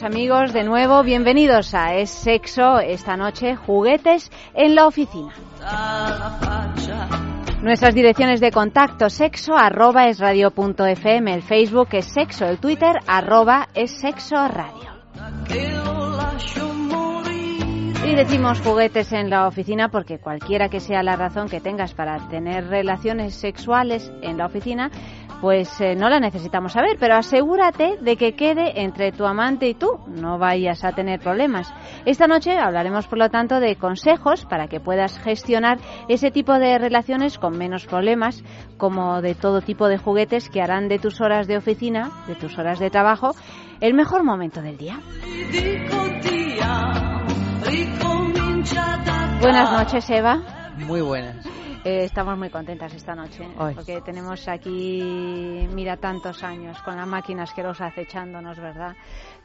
Amigos. De nuevo, bienvenidos a Es Sexo esta noche, juguetes en la oficina. Nuestras direcciones de contacto sexo arroba es radio.fm, el Facebook es sexo, el Twitter arroba es sexo radio. Y decimos juguetes en la oficina porque cualquiera que sea la razón que tengas para tener relaciones sexuales en la oficina, pues eh, no la necesitamos saber, pero asegúrate de que quede entre tu amante y tú, no vayas a tener problemas. Esta noche hablaremos, por lo tanto, de consejos para que puedas gestionar ese tipo de relaciones con menos problemas, como de todo tipo de juguetes que harán de tus horas de oficina, de tus horas de trabajo, el mejor momento del día. Buenas noches, Eva. Muy buenas. Eh, estamos muy contentas esta noche porque tenemos aquí, mira, tantos años con la máquina asquerosa acechándonos, ¿verdad?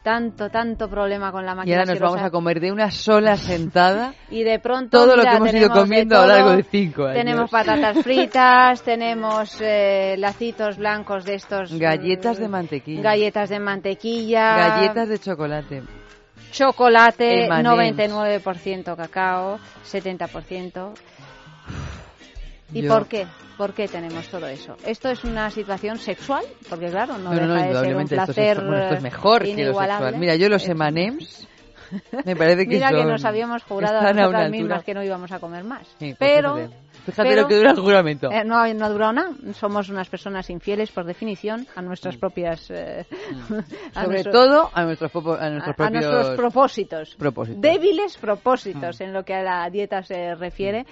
Tanto, tanto problema con la máquina Y ahora nos vamos a comer de una sola sentada y de pronto todo lo que hemos ido comiendo a lo largo de cinco años. Tenemos patatas fritas, tenemos eh, lacitos blancos de estos. Galletas de mantequilla. Galletas de mantequilla. Galletas de chocolate chocolate, 99% cacao, 70%. ¿Y por qué? ¿Por qué tenemos todo eso? ¿Esto es una situación sexual? Porque claro, no, deja de ser un placer esto es, mejor que lo sexual. Mira, yo los emanems me parece que Mira que nos habíamos jurado a nosotras mismas que no íbamos a comer más. Pues pero... Fíjate lo que dura el juramento. Eh, no, no ha durado nada. Somos unas personas infieles, por definición, a nuestras mm. propias... Eh, mm. Sobre todo a nuestros, a nuestros propios... A nuestros propósitos. propósitos. Débiles propósitos mm. en lo que a la dieta se refiere.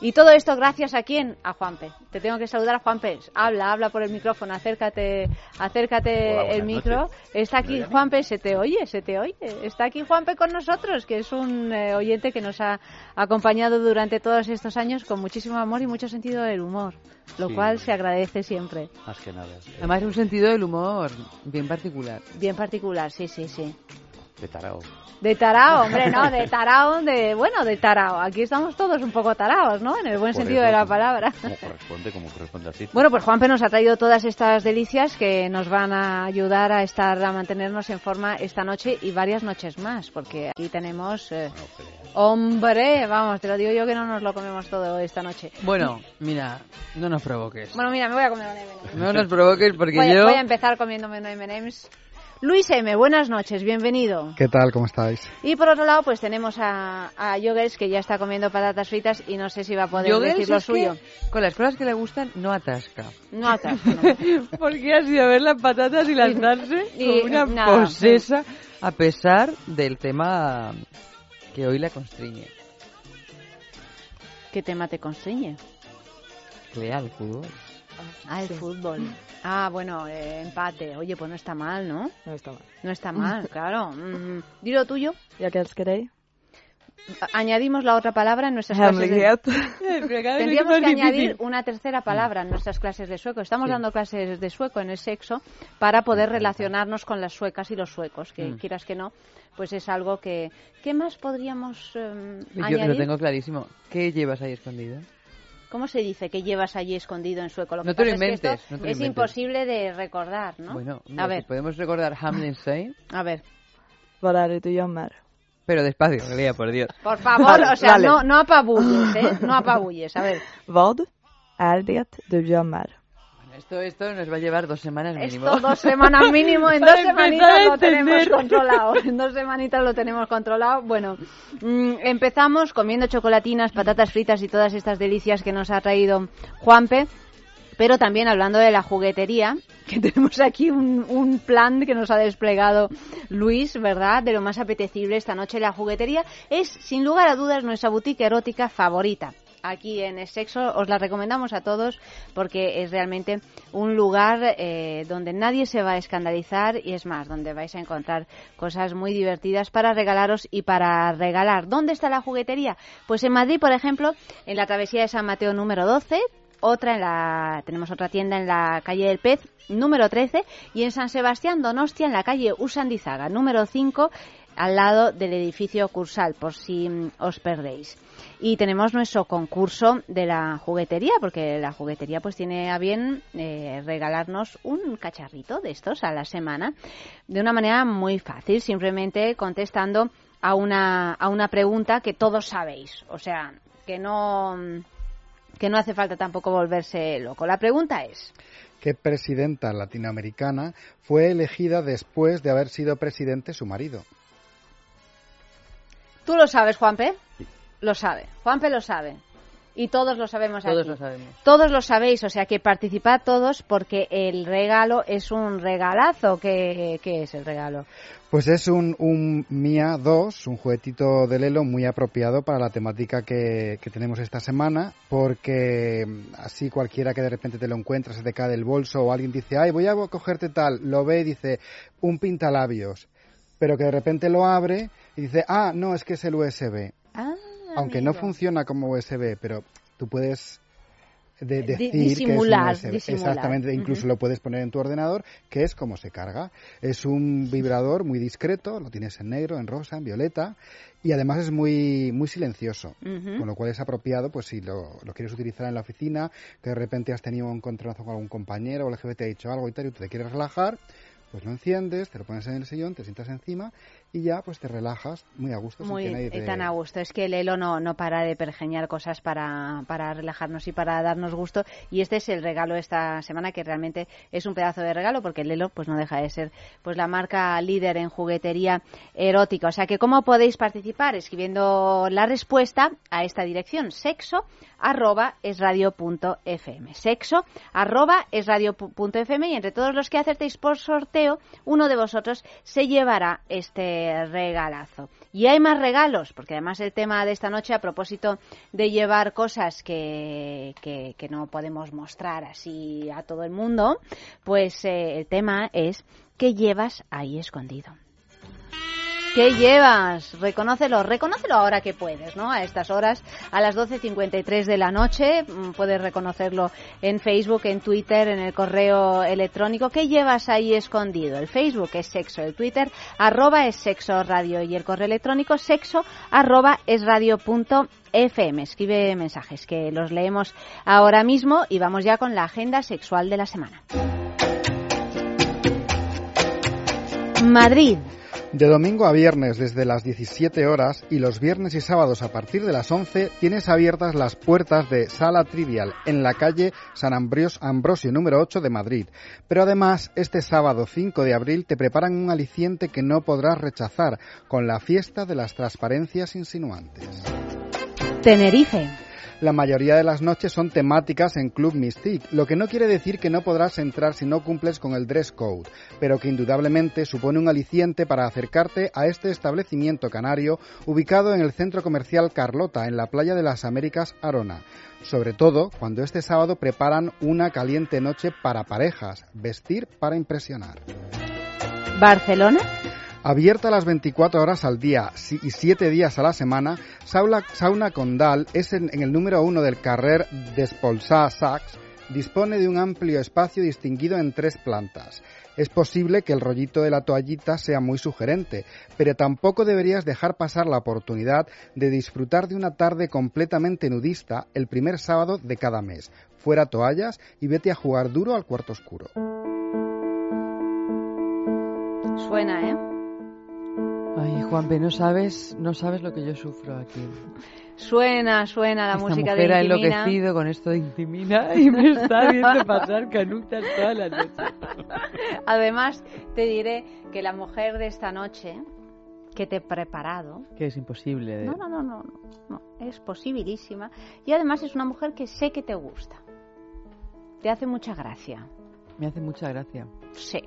Y todo esto gracias a quién? A Juanpe. Te tengo que saludar a Juanpe. Habla, habla por el micrófono, acércate, acércate el micro. Está aquí Juanpe, se te oye, se te oye. Está aquí Juanpe con nosotros, que es un eh, oyente que nos ha acompañado durante todos estos años con muchísimo amor y mucho sentido del humor, lo cual se agradece siempre. Más que nada. Además un sentido del humor bien particular. Bien particular, sí, sí, sí. De tarao. De tarao, hombre, no, de tarao, de, bueno, de tarao. Aquí estamos todos un poco taraos, ¿no? En el buen sentido de la palabra. Como corresponde, como corresponde así. Bueno, pues Juanpe nos ha traído todas estas delicias que nos van a ayudar a estar, a mantenernos en forma esta noche y varias noches más, porque aquí tenemos... Eh, hombre, vamos, te lo digo yo que no nos lo comemos todo esta noche. Bueno, mira, no nos provoques. Bueno, mira, me voy a comer un M&M's. No nos provoques porque yo... Voy a empezar comiéndome un M&M's Luis M., buenas noches, bienvenido. ¿Qué tal? ¿Cómo estáis? Y por otro lado, pues tenemos a, a que ya está comiendo patatas fritas y no sé si va a poder decir lo suyo. con las cosas que le gustan, no atasca. No atasca, Porque ha sido ver las patatas y lanzarse y, como una posesa, a pesar del tema que hoy la constriñe. ¿Qué tema te constriñe? Cleal, fútbol. Ah, el fútbol. Ah, bueno, eh, empate. Oye, pues no está mal, ¿no? No está mal. No está mal, claro. Mm, Dilo tuyo. ¿Ya que os queréis? añadimos la otra palabra en nuestras clases de... Tendríamos que añadir una tercera palabra en nuestras clases de sueco. Estamos dando clases de sueco en el sexo para poder relacionarnos con las suecas y los suecos, que mm. quieras que no, pues es algo que... ¿Qué más podríamos eh, Yo lo tengo clarísimo. ¿Qué llevas ahí escondido? ¿Cómo se dice que llevas allí escondido en sueco? Lo no te lo inventes. Es, imposible de recordar, ¿no? Bueno, a ver. podemos recordar Hamlin Say. A ver. Pero despacio, Lía, por Dios. Por favor, o sea, no, no apabulles, ¿eh? No apabulles, a ver. Vad är det du gömmer? Esto, esto nos va a llevar dos semanas mínimo. Esto dos semanas mínimo, en dos semanitas lo tenemos controlado. En dos semanitas lo tenemos controlado. Bueno, mm, empezamos comiendo chocolatinas, patatas fritas y todas estas delicias que nos ha traído Juanpe pero también hablando de la juguetería, que tenemos aquí un, un, plan que nos ha desplegado Luis, ¿verdad? De lo más apetecible esta noche la juguetería, es sin lugar a dudas nuestra boutique erótica favorita aquí en el sexo. Os la recomendamos a todos porque es realmente un lugar eh, donde nadie se va a escandalizar y es más, donde vais a encontrar cosas muy divertidas para regalaros y para regalar. ¿Dónde está la juguetería? Pues en Madrid, por ejemplo, en la travesía de San Mateo número 12, otra en la tenemos otra tienda en la calle del Pez número 13 y en San Sebastián Donostia en la calle Usandizaga número 5 al lado del edificio Cursal por si mm, os perdéis. Y tenemos nuestro concurso de la juguetería, porque la juguetería pues tiene a bien eh, regalarnos un cacharrito de estos a la semana de una manera muy fácil, simplemente contestando a una, a una pregunta que todos sabéis. O sea, que no, que no hace falta tampoco volverse loco. La pregunta es. ¿Qué presidenta latinoamericana fue elegida después de haber sido presidente su marido? ¿Tú lo sabes, Juanpe? lo sabe. Juanpe lo sabe. Y todos lo sabemos todos aquí. Lo sabemos. Todos lo sabéis, o sea que participad todos porque el regalo es un regalazo. ¿Qué, es el regalo? Pues es un, un Mia 2, un juguetito de Lelo muy apropiado para la temática que, que, tenemos esta semana, porque mm, así cualquiera que de repente te lo encuentra, se te cae del bolso o alguien dice, ay, voy a cogerte tal, lo ve y dice, un pintalabios, pero que de repente lo abre y dice, ah, no, es que es el USB. Ah aunque no funciona como USB, pero tú puedes de decir disimular, que es un Exactamente, incluso lo puedes poner en tu ordenador, que es como se carga. Es un vibrador muy discreto, lo tienes en negro, en rosa, en violeta, y además es muy muy silencioso, con lo cual es apropiado, pues si lo, quieres utilizar en la oficina, que de repente has tenido un encontronazo con algún compañero o el jefe te ha dicho algo y tal, y te quieres relajar, pues lo enciendes, te lo pones en el sillón, te sientas encima y ya pues te relajas muy a gusto. Muy sin tan a gusto. Es que el Elo no, no para de pergeñar cosas para, para relajarnos y para darnos gusto. Y este es el regalo esta semana que realmente es un pedazo de regalo porque el Elo pues no deja de ser pues la marca líder en juguetería erótica. O sea que cómo podéis participar escribiendo la respuesta a esta dirección sexo arroba es radio.fm sexo arroba es radio.fm y entre todos los que acertéis por sorteo uno de vosotros se llevará este regalazo. Y hay más regalos, porque además el tema de esta noche, a propósito de llevar cosas que, que, no podemos mostrar así a todo el mundo, pues eh, el tema es ¿qué llevas ahí escondido? ¿Qué llevas? Reconócelo, reconócelo ahora que puedes, ¿no? A estas horas, a las 12.53 de la noche, mm, puedes reconocerlo en Facebook, en Twitter, en el correo electrónico. ¿Qué llevas ahí escondido? El Facebook es sexo, el Twitter arroba es sexo radio y el correo electrónico sexo arroba es radio punto FM. Escribe mensajes que los leemos ahora mismo y vamos ya con la agenda sexual de la semana. Madrid. De domingo a viernes desde las 17 horas y los viernes y sábados a partir de las 11 tienes abiertas las puertas de Sala Trivial en la calle San Ambrosio número 8 de Madrid. Pero además, este sábado 5 de abril te preparan un aliciente que no podrás rechazar con la fiesta de las transparencias insinuantes. Tenerife. La mayoría de las noches son temáticas en Club Mystique, lo que no quiere decir que no podrás entrar si no cumples con el dress code, pero que indudablemente supone un aliciente para acercarte a este establecimiento canario ubicado en el centro comercial Carlota, en la playa de las Américas Arona. Sobre todo cuando este sábado preparan una caliente noche para parejas, vestir para impresionar. Barcelona. Abierta las 24 horas al día y 7 días a la semana, Sauna, Sauna Condal es en, el número uno del Carrer d'Espolsà Sachs. Dispone de un amplio espacio distinguido en tres plantas. Es posible que el rollito de la toallita sea muy sugerente, pero tampoco deberías dejar pasar la oportunidad de disfrutar de una tarde completamente nudista el primer sábado de cada mes. Fuera toallas y vete a jugar duro al cuarto oscuro. Suena, ¿eh? Ay, Juanpe, no sabes, no sabes lo que yo sufro aquí. Suena, suena la música de Intimina. ha enloquecido con esto de Intimina y me está viendo pasar canutas toda la noche. Además, te diré que la mujer de esta noche que te he preparado... Que es imposible. No, no, no, no, no, es posibilísima. Y además es una mujer que sé que te gusta. Te hace mucha gracia. Me hace mucha gracia. Sí.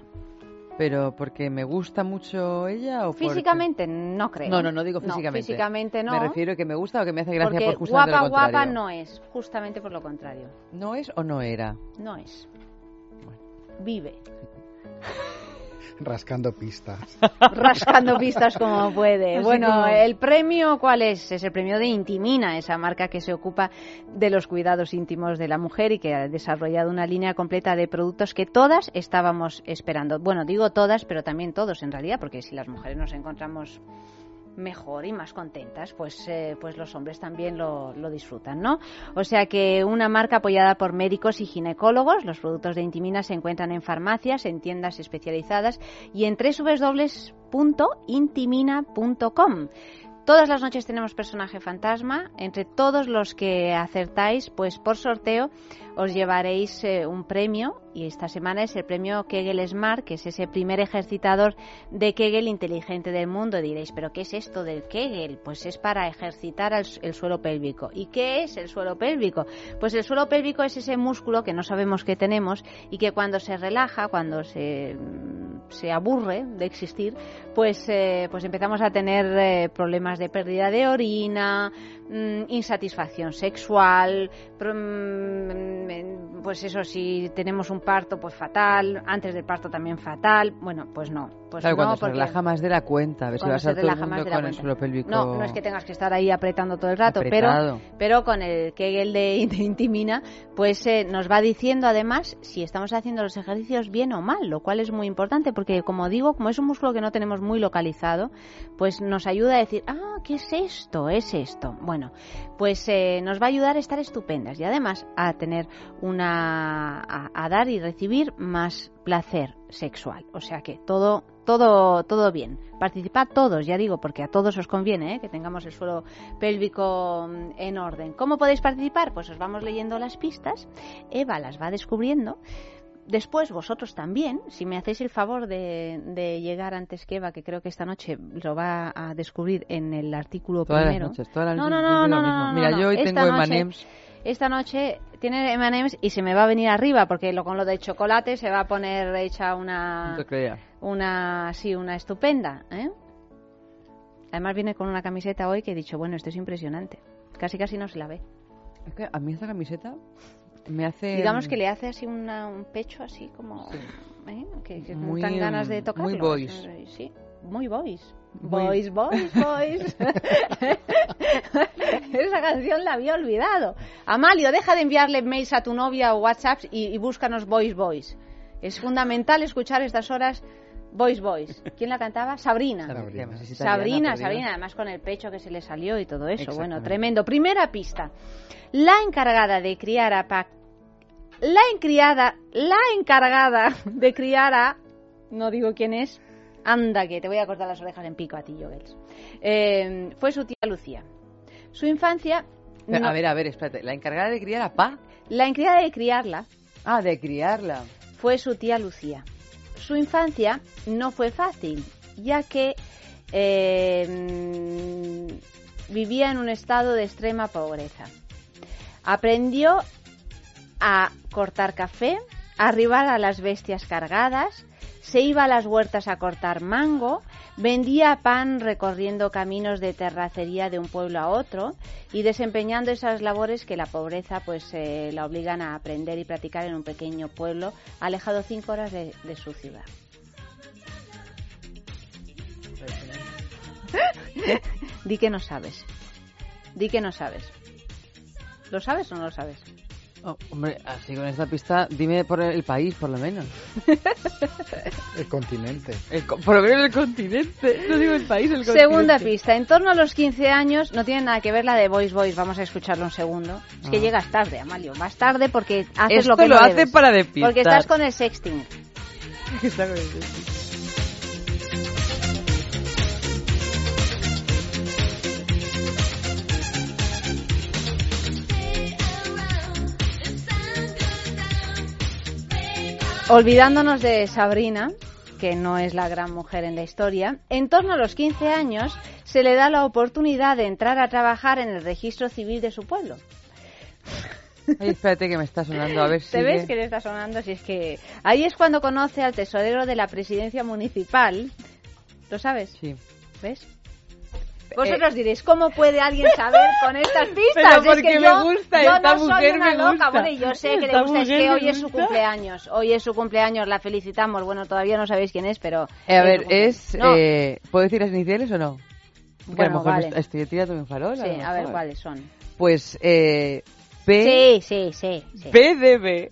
Pero porque me gusta mucho ella o físicamente no creo. No, no, no digo físicamente. No, físicamente no. Me refiero a que me gusta o que me hace gracia porque por justamente guapa lo contrario. guapa no es, justamente por lo contrario. ¿No es o no era? No es. Vive. Rascando pistas. Rascando pistas como puede. bueno, el premio, ¿cuál es? Es el premio de Intimina, esa marca que se ocupa de los cuidados íntimos de la mujer y que ha desarrollado una línea completa de productos que todas estábamos esperando. Bueno, digo todas, pero también todos en realidad, porque si las mujeres nos encontramos mejor y más contentas, pues, eh, pues los hombres también lo, lo, disfrutan, ¿no? O sea que una marca apoyada por médicos y ginecólogos, los productos de Intimina se encuentran en farmacias, en tiendas especializadas y en www.intimina.com. Todas las noches tenemos personaje fantasma. Entre todos los que acertáis, pues por sorteo os llevaréis eh, un premio y esta semana es el premio Kegel Smart, que es ese primer ejercitador de Kegel inteligente del mundo. diréis, ¿pero qué es esto del Kegel? Pues es para ejercitar el, el, suelo pélvico. ¿Y qué es el suelo pélvico? Pues el suelo pélvico es ese músculo que no sabemos que tenemos y que cuando se relaja, cuando se, se aburre de existir, pues, eh, pues empezamos a tener eh, problemas de pérdida de orina, mmm, insatisfacción sexual, mmm, pues eso, si tenemos un parto, pues fatal, antes del parto también fatal, bueno, pues no. Pues claro, no, cuando se relaja más de la cuenta, a ver si vas a todo el mundo con el suelo pélvico. No, no es que tengas que estar ahí apretando todo el rato, pero, pero con el Kegel de, de Intimina, pues eh, nos va diciendo además si estamos haciendo los ejercicios bien o mal, lo cual es muy importante porque, como digo, como es un músculo que no tenemos muy localizado, pues nos ayuda a decir, ah, ¿qué es esto? Es esto. Bueno, pues eh, nos va a ayudar a estar estupendas y además a tener una, a, a dar y recibir más placer sexual. O sea que todo, todo, todo bien. Participad todos, ya digo, porque a todos os conviene ¿eh? que tengamos el suelo pélvico mm, en orden. ¿Cómo podéis participar? Pues os vamos leyendo las pistas. Eva las va descubriendo. Después vosotros también, si me hacéis el favor de, de, llegar antes que Eva, que creo que esta noche lo va a descubrir en el artículo todas primero. Las noches, todas las no, no, no, no, no, Mira, yo hoy tengo noche, M&M's. Esta noche tiene M&M's y se me va a venir arriba porque lo, con lo de chocolate se va a poner hecha una No te una sí una estupenda, ¿eh? Además viene con una camiseta hoy que he dicho bueno esto es impresionante, casi casi no se la ve. Es que a mí esta camiseta me hace Digamos que le hace así una, un pecho así como ¿eh? que, que Muy, ganas de tocarlo. muy boys. Sí, muy boys. Boys, boys, boys. Esa canción la había olvidado. Amalio, deja de enviarle mails a tu novia o WhatsApps y, y búscanos boys, boys. Es fundamental escuchar estas horas boys, boys. ¿Quién la cantaba? Sabrina. Sabrina. Sabrina. Sabrina, además con el pecho que se le salió y todo eso. Bueno, tremendo. Primera pista. La encargada de criar a Pa- La encriada, la encargada de criar a no digo quién es. Anda que te voy a cortar las orejas en pico a ti, Jogels. Eh, fue su tía Lucía. Su infancia Pero, no- A ver, a ver, espérate. La encargada de criar a Pa. la encargada de criarla Ah, de criarla. fue su tía Lucía. Su infancia no fue fácil, ya que eh, vivía en un estado de extrema pobreza. Aprendió a cortar café, a arribar a las bestias cargadas, se iba a las huertas a cortar mango, vendía pan recorriendo caminos de terracería de un pueblo a otro y desempeñando esas labores que la pobreza pues eh, la obligan a aprender y practicar en un pequeño pueblo alejado cinco horas de, de su ciudad. Di que no sabes. Di que no sabes. ¿Lo sabes o no lo sabes? Oh, hombre, así con esta pista, dime por el país, por lo menos. el continente. por lo menos el continente. No digo el país, el continente. Segunda pista. En torno a los 15 años, no tiene nada que ver la de Voice Voice. Vamos a escucharlo un segundo. Es que ah. llegas tarde, Amalio. Más tarde porque haces lo que lo no hace para despistar. Porque estás con el sexting. Está con el sexting. Olvidándonos de Sabrina, que no es la gran mujer en la historia, en torno a los 15 años se le da la oportunidad de entrar a trabajar en el registro civil de su pueblo. Ay, espérate que me está sonando, a ver si... ¿Te ves que le está sonando? Si es que... Ahí es cuando conoce al tesorero de la presidencia municipal. ¿Lo sabes? Sí. ¿Ves? Vosotros diréis, ¿cómo puede alguien saber con estas pistas? Pero porque es que me yo, gusta, yo esta no mujer soy una me loca. gusta. Bueno, y yo sé que le gusta, es que hoy es su cumpleaños. Hoy es su cumpleaños, la felicitamos. Bueno, todavía no sabéis quién es, pero... Eh, a ver, es... Eh, ¿Puedo decir las iniciales o no? Bueno, vale. estoy tirando un farol. Sí, a, ver cuáles son. Pues, eh... P... Sí, sí, sí. sí. PDB.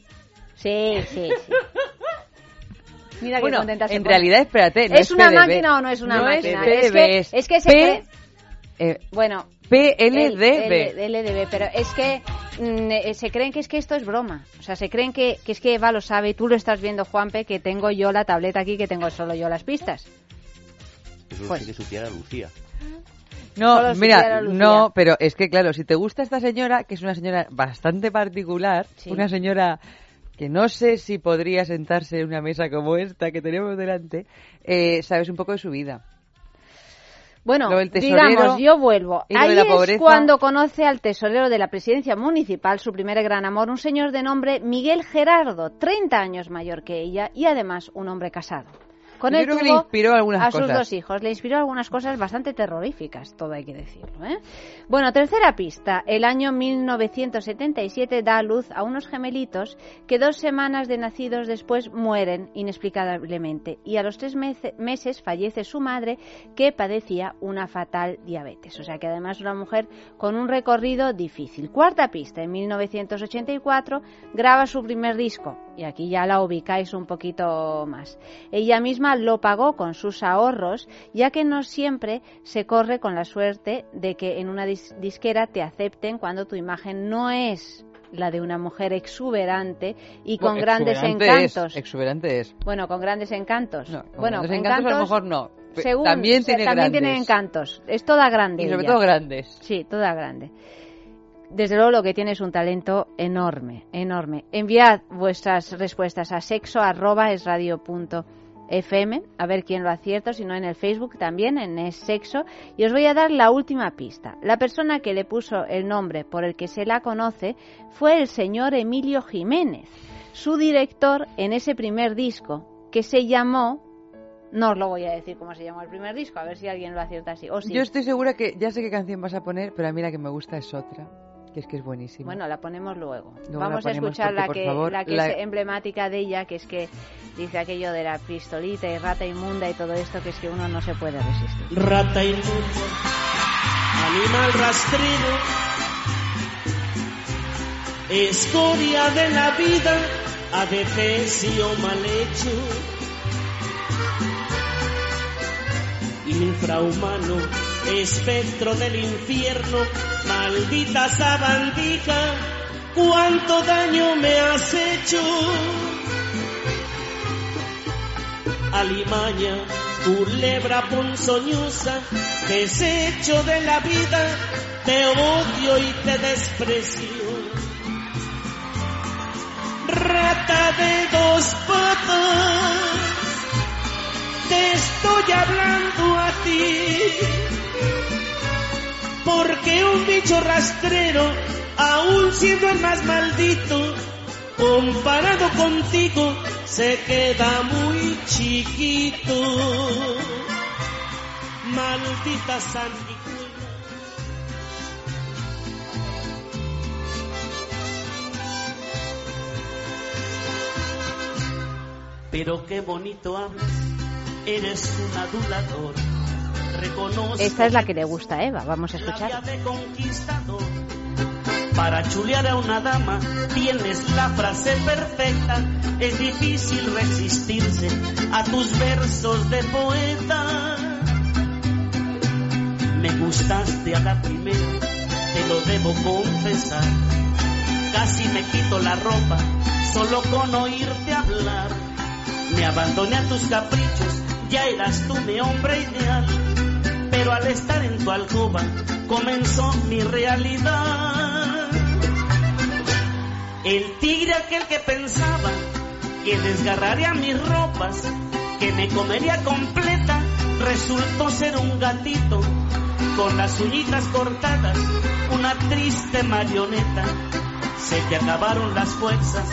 Sí, sí, sí. Mira qué bueno, contenta en realidad, espérate, no ¿Es, es una PDB. máquina o no es una no máquina? Es, PDB, es que, es que se P... Eh, Bueno, PLDB. L- LDB, pero es que mm, eh, se creen que es que esto es broma. O sea, se creen que, que es que Eva lo sabe y tú lo estás viendo, Juanpe, que tengo yo la tableta aquí, que tengo solo yo las pistas. Eso Pues- sí que supiera Lucía. No, mira, Lucía. no, pero es que claro, si te gusta esta señora, que es una señora bastante particular, Sí. una señora que no sé si podría sentarse en una mesa como esta que tenemos delante, eh, sabes un poco de su vida. Bueno, Lo del tesorero digamos, yo vuelvo. Ahí es cuando conoce al tesorero de la presidencia municipal, su primer gran amor, un señor de nombre Miguel Gerardo, 30 años mayor que ella y además un hombre casado. Con Yo él creo que le tuvo inspiró algunas a sus cosas. dos hijos. Le inspiró algunas cosas bastante terroríficas, todo hay que decirlo. ¿eh? Bueno, tercera pista. El año 1977 da a luz a unos gemelitos que dos semanas de nacidos después mueren inexplicablemente y a los tres meses fallece su madre que padecía una fatal diabetes. O sea que además una mujer con un recorrido difícil. Cuarta pista. En 1984 graba su primer disco y aquí ya la ubicáis un poquito más. Ella misma lo pagó con sus ahorros, ya que no siempre se corre con la suerte de que en una dis- disquera te acepten cuando tu imagen no es la de una mujer exuberante y con grandes encantos. Es, exuberante es. Bueno, con grandes encantos. No, con bueno, grandes encantos, a lo mejor no. Según- también tiene también tiene encantos. Es toda grande. Y sobre ella. todo grandes. Sí, toda grande. Desde luego lo que tiene es un talento enorme, enorme. Enviad vuestras respuestas a sexo@esradio.fm, a ver quién lo acierta, si no en el Facebook también, en Sexo. Y os voy a dar la última pista. La persona que le puso el nombre por el que se la conoce fue el señor Emilio Jiménez, su director en ese primer disco, que se llamó... No os lo voy a decir cómo se llamó el primer disco, a ver si alguien lo acierta así. O. Yo estoy segura que ya sé qué canción vas a poner, pero a mí la que me gusta es otra, que es que es buenísima. Bueno, la ponemos luego. Luego Vamos a escuchar la que, favor, la que la- es emblemática de ella, que es que dice aquello de la pistolita y rata inmunda y todo esto, que es que uno no se puede resistir. Rata inmunda, animal rastrero, escoria de la vida, adefesio mal hecho, infrahumano, espectro del infierno, maldita sabandija, cuánto daño me has hecho. Alimaña, culebra ponzoñosa, desecho de la vida, te odio y te desprecio. Rata de dos patas, te estoy hablando a ti, porque un bicho rastrero, aún siendo el más maldito, comparado contigo, se queda muy chiquito. Maldita sanguijuela. Pero qué bonito hablas, eres un adulador. Esta es la que le gusta a Eva, vamos a escuchar. Para chulear a una dama tienes la frase perfecta. Es difícil resistirse a tus versos de poeta. Me gustaste a la primera, te lo debo confesar. Casi me quito la ropa solo con oírte hablar. Me abandoné a tus caprichos, ya eras tú mi hombre ideal. Al estar en tu alcoba comenzó mi realidad. El tigre aquel que pensaba que desgarraría mis ropas, que me comería completa, resultó ser un gatito con las uñitas cortadas, una triste marioneta. Se te acabaron las fuerzas,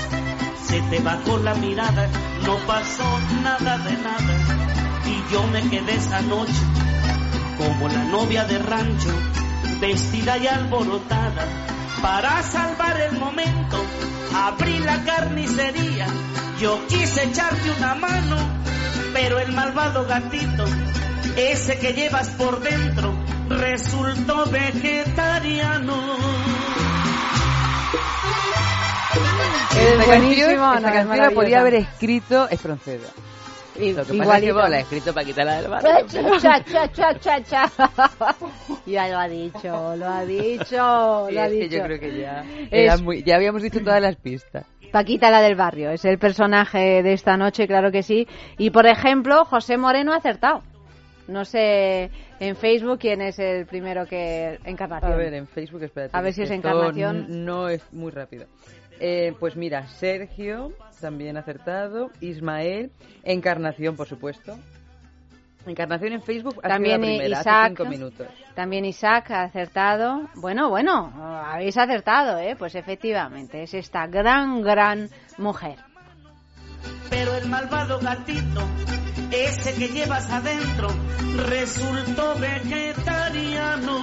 se te bajó la mirada, no pasó nada de nada. Y yo me quedé esa noche como la novia de rancho, vestida y alborotada. Para salvar el momento, abrí la carnicería. Yo quise echarte una mano, pero el malvado gatito, ese que llevas por dentro, resultó vegetariano. Es buenísimo, esta canción la podía haber escrito Espronceda. Lo que pasa es que la he escrito para quitarla del barrio. Cha, cha, cha, cha, cha. ya lo ha dicho, lo ha dicho, lo ha dicho. Yo creo que ya, ya habíamos dicho todas las pistas. Paquita la del barrio, es el personaje de esta noche, claro que sí. Y por ejemplo, José Moreno ha acertado. No sé en Facebook quién es el primero que encarnación. A ver, en Facebook, espérate. A ver si es encarnación. No es muy rápido. Eh, pues mira, Sergio, también acertado. Ismael, Encarnación, por supuesto. Encarnación en Facebook ha también sido la primera, Isaac, hace cinco minutos. También Isaac ha acertado. Bueno, bueno, habéis acertado, ¿eh? Pues efectivamente, es esta gran, gran mujer. Pero el malvado gatito, ese que llevas adentro, resultó vegetariano.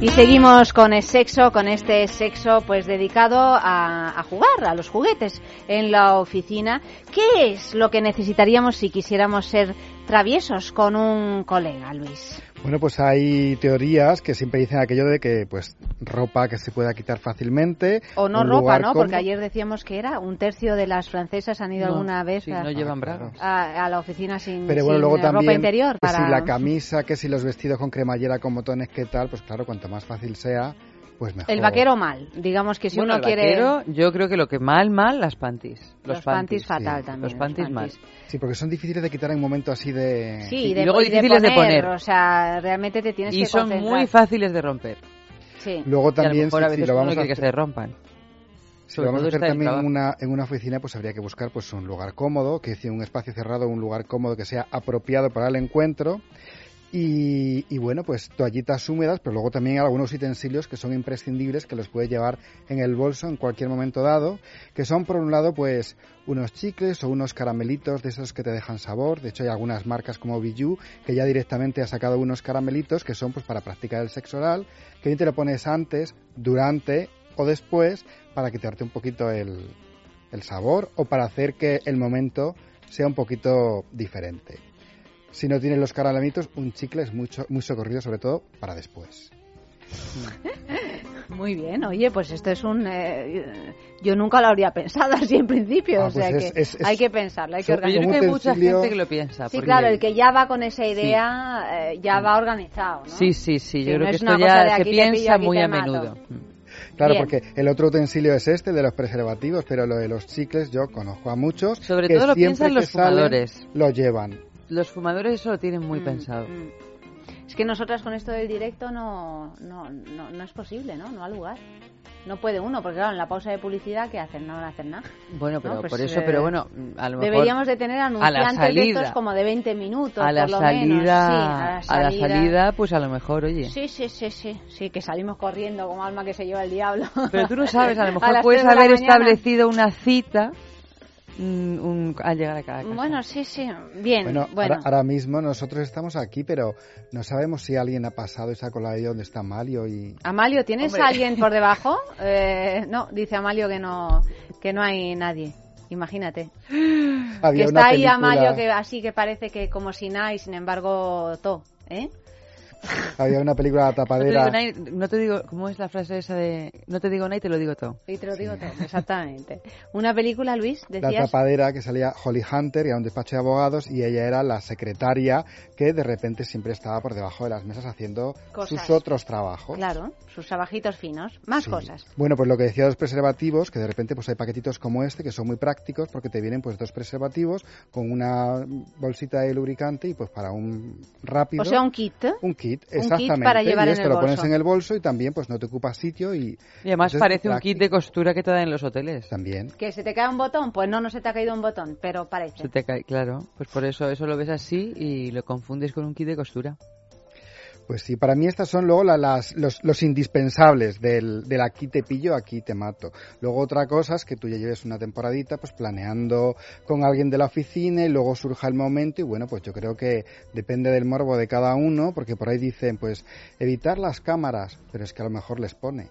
Y seguimos con el sexo, con este sexo pues dedicado a, a, jugar, a los juguetes en la oficina. ¿Qué es lo que necesitaríamos si quisiéramos ser traviesos con un colega, Luis? Bueno, pues hay teorías que siempre dicen aquello de que, pues, ropa que se pueda quitar fácilmente. O no ropa, ¿no? Porque ayer decíamos que era un tercio de las francesas han ido no, alguna vez sí, a, no llevan brazos. A, a, la oficina sin, Pero bueno, sin luego ropa también, interior. Que Para... si la camisa, que si los vestidos con cremallera, con botones, qué tal, pues claro, cuanto más fácil sea, pues mejor. El vaquero mal, digamos que si bueno, uno el quiere... Vaquero, yo creo que lo que mal, mal, las panties. Los, los panties, fatal sí. también. Los panties, mal. Sí, porque son difíciles de quitar en un momento así de... Sí, y de, luego y difíciles de poner, de poner. O sea, realmente te tienes y que son concentrar. muy fáciles de romper. Sí. Luego también, y a lo mejor si, a veces si lo vamos uno a quiere hacer, que se rompan. si lo vamos a hacer también en una, en una oficina, pues habría que buscar pues un lugar cómodo, que decir, un espacio cerrado, un lugar cómodo que sea apropiado para el encuentro Y, bueno, pues toallitas húmedas, pero luego también algunos utensilios que son imprescindibles que los puedes llevar en el bolso en cualquier momento dado, que son por un lado pues unos chicles o unos caramelitos de esos que te dejan sabor. De hecho hay algunas marcas como Bijou que ya directamente ha sacado unos caramelitos que son pues para practicar el sexo oral, que te lo pones antes, durante o después para quitarte un poquito el sabor o para hacer que el momento sea un poquito diferente. Si no tienes los caramelitos, un chicle es mucho, muy socorrido, sobre todo para después. Muy bien, oye, pues esto es un... Eh, yo nunca lo habría pensado así en principio, Ah, o sea pues es- que es- es- hay que pensarlo, hay que Pero yo organizarlo. creo que hay mucha gente que lo piensa. Sí, claro, el que ya va con esa idea eh, ya va organizado, ¿no? Sí, sí, sí, yo creo no que es esto ya se piensa muy a mato. menudo. Claro, Bien. porque el otro utensilio es este, el de los preservativos, pero lo de los chicles yo conozco a muchos Sobre que todo lo siempre piensan que los salen, fumadores. lo llevan. Los fumadores eso lo tienen muy Mm, pensado. mm. Es que nosotras con esto del directo no, no, no, no es posible, ¿no? No ha lugar. No puede uno, porque claro, en la pausa de publicidad, ¿qué hacen? No van a hacer nada. Bueno, pero No, pues, por eso, eh, pero bueno, a lo mejor Deberíamos de tener anunciantes de salida, estos como de 20 minutos, a la por lo salida, menos. Sí, a la salida, pues a lo mejor, oye. Sí, sí, sí, sí. Sí, que salimos corriendo como alma que se lleva el diablo. Pero tú no sabes, a lo mejor puedes de haber establecido una cita un- al llegar a cada casa. Bueno, sí, sí. Bien, Bueno, bueno. Ahora, ahora mismo nosotros estamos aquí, pero no sabemos si alguien ha pasado y ha colado ahí donde está Malio y... Amalio, ¿tienes Hombre. a alguien por debajo? Eh, no, dice Amalio que no, que no hay nadie. Imagínate. Había que una está ahí Amalio que así que parece que como si nada y sin embargo todo, ¿eh? Había una película de No te, tapadera. digo, no te digo, ¿cómo es la frase esa de no te digo nada y te lo digo todo? Y te lo digo todo, exactamente. Una película, Luis, La decías. tapadera que salía Holly Hunter y a un despacho de abogados y ella era la secretaria que de repente siempre estaba por debajo de las mesas haciendo Cosas. sus otros trabajos. Claro, sus trabajitos finos. Más Sí. cosas. Bueno, pues lo que decía de los preservativos, que de repente pues hay paquetitos como este que son muy prácticos porque te vienen pues dos preservativos con una bolsita de lubricante y pues para un rápido. O sea, un kit. un kit, Un kit exactamente. para llevar y en lo pones en el bolso y también pues no te ocupa sitio y Y además Entonces, parece un práctico. kit de costura que te dan en los hoteles. también. ¿Que se te cae un botón? Pues no, no se te ha caído un botón, pero parece. Se te cae, claro. Pues por eso eso lo ves así y lo confundes con un kit de costura. Pues sí, para mí estas son luego la- las, los, los indispensables del, del aquí te pillo, aquí te mato. Luego otra cosa es que tú ya lleves una temporadita pues planeando con alguien de la oficina y luego surja el momento y bueno, pues yo creo que depende del morbo de cada uno porque por ahí dicen pues evitar las cámaras, pero es que a lo mejor les pone.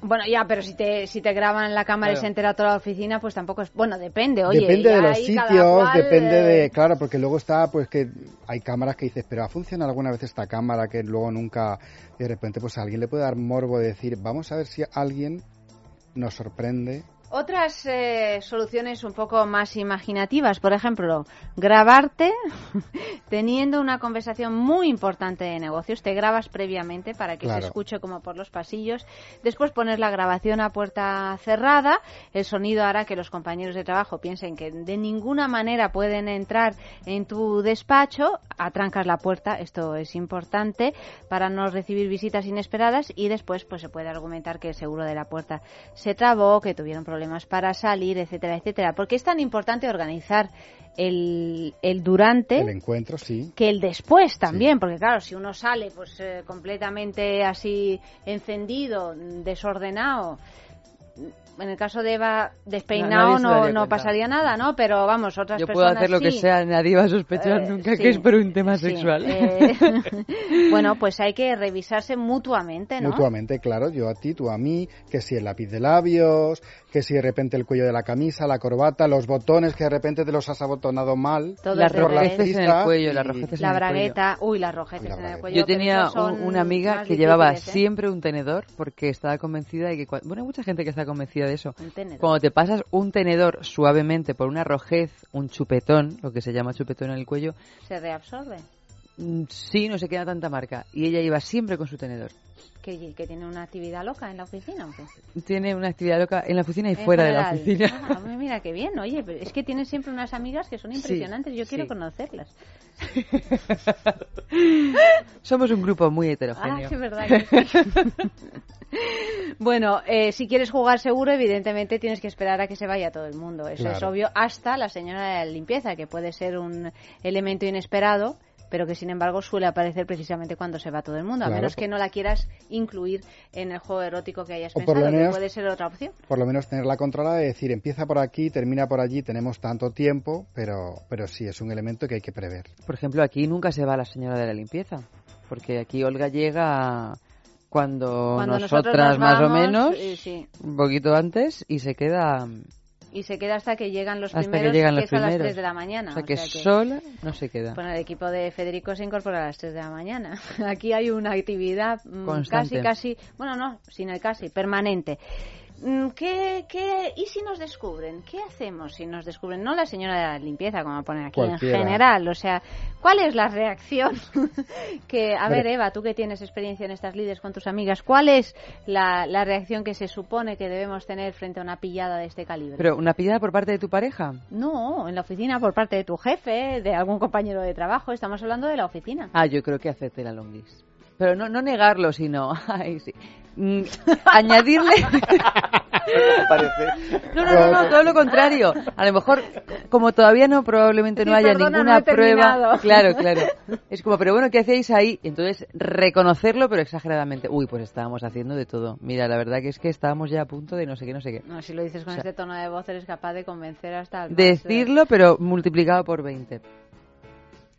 Bueno, ya, pero si te, si te graban la cámara y se entera toda la oficina, pues tampoco es... Bueno, depende, oye. depende de los sitios, depende eh, de, claro, porque luego está, pues que hay cámaras que dices, pero ha funcionado alguna vez esta cámara que luego nunca, y de repente pues a alguien le puede dar morbo de decir, vamos a ver si alguien nos sorprende. Otras eh, soluciones un poco más imaginativas, por ejemplo, grabarte teniendo una conversación muy importante de negocios. Te grabas previamente para que Claro. se escuche como por los pasillos. Después pones la grabación a puerta cerrada. El sonido hará que los compañeros de trabajo piensen que de ninguna manera pueden entrar en tu despacho. Atrancas la puerta, esto es importante para no recibir visitas inesperadas. Y después pues se puede argumentar que el seguro de la puerta se trabó, que tuvieron problemas para salir, etcétera, etcétera. Porque es tan importante organizar el, el durante El encuentro, sí. que el después también, porque claro, si uno sale pues eh, completamente así encendido, desordenado, en el caso de Eva despeinado no, no pasaría nada, ¿no? Pero vamos, otras Yo puedo personas hacer lo que sí. sea, nadie va a sospechar Eh, nunca sí, que es por un tema sí, sexual. eh, bueno, pues hay que revisarse mutuamente, ¿no? Mutuamente, claro, yo a ti, tú a mí, que si el lápiz de labios, que si de repente el cuello de la camisa, la corbata, los botones que de repente te los has abotonado mal. Todo las rojeces en el cuello, y- las rojeces La en el cuello. bragueta, uy, las rojeces la en el bragueta. cuello. Yo tenía un- una amiga que llevaba ¿eh? siempre un tenedor porque estaba convencida de que... Bueno, hay mucha gente que está convencida de eso. Un tenedor. Cuando te pasas un tenedor suavemente por una rojez, un chupetón, lo que se llama chupetón en el cuello, Se reabsorbe. mm, sí, no se queda tanta marca. Y ella iba siempre con su tenedor. ¿Que, que tiene una actividad loca en la oficina o qué? Tiene una actividad loca en la oficina y En fuera de la general. oficina. Ah, mira qué bien, oye, pero es que tienes siempre unas amigas que son impresionantes. Yo quiero sí. conocerlas. Somos un grupo muy Ah, heterogéneo. sí, verdad. sí. bueno, eh, si quieres jugar seguro, evidentemente tienes que esperar a que se vaya todo el mundo. Eso es Claro. obvio, hasta la señora de la limpieza, que puede ser un elemento inesperado pero que sin embargo suele aparecer precisamente cuando se va todo el mundo, a Claro. menos que no la quieras incluir en el juego erótico que hayas O por lo pensado, que menos- puede ser otra opción. Por lo menos tenerla controlada y decir, empieza por aquí, termina por allí, tenemos tanto tiempo, pero, pero sí, es un elemento que hay que prever. Por ejemplo, aquí nunca se va la señora de la limpieza, porque aquí Olga llega cuando, Cuando nosotros nosotras nos más o vamos, menos, eh, sí. un poquito antes, y se queda Y se queda hasta que llegan los hasta primeros, que llegan los es a las primeros. 3 de la mañana. O sea que, o sea que- sola no se queda. Bueno, el equipo de Federico se incorpora a las 3 de la mañana. Aquí hay una actividad mm, Constante. casi, casi, bueno, no, sin el casi, permanente. Mm, ¿Qué, qué, ¿Y si nos descubren? ¿Qué hacemos si nos descubren? No la señora de la limpieza, como ponen aquí Cualquiera. en general. O sea, ¿cuál es la reacción? que, a ver. Eva, tú que tienes experiencia en estas lides con tus amigas, ¿cuál es la, la reacción que se supone que debemos tener frente a una pillada de este calibre? Pero una pillada por parte de tu pareja. No, en la oficina por parte de tu jefe, de algún compañero de trabajo. Estamos hablando de la oficina. Ah, yo creo que hacerte la longuis. Pero no, no negarlo, sino ay, sí. Mm, añadirle. No, no, no, no, todo lo contrario. A lo mejor, como todavía no, probablemente no Sí, haya perdona, ninguna no prueba. terminado. Claro, claro. Es como, pero bueno, ¿qué hacíais ahí? Entonces, reconocerlo, pero exageradamente. Uy, pues estábamos haciendo de todo. Mira, la verdad que es que estábamos ya a punto de no sé qué, no sé qué. No, si lo dices con O sea, este tono de voz eres capaz de convencer hasta el Decirlo, pero multiplicado por 20.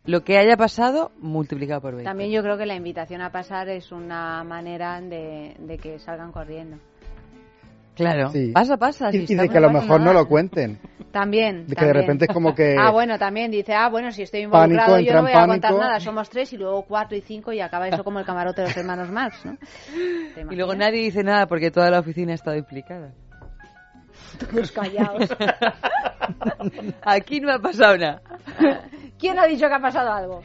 Lo que haya pasado, multiplicado por eh, 20. También yo creo que la invitación a pasar es una manera de, de que salgan corriendo. Claro. Sí. Pasa, pasa. Y, si y de que a lo no mejor no nada. lo cuenten. También. De que de también. repente es como que- Ah, bueno, también dice, ah, bueno, si estoy Pánico, involucrado yo entra no voy a contar pánico. nada. Somos tres y luego cuatro y cinco y acaba eso como el camarote de los hermanos Marx, ¿no? ¿Te Y luego nadie dice nada porque toda la oficina ha estado implicada. Todos callados. Aquí no ha pasado nada. ¿Quién ha dicho que ha pasado algo?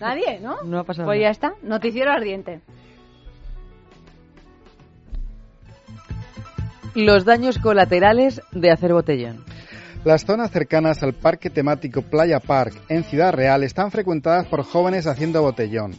Nadie, ¿no? No ha pasado Pues ya está. Noticiero ardiente. Los daños colaterales de hacer botellón. Las zonas cercanas al parque temático Playa Park en Ciudad Real están frecuentadas por jóvenes haciendo botellón.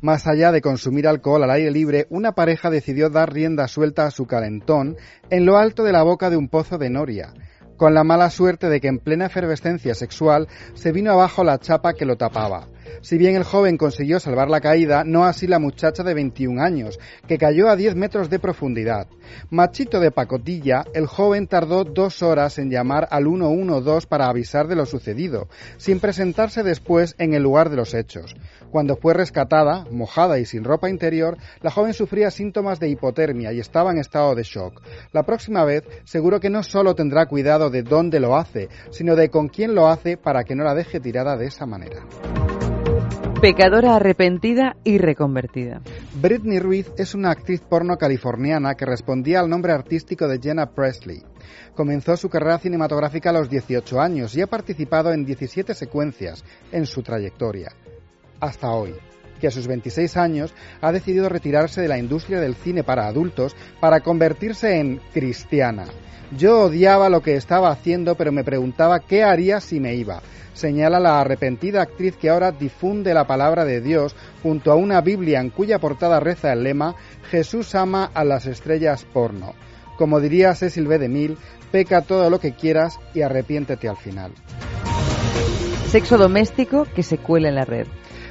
Más allá de consumir alcohol al aire libre, una pareja decidió dar rienda suelta a su calentón en lo alto de la boca de un pozo de Noria, con la mala suerte de que en plena efervescencia sexual se vino abajo la chapa que lo tapaba. Si bien el joven consiguió salvar la caída, no así la muchacha de 21 años, que cayó a 10 metros de profundidad. Machito de pacotilla, el joven tardó dos horas en llamar al 112 para avisar de lo sucedido, sin presentarse después en el lugar de los hechos. Cuando fue rescatada, mojada y sin ropa interior, la joven sufría síntomas de hipotermia y estaba en estado de shock. La próxima vez, seguro que no solo tendrá cuidado de dónde lo hace, sino de con quién lo hace para que no la deje tirada de esa manera. Pecadora arrepentida y reconvertida. Britney Ruiz es una actriz porno californiana que respondía al nombre artístico de Jenna Presley. Comenzó su carrera cinematográfica a los 18 años y ha participado en 17 secuencias en su trayectoria. Hasta hoy, que a sus 26 años ha decidido retirarse de la industria del cine para adultos para convertirse en cristiana. Yo odiaba lo que estaba haciendo, pero me preguntaba qué haría si me iba señala la arrepentida actriz que ahora difunde la palabra de Dios junto a una Biblia en cuya portada reza el lema Jesús ama a las estrellas porno. Como diría Cecil B. DeMille, peca todo lo que quieras y arrepiéntete al final. Sexo doméstico que se cuela en la red.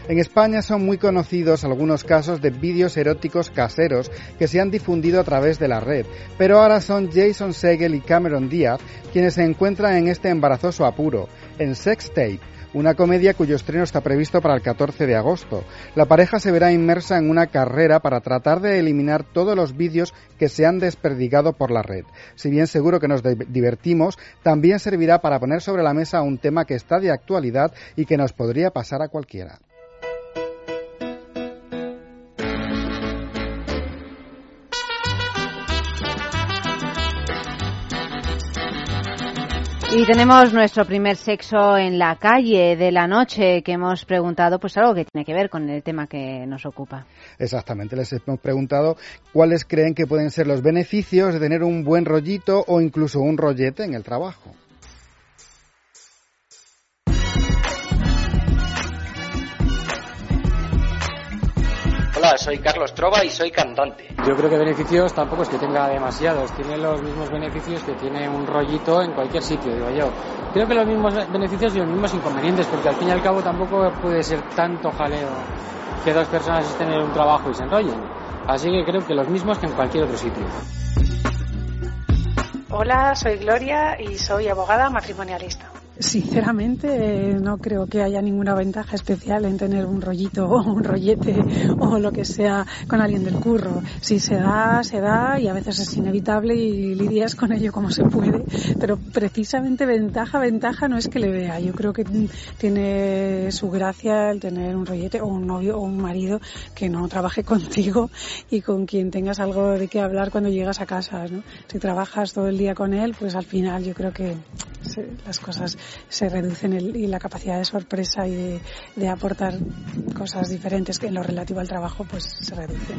En España son muy conocidos algunos casos de vídeos eróticos caseros que se han difundido a través de la red, pero ahora son Jason Segel y Cameron Díaz quienes se encuentran en este embarazoso apuro, en Sex Tape, una comedia cuyo estreno está previsto para el 14 de agosto. La pareja se verá inmersa en una carrera para tratar de eliminar todos los vídeos que se han desperdigado por la red. Si bien seguro que nos divertimos, también servirá para poner sobre la mesa un tema que está de actualidad y que nos podría pasar a cualquiera. Y tenemos nuestro primer sexo en la calle de la noche que hemos preguntado pues algo que tiene que ver con el tema que nos ocupa. Exactamente, les hemos preguntado cuáles creen que pueden ser los beneficios de tener un buen rollito o incluso un rollete en el trabajo. Hola, soy Carlos Trova y soy cantante. Yo creo que beneficios tampoco es que tenga demasiados, tiene los mismos beneficios que tiene un rollito en cualquier sitio, digo yo. Creo que los mismos beneficios y los mismos inconvenientes, porque al fin y al cabo tampoco puede ser tanto jaleo que dos personas estén en un trabajo y se enrollen. Así que creo que los mismos que en cualquier otro sitio. Hola, soy Gloria y soy abogada matrimonialista. Sinceramente, no creo que haya ninguna ventaja especial en tener un rollito o un rollete o lo que sea con alguien del curro. Si se da, se da y a veces es inevitable y lidias con ello como se puede. Pero precisamente ventaja, ventaja no es que le vea. Yo creo que tiene su gracia el tener un rollete o un novio o un marido que no trabaje contigo y con quien tengas algo de qué hablar cuando llegas a casa. ¿no? Si trabajas todo el día con él, pues al final yo creo que las cosas se reducen el, y la capacidad de sorpresa y de, de aportar cosas diferentes que en lo relativo al trabajo pues se reduce.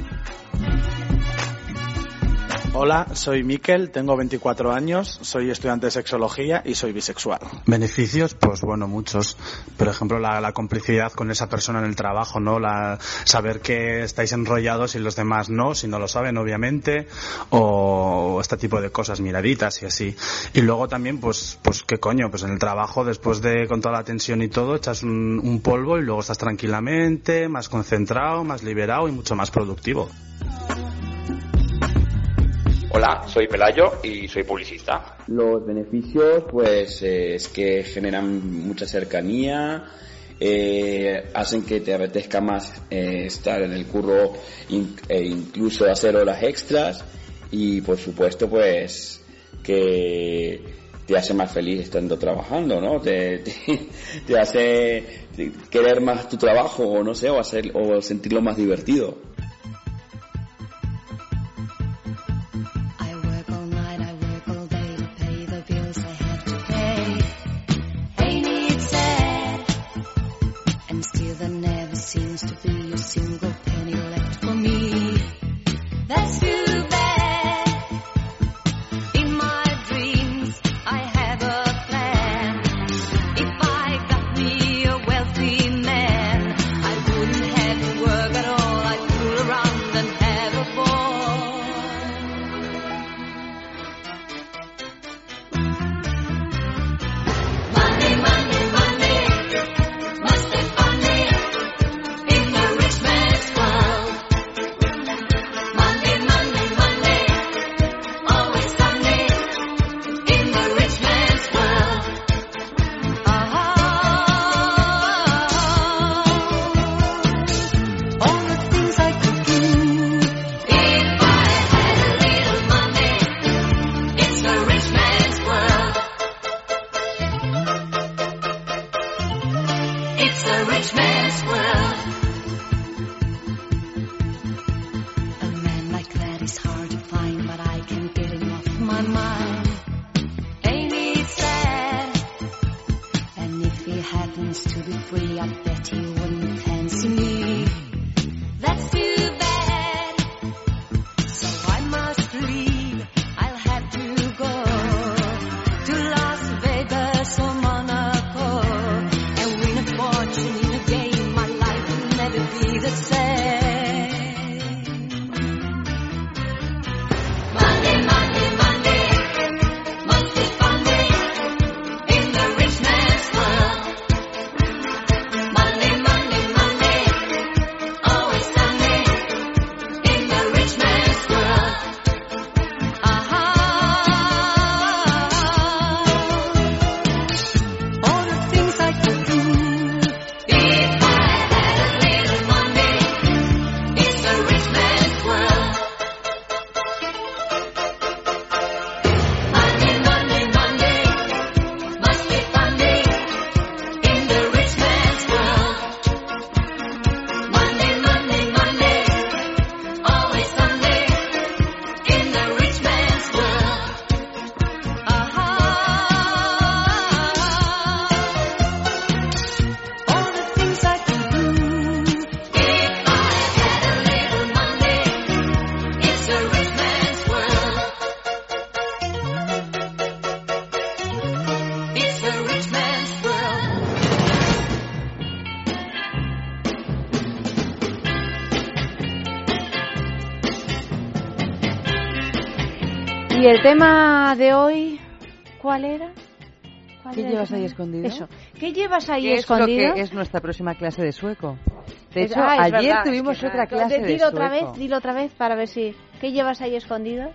Hola, soy Miquel, tengo 24 años, soy estudiante de sexología y soy bisexual. Beneficios, pues bueno, muchos. Por ejemplo, la, complicidad con esa persona en el trabajo, ¿no? La, saber que estáis enrollados y los demás no, si no lo saben, obviamente, o este tipo de cosas, miraditas y así. Y luego también, pues, pues qué coño, pues en el trabajo, después de con toda la tensión y todo, echas un polvo y luego estás tranquilamente, más concentrado, más liberado y mucho más productivo. Hola, soy Pelayo y soy publicista. Los beneficios, pues, eh, es que generan mucha cercanía, eh, hacen que te apetezca más eh, estar en el curro e incluso hacer horas extras y, por supuesto, pues, que te hace más feliz estando trabajando, ¿no? Te, te, te hace querer más tu trabajo o no sé, o, hacer, o sentirlo más divertido. El tema de hoy cuál era? ¿Cuál ¿Qué era llevas ahí escondido? Eso. ¿Qué llevas ahí ¿Qué es lo escondido? que es nuestra próxima clase de sueco? De Es- hecho, ah, ayer verdad, tuvimos es que otra clase de Dilo otra sueco. vez, dilo otra vez para ver si... ¿Qué llevas ahí escondido?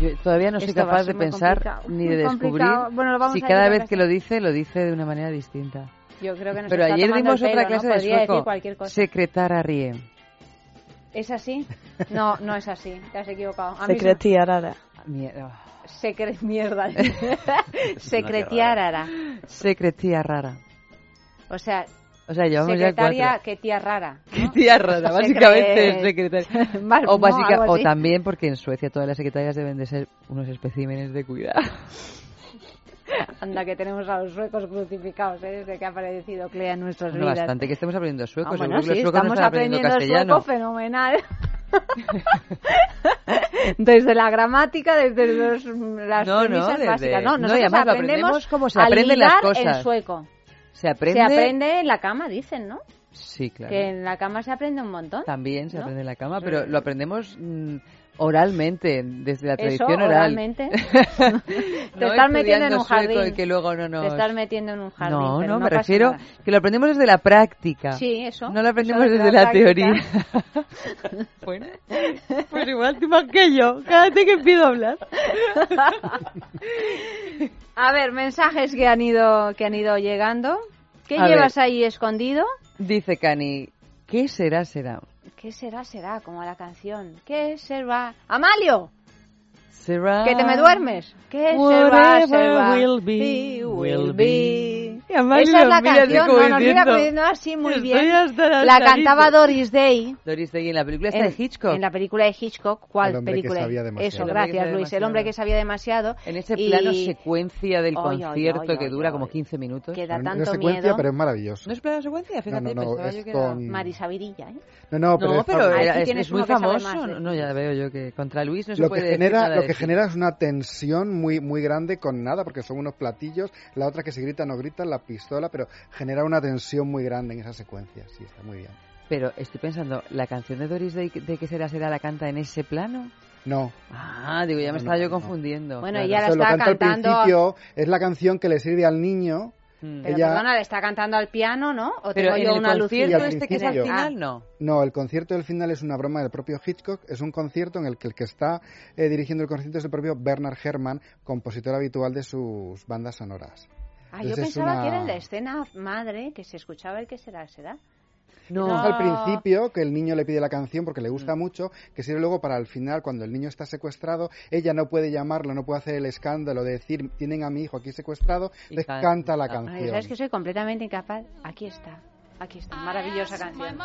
Yo todavía no soy Esto capaz de pensar complicado, ni de descubrir. Bueno, lo vamos si a cada vez que lo dice, lo dice de una manera distinta. Yo creo que nos Pero está ayer dimos otra pelo, clase ¿no? de sueco. decir cualquier cosa. Secretara rie. ¿Es así? No, no es así. Te has equivocado. A mí se- Sekreterare. Mierda. Secre- mierda. Secretiárara. Secretía rara. O sea, O sea, llevamos secretaria que tía rara. Qué tía rara, básicamente secretaria. O, no, básica- o también porque en Suecia todas las secretarias deben de ser unos especímenes de cuidado. Anda, que tenemos a los suecos crucificados ¿eh? desde que ha aparecido Clea en nuestras Bueno, vidas. bastante que estemos aprendiendo sueco. Ah, seguro bueno, que los sí, suecos no estamos aprendiendo aprendiendo castellano. sueco fenomenal. desde la gramática, desde los, las No, no, premisas desde- básicas. No, no, nosotros además lo aprendemos como se aprenden las cosas. en sueco. Se aprende. Se aprende en la cama, dicen, ¿no? Sí, claro. Que en la cama se aprende un montón. También se ¿no? aprende en la cama, pero lo aprendemos mm, oralmente, desde la Eso, tradición oral. oralmente. Te No estás metiendo en un jardín. y que luego no nos- Te estás metiendo en un jardín. No, pero no, no me refiero nada. que lo aprendemos desde la práctica. Sí, eso. No lo aprendemos Eso desde la la, teoría. bueno, pues igual tú más que yo. Cada vez que empiezo a hablar. A ver, mensajes que han ido que han ido llegando. ¿Qué A llevas ver. ahí escondido? Dice Cani, ¿qué será, será? ¿Qué será, será? Como la canción. ¿Qué será? ¡Amalio! Será... ¿Que te me duermes? ¿Qué será, será? will be, will be. Esa es la canción, no, nos mira poniendo así muy "Estoy bien. la La salita". cantaba Doris Day. Doris Day en la película esta de Hitchcock. en la película de Hitchcock, ¿cuál El hombre que película? sabía demasiado. Eso, que gracias Luis, el hombre que sabía demasiado. En ese y plano secuencia del concierto que dura como 15 minutos. Que da tanto es secuencia, miedo. pero es maravilloso. ¿No es plano secuencia? Fíjate, No, no, no, pensaba es yo que era... con- Marisa Virilla, ¿eh? No, no, pero, No, es muy que famoso. ¿eh? No, ya veo yo que contra Luis no se lo puede que decir nada de que Hitchcock. genera es una tensión muy muy grande con nada porque son unos platillos la otra que se grita no grita la pistola pero genera una tensión muy grande en esa secuencia sí está muy bien Pero estoy pensando, ¿la canción de Doris Day de qué será será la canta en ese plano? no Ah, digo, ya me No, estaba no, yo no. confundiendo. Bueno, claro. ella la Eso lo está canta al cantando. principio es la canción que le sirve al niño Mm. Pero ella- perdona, le está cantando al piano, ¿no? ¿O Pero tengo en yo el una concierto Y al alucinación? este que es al final, Ah. no. No, el concierto del final es una broma del propio Hitchcock. Es un concierto en el que el que está eh, dirigiendo el concierto es el propio Bernard Herrmann, compositor habitual de sus bandas sonoras. Ah, yo Entonces es pensaba una- que era en la escena madre que se escuchaba el que será, será. No. No. Al principio, que el niño le pide la canción porque le gusta mucho, que sirve luego para al final, cuando el niño está secuestrado, ella no puede llamarlo, no puede hacer el escándalo de decir, tienen a mi hijo aquí secuestrado, Y les canta. canta la Ay, canción. ¿Sabes que soy completamente incapaz? Aquí está, aquí está, maravillosa canción.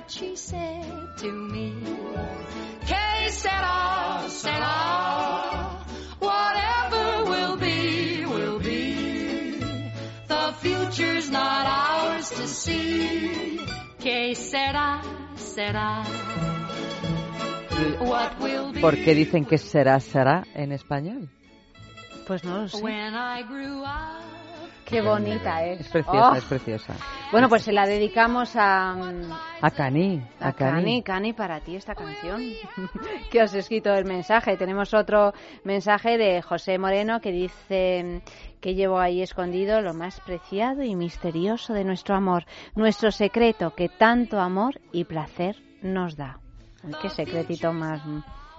What she said to me. Que sera, sera. Future's not ours to see. Que sera, sera. What will be? ¿Por qué dicen que será será en español? Pues no lo sé. When I grew up. Qué bonita es. Es preciosa, Oh. es preciosa. Bueno, pues se la dedicamos a, A Cani, a, a Cani. Cani, para ti esta canción. que os he escrito el mensaje. Tenemos otro mensaje de José Moreno que dice que llevo ahí escondido lo más preciado y misterioso de nuestro amor, nuestro secreto que tanto amor y placer nos da. Qué secretito más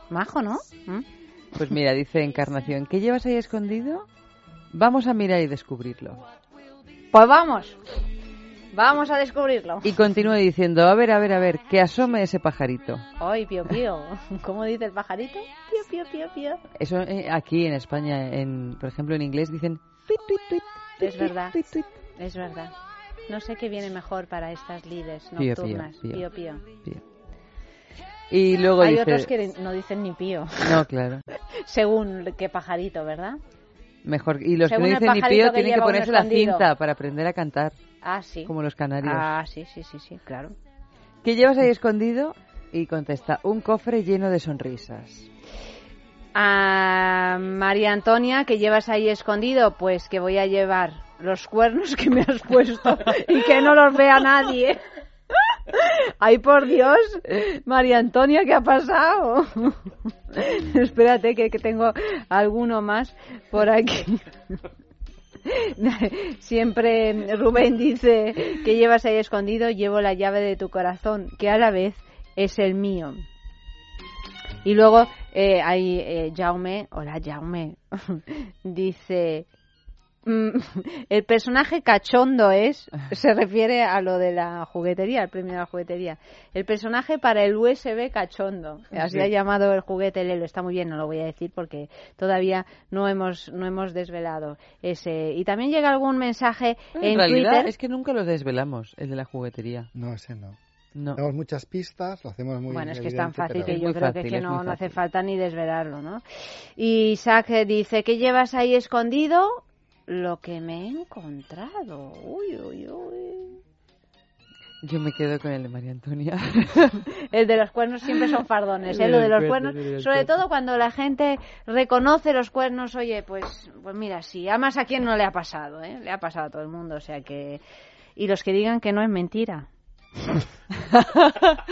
majo, ¿no? ¿Mm? Pues mira, dice Encarnación, ¿qué llevas ahí escondido? Vamos a mirar y descubrirlo. Pues vamos, vamos a descubrirlo. Y continúa diciendo, a ver, a ver, a ver, que asome ese pajarito. Ay, pío, pío. ¿Cómo dice el pajarito? Pío, pío, pío, pío. Eso eh, aquí en España, en, por ejemplo en inglés dicen tuit, tuit, tuit, Es tuit, verdad, tuit, tuit. es verdad. No sé qué viene mejor para estas lides Pío, pío, nocturnas. pío. Pío, pío. Pío. Y luego Hay dice... otros que no dicen ni pío, No, claro. según qué pajarito, ¿verdad? Mejor. Y los Según que no dicen ni pío que tienen que ponerse la cinta para aprender a cantar, Ah, sí. como los canarios. Ah, sí, sí, sí, sí, claro. ¿Qué llevas ahí escondido? Y contesta, un cofre lleno de sonrisas. A María Antonia, que llevas ahí escondido, pues que voy a llevar los cuernos que me has puesto y que no los vea nadie. Ay, por Dios, María Antonia, ¿qué ha pasado? Espérate, que, que tengo alguno más por aquí. Siempre Rubén dice que llevas ahí escondido, llevo la llave de tu corazón, que a la vez es el mío. Y luego eh, hay eh, Jaume, hola Jaume, dice, el personaje cachondo es, se refiere a lo de la juguetería, el premio de la juguetería. El personaje para el USB cachondo, así Sí. ha llamado el juguete Lelo, está muy bien, no lo voy a decir porque todavía no hemos, no hemos desvelado ese. Y también llega algún mensaje en, En realidad Twitter. es que nunca los desvelamos, el de la juguetería. No, ese no. No. Damos muchas pistas, lo hacemos muy Bueno, es que es tan fácil que Es yo creo que, fácil, que es no, hace falta ni desvelarlo, ¿no? Y Isaac eh, dice, ¿qué llevas ahí escondido? Lo que me he encontrado. Uy, uy, uy. Yo me quedo con el de María Antonia. El de los cuernos siempre son fardones, ¿eh? El Lo de los cuernos, sobre todo cuando la gente reconoce los cuernos, oye, pues, pues mira, sí, además a quién no le ha pasado, ¿eh? Le ha pasado a todo el mundo, o sea que... Y los que digan que no es mentira.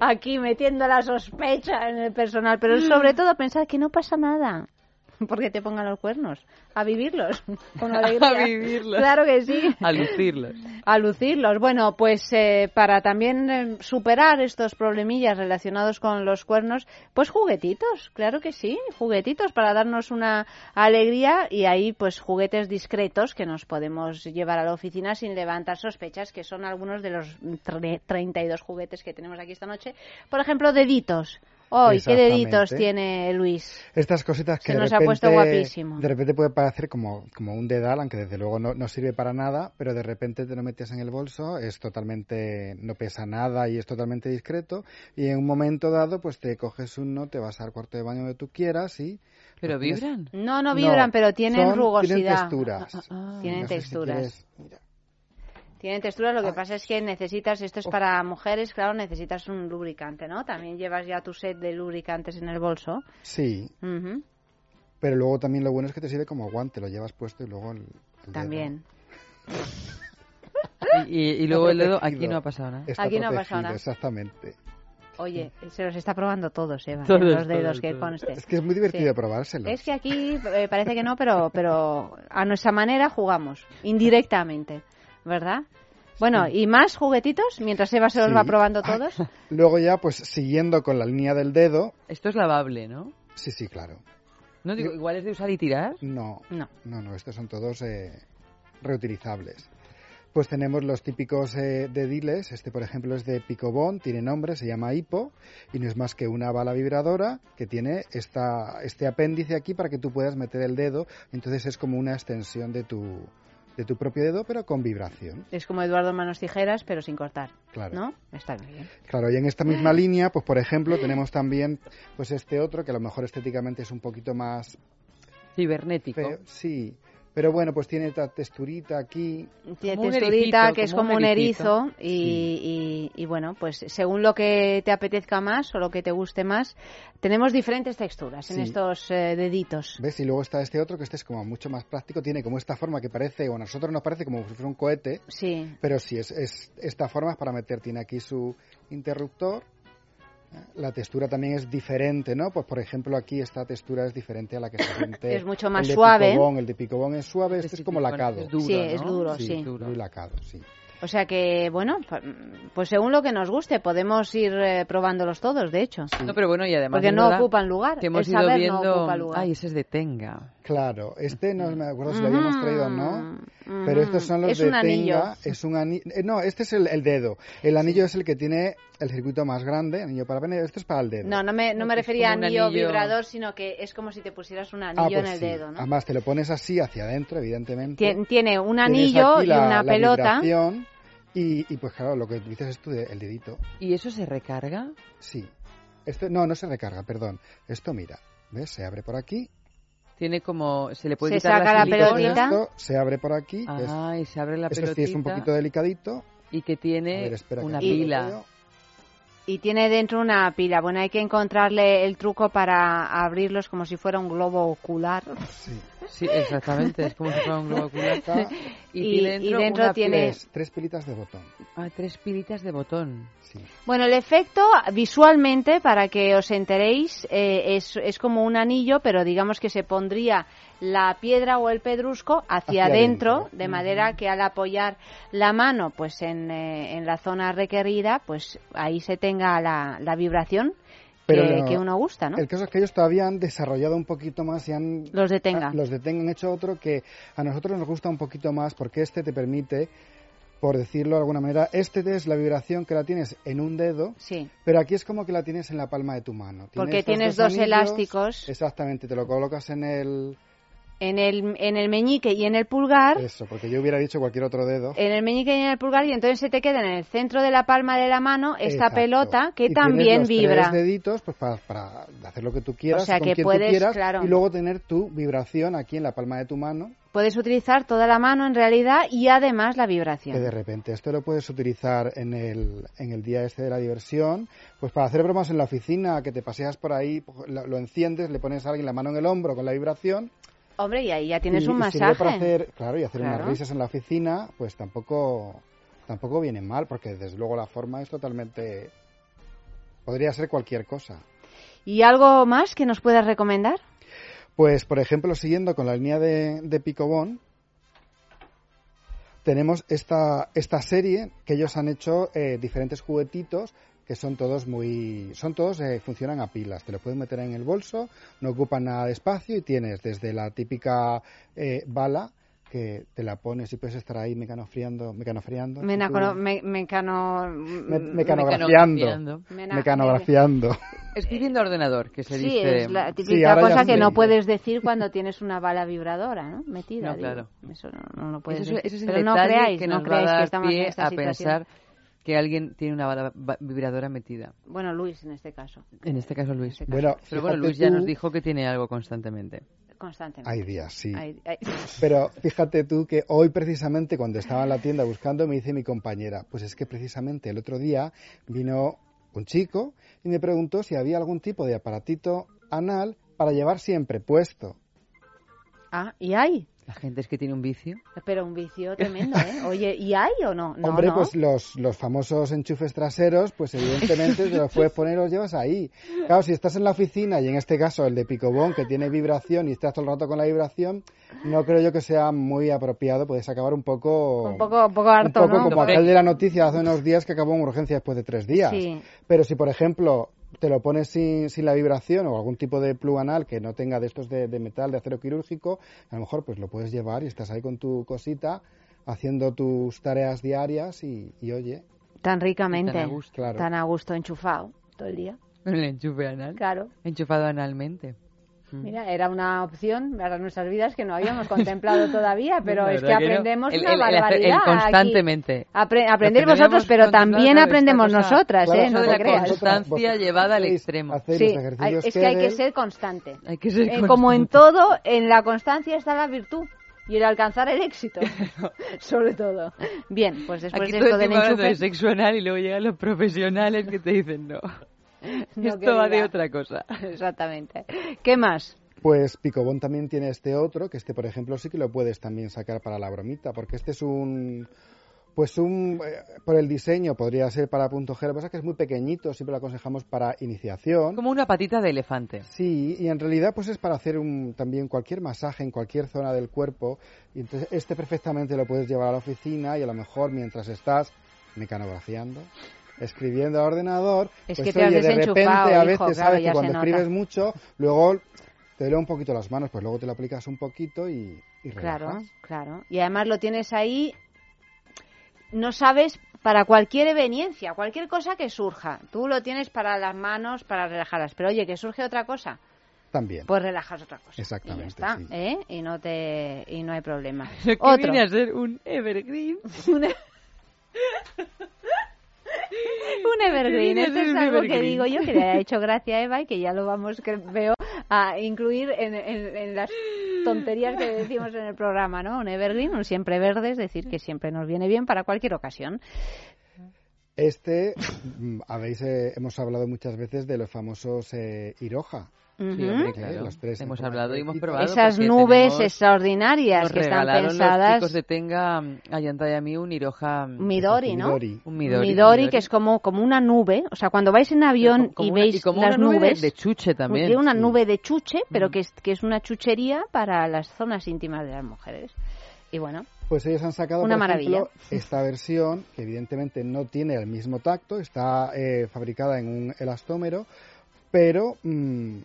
Aquí metiendo la sospecha en el personal, pero sobre todo pensar que no pasa nada. Porque te pongan los cuernos. A vivirlos. Con alegría. A vivirlos. Claro que sí. A lucirlos. A lucirlos. Bueno, pues eh, para también eh, superar estos problemillas relacionados con los cuernos, pues juguetitos, claro que sí, juguetitos para darnos una alegría y ahí pues juguetes discretos que nos podemos llevar a la oficina sin levantar sospechas, que son algunos de los tre- 32 juguetes que tenemos aquí esta noche. Por ejemplo, deditos. ¡Ay, qué deditos tiene Luis! Estas cositas que Se de nos ha repente, puesto guapísimo. De repente puede parecer como, como un dedal, aunque desde luego no, no sirve para nada, pero de repente te lo metes en el bolso, es totalmente, no pesa nada y es totalmente discreto, y en un momento dado pues te coges uno, te vas al cuarto de baño donde tú quieras y... ¿Pero vibran? No, no vibran, pero tienen son- rugosidad. Tienen texturas. Tienen No sé si texturas. quieres- mira. Tienen textura, lo que pasa es que necesitas, esto es para mujeres, claro, necesitas un lubricante, ¿no? También llevas ya tu set de lubricantes en el bolso. Sí, pero luego también lo bueno es que te sirve como guante, lo llevas puesto y luego el, el dedo También. Y, y- y Está luego el dedo, aquí no ha pasado nada. Está Aquí no ha pasado nada. Exactamente. Oye, se los está probando todos, Eva. Todos, los dedos todos, que todos. conste. Es que es muy divertido Sí. probárselos. Es que aquí eh, parece que no, pero, pero a nuestra manera jugamos, indirectamente, ¿verdad? Bueno, ¿y más juguetitos mientras Eva se los Sí. va probando todos? Luego ya, pues siguiendo con la línea del dedo. Esto es lavable, ¿no? Sí, sí, claro. No digo, igual es de usar y tirar. No, No. no, no, estos son todos eh, reutilizables. Pues tenemos los típicos eh, dediles. Este, por ejemplo, es de Picobón, tiene nombre, se llama hipo y no es más que una bala vibradora que tiene esta, este apéndice aquí para que tú puedas meter el dedo. Entonces es como una extensión de tu, de tu propio dedo, pero con vibración. Es como Eduardo Manos Tijeras, pero sin cortar, Claro. ¿no? Está bien. Claro, y en esta misma línea, pues por ejemplo, tenemos también pues este otro que a lo mejor estéticamente es un poquito más Cibernético. feo. Sí, pero bueno, pues tiene esta texturita aquí. Tiene Como texturita ericito, que es como un erizo y, y- y bueno, pues según lo que te apetezca más o lo que te guste más, tenemos diferentes texturas en estos eh, deditos. ¿Ves? Y luego está este otro que este es como mucho más práctico, tiene como esta forma que parece, o a nosotros nos parece como si fuera un cohete, Sí. pero sí, es, es esta forma es para meter, tiene aquí su interruptor. ¿Eh? La textura también es diferente, ¿no? Pues por ejemplo aquí esta textura es diferente a la que se siente. Es mucho más el de suave. Picobón. El de Picobón es suave, este es como lacado. es duro, Sí, es duro, sí, sí. duro y lacado, sí. O sea que, bueno, pues según lo que nos guste, podemos ir eh, probándolos todos, de hecho. No, pero bueno, y además Porque no verdad ocupan lugar. Que hemos El ido saber viendo... no ocupa lugar. Ay, ese es de Tenga. Claro, este no me acuerdo si lo habíamos traído o no, pero estos son los es de un anillo. Tenga, es un anillo, no, este es el, el dedo, el anillo es el que tiene el circuito más grande, anillo para pene, este es para el dedo. No, no me, no me refería a anillo, anillo- vibrador, sino que es como si te pusieras un Ah, anillo pues en el sí. dedo, ¿no? Además te lo pones así hacia adentro, evidentemente. Tien- tiene un anillo aquí y la- una la pelota. vibración y, y pues claro, lo que dices es tú, de- el dedito. ¿Y eso se recarga? Sí. Este, no, no se recarga, perdón. Esto mira, ¿ves? Se abre por aquí. Tiene como... Se le puede Se quitar saca la silicona. pelotita. Esto se abre por aquí. Ah, y se abre la Esto pelotita. sí es un poquito delicadito. Y que tiene ver, una pila. Y tiene dentro una pila. Bueno, hay que encontrarle el truco para abrirlos como si fuera un globo ocular. Sí. Sí, exactamente, es como si fuera un globo ocular. Y- dentro tiene- Tres, tres pilitas de botón. Ah, tres pilitas de botón. Bueno, el efecto visualmente, para que os enteréis, eh, es, es como un anillo, pero digamos que se pondría la piedra o el pedrusco hacia, Hacia adentro, de manera que al apoyar la mano pues en, eh, en la zona requerida, pues ahí se tenga la, la vibración Pero que, no, que uno gusta, ¿no? El caso es que ellos todavía han desarrollado un poquito más y han... Los detenga. ah, Los detengan. Han hecho otro que a nosotros nos gusta un poquito más porque este te permite, por decirlo de alguna manera, este es la vibración que la tienes en un dedo, Sí. pero aquí es como que la tienes en la palma de tu mano. Porque tienes dos anillos, elásticos. Exactamente, te lo colocas en el... En el, en el meñique y en el pulgar. Eso, porque yo hubiera dicho cualquier otro dedo. En el meñique y en el pulgar y entonces se te queda en el centro de la palma de la mano esta Exacto. pelota que Y también los vibra. Tres deditos pues para, para hacer lo que tú quieras, O sea con que quien puedes, tú quieras, claro. y luego tener tu vibración aquí en la palma de tu mano, Puedes utilizar toda la mano en realidad y además la que de vibración. repente esto lo puedes utilizar en el, en el día este de la diversión, pues para hacer bromas en la oficina, que te paseas por ahí, lo, lo enciendes, le pones a alguien la mano en el hombro con la vibración. Hombre, y ahí ya tienes y, un masaje. para hacer, claro, y hacer Claro. unas risas en la oficina, pues tampoco, tampoco viene mal, porque desde luego la forma es totalmente... Podría ser cualquier cosa. ¿Y algo más que nos puedas recomendar? Pues, por ejemplo, siguiendo con la línea de, de Picobón, tenemos esta, esta serie que ellos han hecho eh, diferentes juguetitos que son todos muy son todos eh, funcionan a pilas te lo puedes meter en el bolso no ocupan nada de espacio y tienes desde la típica eh, bala que te la pones y puedes estar ahí mecanofriando mecanofriando Menacoro- me- mecano... Me- mm, mecanografiando Mena- mecanografiando Escribiendo ordenador, que se Sí, dice... es la típica cosa que no puedes decir cuando tienes una bala vibradora, ¿no? Metida. No, digo. claro. Eso no, no lo puedes decir. ese es el Pero no creáis, que no creáis que dar estamos en pie esta a situación. pensar que alguien tiene una vibradora metida. Bueno, Luis, en este caso. En este caso, Luis. caso. Bueno, Pero bueno, Luis ya tú- nos dijo que tiene algo constantemente. Constantemente. hay días sí Hay- hay- Pero fíjate tú que hoy precisamente cuando estaba en la tienda buscando me dice mi compañera, pues es que precisamente el otro día vino un chico y me preguntó si había algún tipo de aparatito anal para llevar siempre puesto. Ah, ¿y hay? La gente es que tiene un vicio. Pero un vicio tremendo, ¿eh? Oye, ¿y hay o no? No, Hombre, no. pues los, los famosos enchufes traseros, pues evidentemente te los puedes poner y los llevas ahí. Claro, si estás en la oficina y en este caso el de Picobón que tiene vibración y estás todo el rato con la vibración, no creo yo que sea muy apropiado, puedes acabar un poco... Un poco, un poco harto, un poco ¿no? como aquel de la noticia hace unos días que acabó en urgencia después de tres días. Sí. Pero si, por ejemplo, te lo pones sin, sin la vibración o algún tipo de plug anal que no tenga de estos de, de metal, de acero quirúrgico, a lo mejor pues lo puedes llevar y estás ahí con tu cosita haciendo tus tareas diarias y, y oye, Tan ricamente. Tan a gusto. Claro. Tan a gusto enchufado todo el día. Con el enchufe anal. Claro. Enchufado analmente. Mira, era una opción para nuestras vidas que no habíamos contemplado todavía, pero es que verdad que no. aprendemos El- una el- el el barbaridad. aquí. constantemente. Apre- no vosotros, pero también aprendemos cosa. nosotras, Claro, ¿eh? No de te la creas. constancia llevada al extremo. Sí, hay- es que hay que ser constante. Hay que ser Eh, constante. como en todo, en la constancia está la virtud y el alcanzar el éxito, sobre todo. Bien, pues después Aquí de todo esto del de enchufe... sexo anal y luego llegan los profesionales que te dicen no. No, Esto va de otra cosa. Exactamente. ¿Qué más? Pues Picobón también tiene este otro, que este, por ejemplo, sí que lo puedes también sacar para la bromita, porque este es un... Pues un, eh, por el diseño podría ser para punto G, lo que pasa es que es muy pequeñito, siempre lo aconsejamos para iniciación. Como una patita de elefante. Sí, y en realidad pues es para hacer un, también cualquier masaje en cualquier zona del cuerpo. Y entonces este perfectamente lo puedes llevar a la oficina y a lo mejor mientras estás mecanografiando, escribiendo al ordenador, Es pues que te has oye, de repente a veces claro, sabes que cuando nota. escribes mucho, luego te duele un poquito las manos, pues luego te lo aplicas un poquito y, y Claro, relajas. claro. Y además lo tienes ahí, no sabes, para cualquier eveniencia, cualquier cosa que surja. Tú lo tienes para las manos, para relajarlas. Pero oye, que surge otra cosa, También. pues relajas otra cosa. Exactamente, Y está, sí. ¿eh? Y no, te, y no hay problema. Lo que Otro. viene a ser un evergreen. Un evergreen, esto es algo que digo yo que le ha hecho gracia a Eva y que ya lo vamos, que veo, a incluir en, en- en las tonterías que decimos en el programa, ¿no? Un evergreen, un siempre verde, es decir, que siempre nos viene bien para cualquier ocasión. Este, mm, habéis, eh, hemos hablado muchas veces de los famosos eh, Iroha. Sí, Eh, tres hemos hablado y hemos probado. Esas nubes extraordinarias que están pensadas. los chicos de Tenga a Yanta y a mí un Iroha... Midori, ¿no? Midori. Un Midori. Midori, que es como, como una nube. O sea, cuando vais en avión Como y una- veis y como las una nube de- nubes. de chuche también, Tiene una sí. nube de chuche, pero que, es, que es una chuchería para las zonas íntimas de las mujeres. Y bueno, Pues ellos han sacado, Una por maravilla. ejemplo, esta versión, que evidentemente no tiene el mismo tacto, está eh, fabricada en un elastómero, pero mm,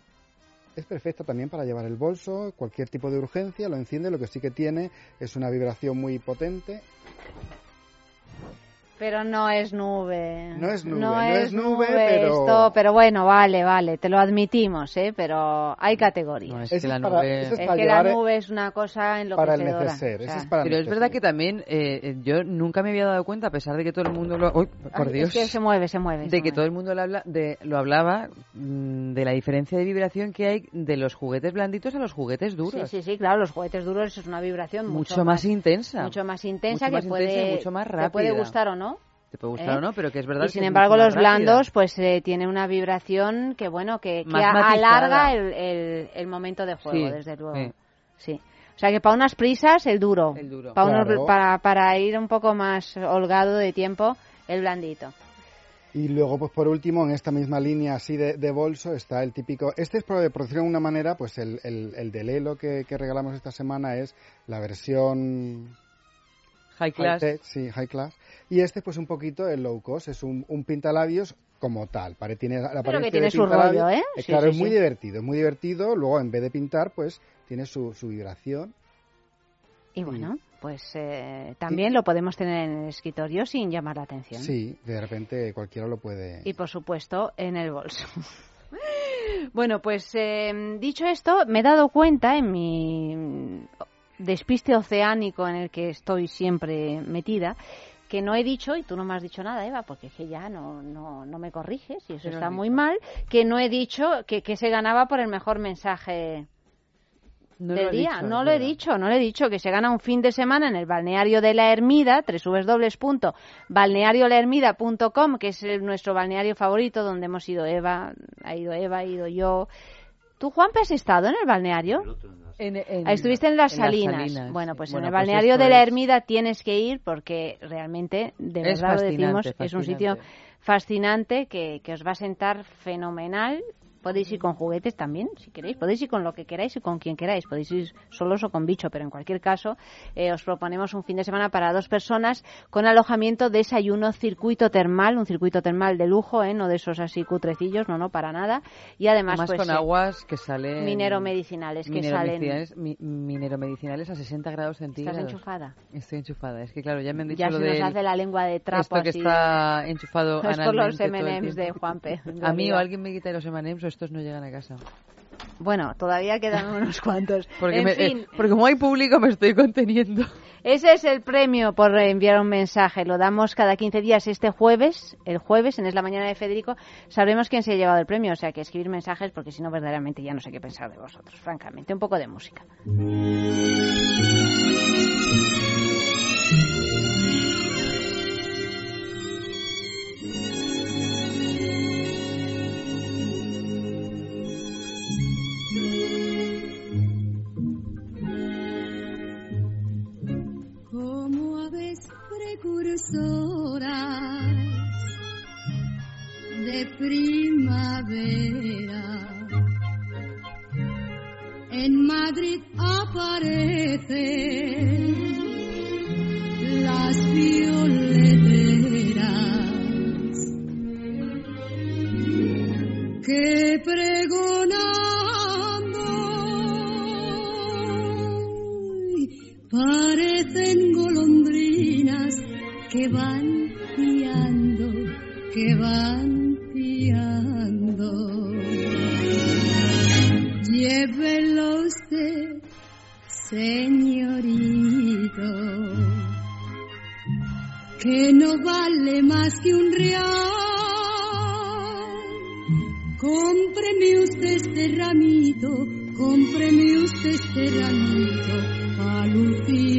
es perfecta también para llevar el bolso, cualquier tipo de urgencia, lo enciende, lo que sí que tiene es una vibración muy potente. Pero no es nube. No es nube, no es nube, pero- esto, pero bueno, vale, vale, te lo admitimos, ¿eh? Pero hay categorías. No, es que la para- nube... es Es para que la llevar, nube es una cosa enloquecedora. para el neceser, O sea, es para Pero es verdad que también eh, yo nunca me había dado cuenta, a pesar de que todo el mundo lo... Uy, por ay, Dios. Es que se mueve, se mueve. se de que mueve. todo el mundo lo, habla, de, lo hablaba mm, de la diferencia de vibración que hay de los juguetes blanditos a los juguetes duros. Sí, sí, sí, claro, los juguetes duros es una vibración mucho, mucho, más, intensa. mucho más intensa Mucho más que intensa y puede, mucho más te puede rápida. gustar o no. Te puede gustar ¿eh? o no, pero que es verdad Y que sin embargo los blandos pues eh, tiene una vibración que bueno que, alarga el, el- el momento de juego Sí, desde luego. sí. Sí. O sea que para unas prisas el duro, El duro. Para, unos- para, para ir un poco más holgado de tiempo el blandito. Y luego, pues por último, en esta misma línea así de, de bolso está el típico... Este es, por por decirlo de una manera, pues el, el, el de Lelo que, que regalamos esta semana es la versión High class. sí, high class. Y este, pues un poquito el low cost, es un, un pintalabios como tal. Pare, tiene la Pero que tiene de su rollo, ¿eh? Eh, Sí, claro, sí, es muy sí. divertido, es muy divertido. Luego, en vez de pintar, pues tiene su, su vibración. Y bueno, pues eh, también lo podemos tener en el escritorio sin llamar la atención. Sí, de repente cualquiera lo puede... Y por supuesto en el bolso. bueno, pues eh, dicho esto, me he dado cuenta en mi despiste oceánico en el que estoy siempre metida que no he dicho, y tú no me has dicho nada, Eva, porque es que ya no, no, no me corriges y eso ¿Qué no está muy mal, que no he dicho que, que se ganaba por el mejor mensaje No del día. dicho, no lo he dicho, no lo he dicho, que se gana un fin de semana en el balneario de la Ermida, www.balneariolahermida.com, que es el- nuestro balneario favorito, donde hemos ido Eva, ha ido Eva, ha ido yo. ¿Tú, Juanpe, has estado en el balneario? En- en- Ah, Estuviste en las, en las salinas. Bueno, pues Bueno, en el pues balneario de la es- Ermida tienes que ir porque realmente, de verdad lo fascinante, decimos, es un sitio fascinante. fascinante que, que os va a sentar fenomenal. Podéis ir con juguetes también, si queréis. Podéis ir con lo que queráis y con quien queráis. Podéis ir solos o con bicho, pero en cualquier caso eh, os proponemos un fin de semana para dos personas con alojamiento, desayuno, circuito termal, un circuito termal de lujo, ¿eh? no de esos así cutrecillos, no, no, para nada. Y además, Además pues, con eh, aguas que salen... mineromedicinales que salen... mineromedicinales- mi- mineromedicinales a 60 grados centígrados. ¿Estás enchufada? Estoy enchufada. Es que claro, ya me han dicho Ya lo se del- nos hace la lengua de trapo Esto que así. está enchufado Es por los M&M's de. Juanpe. A mí o alguien me quita los M&M's estos no llegan a casa. Bueno, todavía quedan unos cuantos. Porque, en me- fin, eh, porque como hay público me estoy conteniendo. ese es el premio por enviar un mensaje. Lo damos cada 15 días este jueves. El jueves, en Es la Mañana de Federico, sabremos quién se ha llevado el premio. O sea, que escribir mensajes porque si no, verdaderamente ya no sé qué pensar de vosotros, francamente. Un poco de música. Precursoras de primavera. En Madrid aparecen las violeteras que pregonando parecen que van piando, que van piando. Llévelo usted, señorito, que no vale más que un real. Cómpreme usted este ramito, cómpreme usted este ramito, lucirlo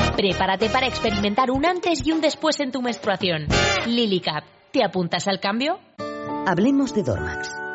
Prepárate para experimentar un antes y un después en tu menstruación. Lily Cap. ¿Te apuntas al cambio? Hablemos de Dormax.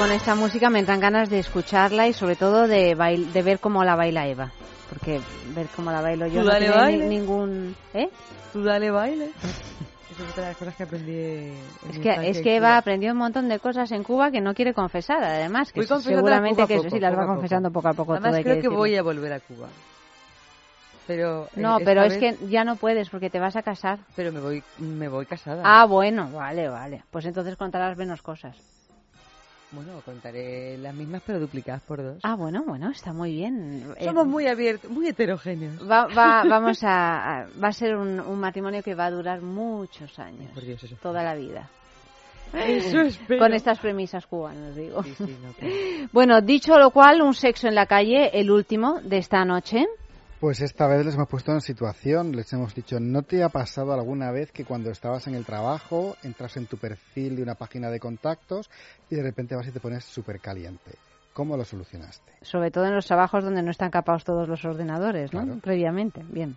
Con esta música me entran ganas de escucharla y sobre todo de, bail- de ver cómo la baila Eva. Porque ver cómo la bailo yo Tú no tiene ni- ningún... ¿Eh? Tú dale baile. Esa es otra de las cosas que aprendí en Es que, es que Eva aprendió un montón de cosas en Cuba que no quiere confesar, además, que seguramente que poco, sí las va a poco. confesando poco a poco. Además todo creo que, decirlo. voy a volver a Cuba. Pero eh, No, pero es vez- que ya no puedes porque te vas a casar. Pero me voy, me voy casada. Ah, bueno, vale, vale. Pues entonces contarás menos cosas. Bueno, contaré las mismas pero duplicadas por dos. Ah, bueno, bueno, está muy bien. Eh, Somos muy abiertos, muy heterogéneos. Va, va, vamos a, a- va a ser un, un matrimonio que va a durar muchos años, Por Dios, eso. toda la vida. Eso espero. Con estas premisas cubanas, digo. Sí, sí, no, claro. Bueno, dicho lo cual, un sexo en la calle, el último de esta noche. Pues esta vez les hemos puesto en situación, les hemos dicho, ¿no te ha pasado alguna vez que cuando estabas en el trabajo entras en tu perfil de una página de contactos y de repente vas y te pones súper caliente? ¿Cómo lo solucionaste? Sobre todo en los trabajos donde no están capados todos los ordenadores, ¿no? Claro. Previamente, bien.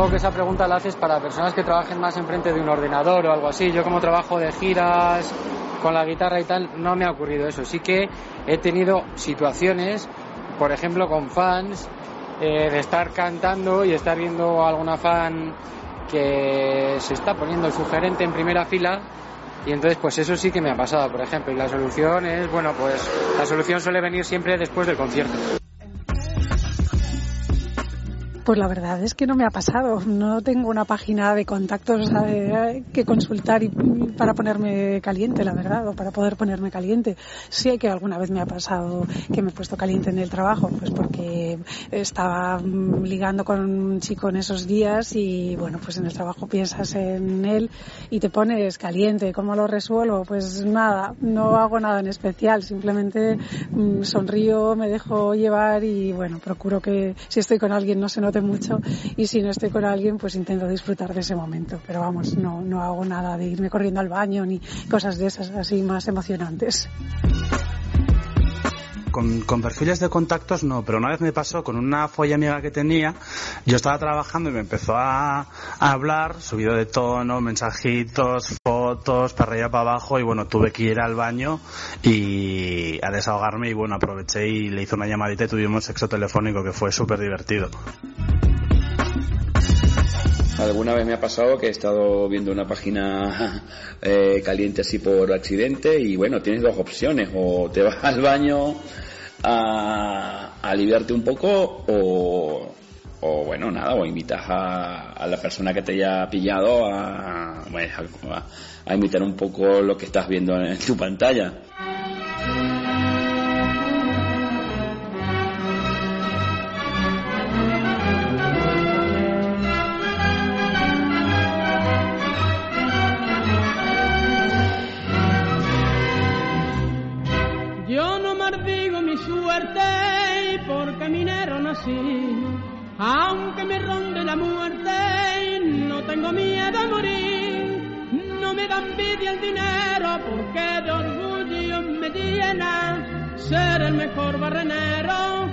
Supongo que esa pregunta la haces para personas que trabajen más enfrente de un ordenador o algo así. Yo como trabajo de giras con la guitarra y tal, no me ha ocurrido eso. Sí que he tenido situaciones, por ejemplo, con fans, eh, de estar cantando y estar viendo a alguna fan que se está poniendo el sugerente en primera fila y entonces pues eso sí que me ha pasado, por ejemplo. Y la solución es, bueno, pues la solución suele venir siempre después del concierto. Pues la verdad es que no me ha pasado. No tengo una página de contactos eh, que consultar y, para ponerme caliente, la verdad, o para poder ponerme caliente. Sí que alguna vez me ha pasado que me he puesto caliente en el trabajo, pues porque estaba mm, ligando con un chico en esos días y bueno, pues en el trabajo piensas en él y te pones caliente. ¿Cómo lo resuelvo? Pues nada, no hago nada en especial. Simplemente mm, sonrío, me dejo llevar y bueno, procuro que si estoy con alguien no se note mucho y si no estoy con alguien pues intento disfrutar de ese momento. Pero vamos, no, no hago nada de irme corriendo al baño ni cosas de esas así más emocionantes. Con, con perfiles de contactos no, pero una vez me pasó con una folla amiga que tenía, yo estaba trabajando y me empezó a, a hablar, subido de tono, mensajitos, fotos, para arriba, para abajo, y bueno, tuve que ir al baño y a desahogarme y bueno, aproveché y le hice una llamadita y tuvimos sexo telefónico que fue súper divertido. Alguna vez me ha pasado que he estado viendo una página eh, caliente así por accidente y bueno, tienes dos opciones, o te vas al baño a, a aliviarte un poco o, o bueno, nada, o invitas a, la persona que te haya pillado a, a, a imitar un poco lo que estás viendo en tu pantalla. Yo no maldigo mi suerte porque minero nací. Aunque me ronde la muerte, no tengo miedo a morir. Me da envidia el dinero porque de orgullo me llena ser el mejor barrenero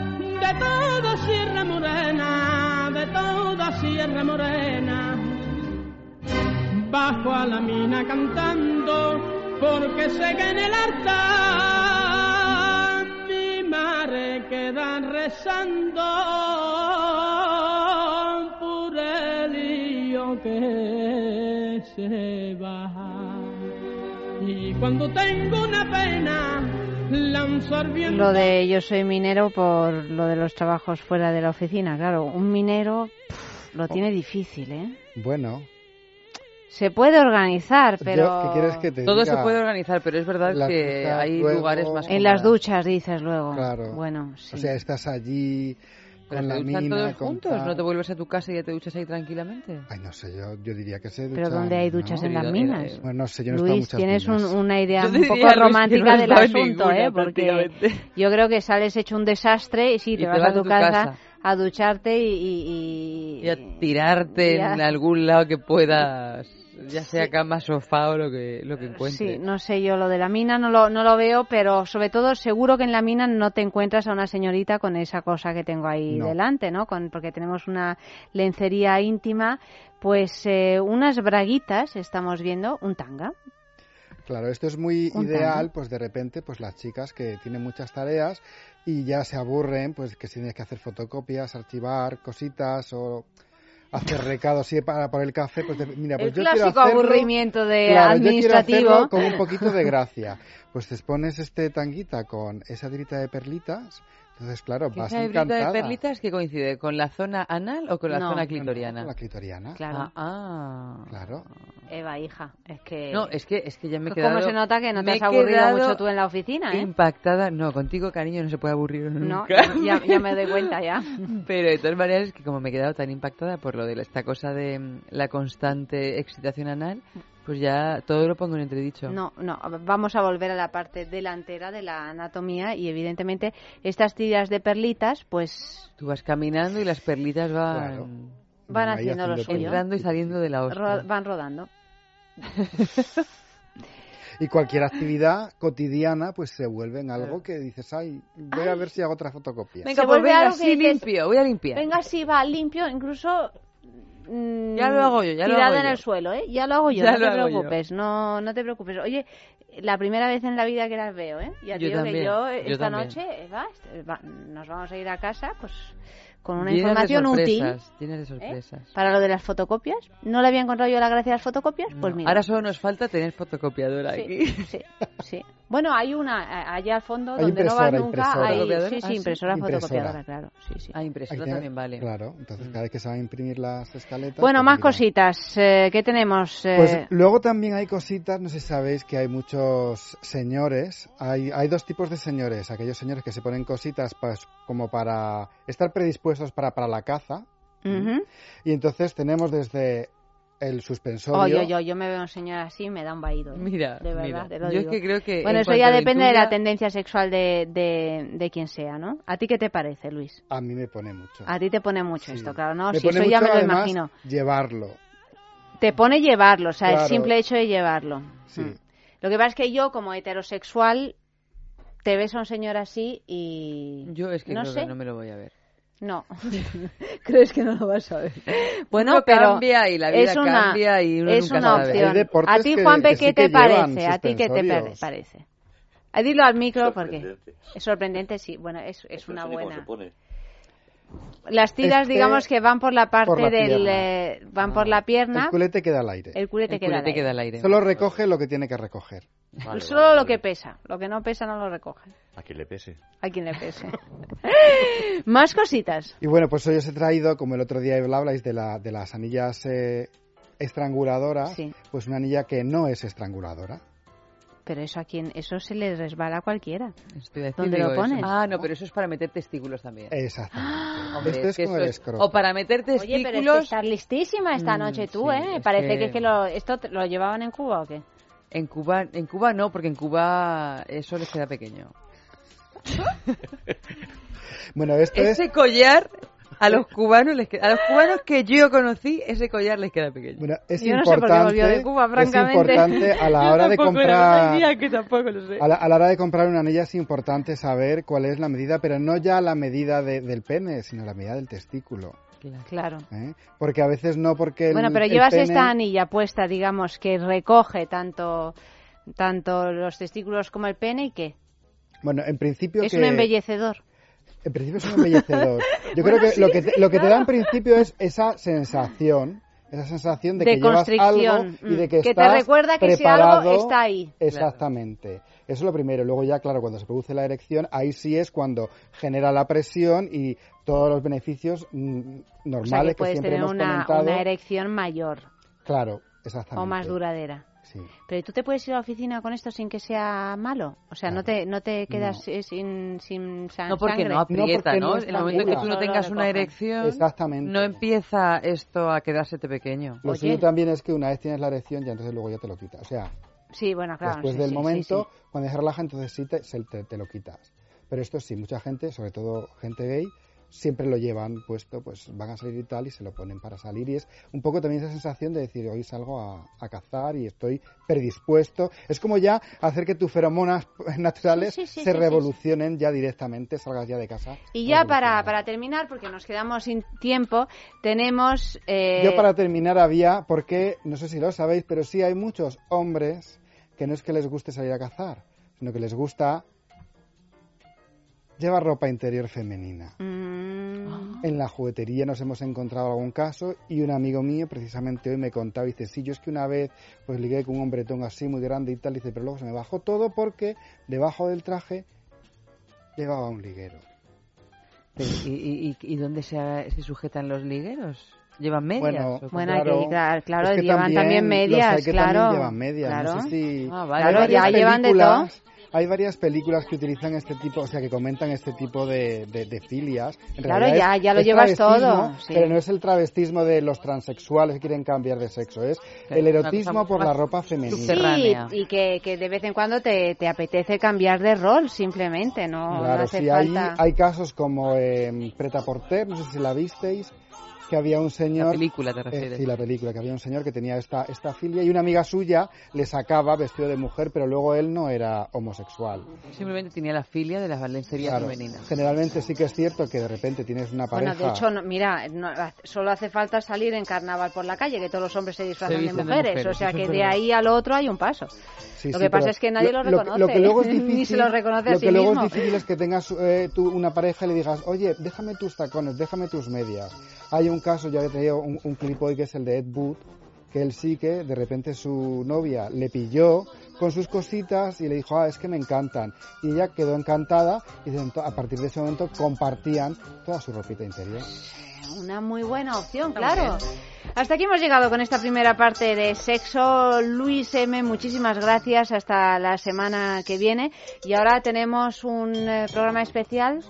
de toda Sierra Morena, de toda Sierra Morena. Bajo a la mina cantando porque sé que en el altar mi madre queda rezando se va. Y cuando tengo una pena. Lo de yo soy minero por lo de los trabajos fuera de la oficina. Claro, un minero pf, lo tiene difícil, ¿eh? Bueno, Se puede organizar, pero... yo, ¿qué quieres que te Todo diga? se puede organizar, pero es verdad Las que hay luego- lugares más En las duchas, dices luego. Claro. Bueno, sí. O sea, estás allí Pero con la duchan mina, todos con juntos, tal. ¿no te vuelves a tu casa y ya te duchas ahí tranquilamente? Ay, no sé, yo, yo diría que se Pero duchan, ¿dónde hay ¿no? duchas en las Pero, minas? eh, Bueno, no sé, yo no Luis, muchas tienes un- una idea un poco no romántica he del asunto, ninguna, ¿eh? Porque yo creo que sales hecho un desastre y sí, Y te, te vas, vas a tu, a tu casa, casa. a ducharte y... y- y- Y a tirarte y a- en algún lado que puedas, ya sea cama, sofá o lo que, lo que encuentres. Sí, no sé yo lo de la mina, no lo, no lo veo, pero sobre todo seguro que en la mina no te encuentras a una señorita con esa cosa que tengo ahí No. delante, ¿no? Con, porque tenemos una lencería íntima, pues eh, unas braguitas, estamos viendo, un tanga. Claro, esto es muy Un ideal, tango. pues de repente, pues las chicas que tienen muchas tareas y ya se aburren, pues que si tienes que hacer fotocopias, archivar cositas o hacer recados sí, para por el café, pues mira, pues El yo quiero clásico hacerlo- aburrimiento de Claro, yo quiero administrativo. hacerlo con un poquito de gracia. Pues te pones este tanguita con esa tirita de perlitas, entonces claro, ¿Qué vas esa encantada. de perlitas que coincide con la zona anal o con la No. zona No, no, clitoriana? La clitoriana. Claro. Ah, ah. Claro. Eva, hija, es que... No, es que, es que ya me he ¿Cómo quedado... se nota que no te has aburrido mucho tú en la oficina, eh? Impactada. No, contigo, cariño, no se puede aburrir No, nunca. ya, ya me doy cuenta ya. Pero de todas maneras, es que como me he quedado tan impactada por lo de esta cosa de mm, la constante excitación anal, pues ya todo lo pongo en entredicho. No, no, vamos a volver a la parte delantera de la anatomía y evidentemente estas tiras de perlitas pues Tú vas caminando y las perlitas van... van haciendo lo suyo, Entrando y saliendo de la hostia. Ro- van rodando. Y cualquier actividad cotidiana, pues se vuelve en algo que dices, ay, voy a ver si hago otra fotocopia. Venga, Se pues vuelve venga, algo que sí, dices, limpio, voy a limpiar. Venga, sí, va, limpio, incluso mm, Ya lo hago yo, ya lo tirado hago en yo. el suelo, ¿eh? Ya lo hago yo, Ya no lo te preocupes, no, no te preocupes. Oye, la primera vez en la vida que las veo, ¿eh? Ya te Yo digo que yo yo esta también. noche, Eva, est- va- nos vamos a ir a casa, pues con una Llenas de información útil. sorpresas, llenas de ¿eh? sorpresas. Para lo de las fotocopias. ¿No le había encontrado yo la gracia de las fotocopias? Pues mira. Ahora solo nos falta tener fotocopiadora Sí, aquí. sí, sí. Bueno, hay una allá al fondo Hay donde no vas impresora, nunca. impresora. Hay, sí, Ah, sí, sí. impresora, Impresora. fotocopiadora, claro. Sí, sí. Ah, Hay impresora también vale. Claro, entonces cada vez que se van a imprimir las escaletas. Bueno, pues más mira. cositas. Eh, ¿Qué tenemos? Eh, Pues luego también hay cositas, no sé si sabéis que hay muchos señores, hay, hay dos tipos de señores, aquellos señores que se ponen cositas pues, como para estar predispuestos para, para la caza, y entonces tenemos desde el suspensorio, Oye, oye, yo me veo un señor así y me da un vaído. ¿eh? Mira, de verdad, mira. te lo Yo es que creo que Bueno, en eso ya depende de la tendencia sexual de, de, de quien sea, ¿no? ¿A ti qué te parece, Luis? a mí me pone mucho. A ti te pone mucho Sí. esto, claro, ¿no? me Si pone eso ya me lo además, imagino. llevarlo. Te pone llevarlo, o sea, el simple hecho de llevarlo. Sí. Mm. Lo que pasa es que yo, como heterosexual, te ves a un señor así y... Yo es que no creo sé. que no me lo voy a ver. No, crees que no lo vas a ver. Bueno, Uno pero cambia y la vida es una, cambia y uno es nunca una opción. A ti, Juanpe, que ¿qué sí te parece? ¿A ti qué te parece? Ah, Dilo al micro porque es sorprendente, sí. Bueno, es, es una buena. Las tiras, Este digamos, que van por la parte por la del... eh, van por la pierna. El culete queda al aire. El culete El queda, culete al queda aire. al aire. Solo recoge lo que tiene que recoger. Solo lo que pesa. Lo que no pesa no lo recoge. A quien le pese. A quien le pese. Más cositas. Y bueno, pues hoy os he traído, como el otro día hablabais de, la, de las anillas eh, estranguladoras, Sí. pues una anilla que no es estranguladora. Pero eso a quien eso se le resbala a cualquiera. Estoy ¿Dónde lo eso. pones? Ah, no, pero eso es para meter testículos también. Exactamente. Hombre, Esto es que como esto el es- escroto. O para meter Oye, pero es que testículos... estás listísima esta Mm, noche tú, sí, ¿eh? Parece que, que- es que lo, esto lo llevaban en Cuba o qué. En Cuba, en Cuba no, porque en Cuba eso les queda pequeño. Bueno, esto es... Ese collar a los cubanos les queda- a los cubanos que yo conocí ese collar les queda pequeño. Bueno, es Yo no sé por qué importante, volvió de Cuba, es importante a la hora de comprar verdad es que tampoco lo sé. a la, a la hora de comprar una anilla es importante saber cuál es la medida, pero no ya la medida de- del pene, sino la medida del testículo. Claro. ¿eh? Porque a veces no porque el, Bueno, pero el llevas pene- esta anilla puesta, digamos, que recoge tanto tanto los testículos como el pene y qué. Bueno, en principio Es que un embellecedor. En principio es un embellecedor. Yo Bueno, creo que, sí, lo, que te, lo que te da en principio es esa sensación, esa sensación de, De que llevas algo y de mm, que, que te recuerda que ese algo preparado. está ahí. Exactamente. Eso es lo primero. Luego ya, claro, cuando se produce la erección, ahí sí es cuando genera la presión y todos los beneficios mm, O sea, normales que puedes siempre tener hemos una, comentado. una erección mayor Claro, exactamente. o más duradera. Sí. Pero tú te puedes ir a la oficina con esto sin que sea malo. O sea, no te no te quedas eh, sin sin sa- No porque sangre. no aprieta, ¿no? no En el momento que tú no tengas una erección, Exactamente. no empieza esto a quedársete pequeño. Lo suyo también es que una vez tienes la erección, ya entonces luego ya te lo quitas. O sea, Sí, bueno, claro. después sí, del sí, momento, sí, sí. cuando se relaja, entonces sí te, se- te, te lo quitas. Pero esto sí, mucha gente, sobre todo gente gay, siempre lo llevan puesto, pues van a salir y tal, y se lo ponen para salir. Y es un poco también esa sensación de decir, hoy salgo a, a cazar y estoy predispuesto. Es como ya hacer que tus feromonas naturales Sí, sí, sí, se revolucionen ya directamente, salgas ya de casa. Y ya para, para terminar, porque nos quedamos sin tiempo, tenemos... eh, Yo para terminar había, porque no sé si lo sabéis, pero sí hay muchos hombres que no es que les guste salir a cazar, sino que les gusta llevar ropa interior femenina. mm, En la juguetería nos hemos encontrado algún caso y un amigo mío precisamente hoy me contaba, dice, sí, yo es que una vez pues ligué con un hombretón así muy grande y tal, dice, pero luego se me bajó todo porque debajo del traje llevaba un liguero. Pero, ¿Y, y, y- y dónde se, se sujetan los ligueros? ¿Llevan medias? Bueno, cómo? Bueno, claro, que, claro, claro, es que llevan también, medias, hay que claro. también llevan medias, claro. no sé si... Ah, vale. Hay Claro, ya llevan de películas- Hay varias películas que utilizan este tipo, o sea, que comentan este tipo de, de, de filias. En Claro, ya- ya lo llevas travestismo, todo, sí. Pero no es el travestismo de los transexuales que quieren cambiar de sexo, es el erotismo por la ropa femenina. Sí, subterránea. y que, que de vez en cuando te, te apetece cambiar de rol, simplemente, no, no Claro, hace sí, hay, hay casos como eh, Preta Porter, no sé si la visteis, que había un señor... La película te Eh, refieres. sí, la película, que había un señor que tenía esta, esta filia y una amiga suya le sacaba vestido de mujer, pero luego él no era homosexual. Simplemente tenía la filia de la lencería Claro, femenina. generalmente sí que es cierto que de repente tienes una pareja... Bueno, de hecho, no- mira, no- solo hace falta salir en carnaval por la calle, que todos los hombres se disfrazan Se de visten de mujeres, mujeres, o sea que de ahí al otro hay un paso. Sí, lo sí, que pasa pero es que nadie lo, lo, reconoce, Lo que luego es difícil, ni se lo reconoce a lo sí que luego mismo. es difícil es que tengas eh, tú una pareja y le digas, oye, déjame tus tacones, déjame tus medias. Hay un caso, ya he traído un, un clip hoy que es el de Ed Wood, que él sí que de repente su novia le pilló con sus cositas y le dijo, ah, es que me encantan. Y ella quedó encantada y a partir de ese momento compartían toda su ropita interior. Una muy buena opción, claro. Hasta aquí hemos llegado con esta primera parte de sexo. Luis M, muchísimas gracias. Hasta la semana que viene. Y ahora tenemos un eh, programa especial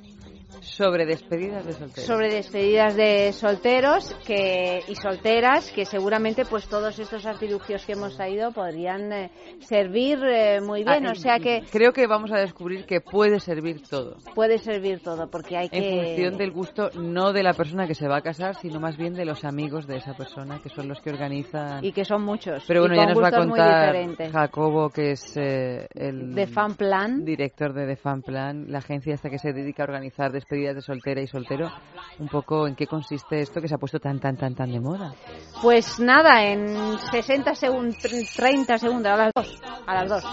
Sobre despedidas de solteros. sobre despedidas de solteros que, y solteras que seguramente pues todos estos artilugios que hemos traído podrían eh, servir eh, muy bien. Ah, o sea que Creo que vamos a descubrir que puede servir todo. puede servir todo porque hay En que... función del gusto, no de la persona que se va a casar, sino más bien de los amigos de esa persona, que son los que organizan. Y que son muchos. Pero bueno, ya nos va a contar. Jacobo, que es eh, el De Fan Plan. director de The Fan Plan, la agencia esta que se dedica a organizar despedidas de soltera y soltero, un poco en qué consiste esto que se ha puesto tan, tan, tan, tan de moda. Pues nada, en 60 segundos, 30 segundos, a las 2. A las 2.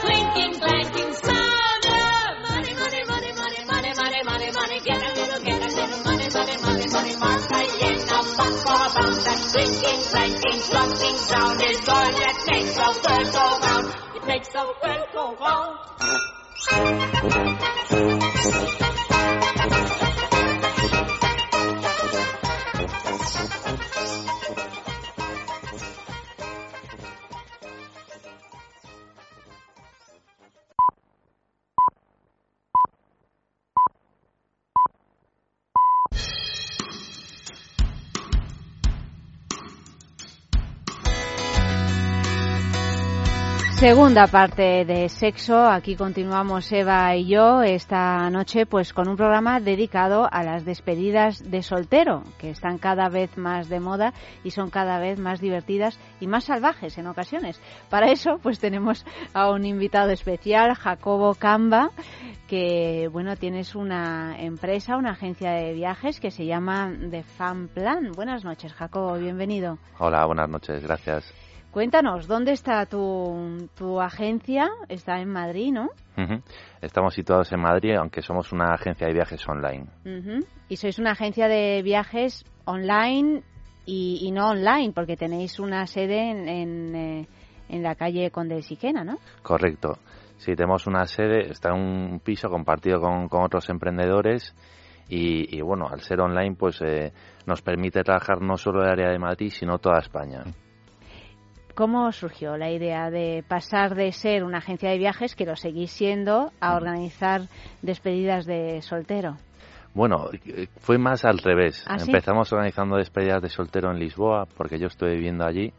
Clinking, clanking sound of money, Segunda parte de sexo. Aquí continuamos Eva y yo esta noche pues con un programa dedicado a las despedidas de soltero, que están cada vez más de moda y son cada vez más divertidas y más salvajes en ocasiones. Para eso pues tenemos a un invitado especial, Jacobo Camba, que bueno, tienes una empresa, una agencia de viajes que se llama The Fan Plan. Buenas noches, Jacobo, bienvenido. Hola, buenas noches, gracias. Cuéntanos, ¿dónde está tu, tu agencia? Está en Madrid, ¿no? Ujú. Estamos situados en Madrid, aunque somos una agencia de viajes online. Ujú. Y sois una agencia de viajes online y, y no online, porque tenéis una sede en, en, eh, en la calle Conde de Siquena, ¿no? Correcto. Sí, tenemos una sede, está en un piso compartido con, con otros emprendedores y, y, bueno, al ser online pues eh, nos permite trabajar no solo el área de Madrid, sino toda España. ¿Cómo surgió la idea de pasar de ser una agencia de viajes, que lo seguís siendo, a organizar despedidas de soltero? Bueno, fue más al revés. ¿Ah, sí? Empezamos organizando despedidas de soltero en Lisboa, porque yo estuve viviendo allí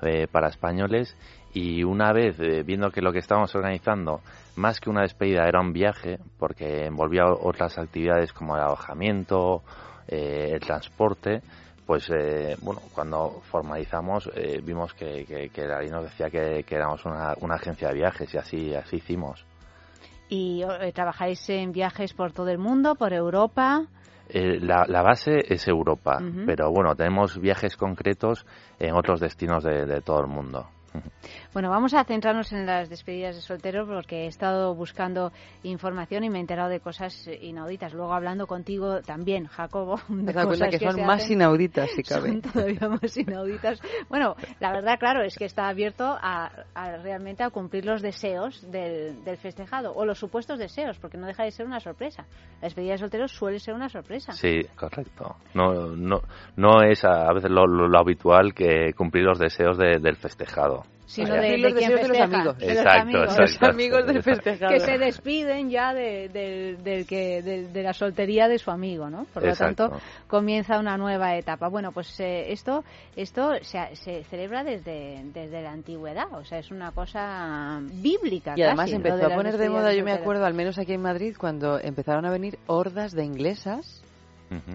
eh, para españoles. Y una vez eh, viendo que lo que estábamos organizando, más que una despedida, era un viaje, porque envolvía otras actividades como el alojamiento, eh, el transporte, pues eh, bueno, cuando formalizamos eh, vimos que, que, que la ley nos decía que, que éramos una, una agencia de viajes y así, así hicimos. ¿Y eh, trabajáis en viajes por todo el mundo, por Europa? Eh, la, la base es Europa, pero bueno, tenemos viajes concretos en otros destinos de, de todo el mundo. Bueno, vamos a centrarnos en las despedidas de soltero porque he estado buscando información y me he enterado de cosas inauditas. Luego hablando contigo también, Jacobo, de Te das cuenta cosas que son se más hacen. inauditas, si cabe. Son todavía más inauditas. Bueno, la verdad, claro, es que está abierto a, a realmente a cumplir los deseos del, del festejado o los supuestos deseos, porque no deja de ser una sorpresa. La despedida de solteros suele ser una sorpresa. Sí, correcto. No, no, no es a, a veces lo, lo- lo habitual que cumplir los deseos de- del festejado. Sino de, los de quien los festeja, amigos. de los Exacto, amigos. exacto. Los amigos del Exacto. festejado. que se despiden ya de, del- del que, del- de la soltería de su amigo, ¿no? Por lo tanto, comienza una nueva etapa. Bueno, pues eh, esto esto se, se celebra desde, desde la antigüedad, o sea, es una cosa bíblica. Y además casi, empezó a poner de moda, yo me acuerdo, al menos aquí en Madrid, cuando empezaron a venir hordas de inglesas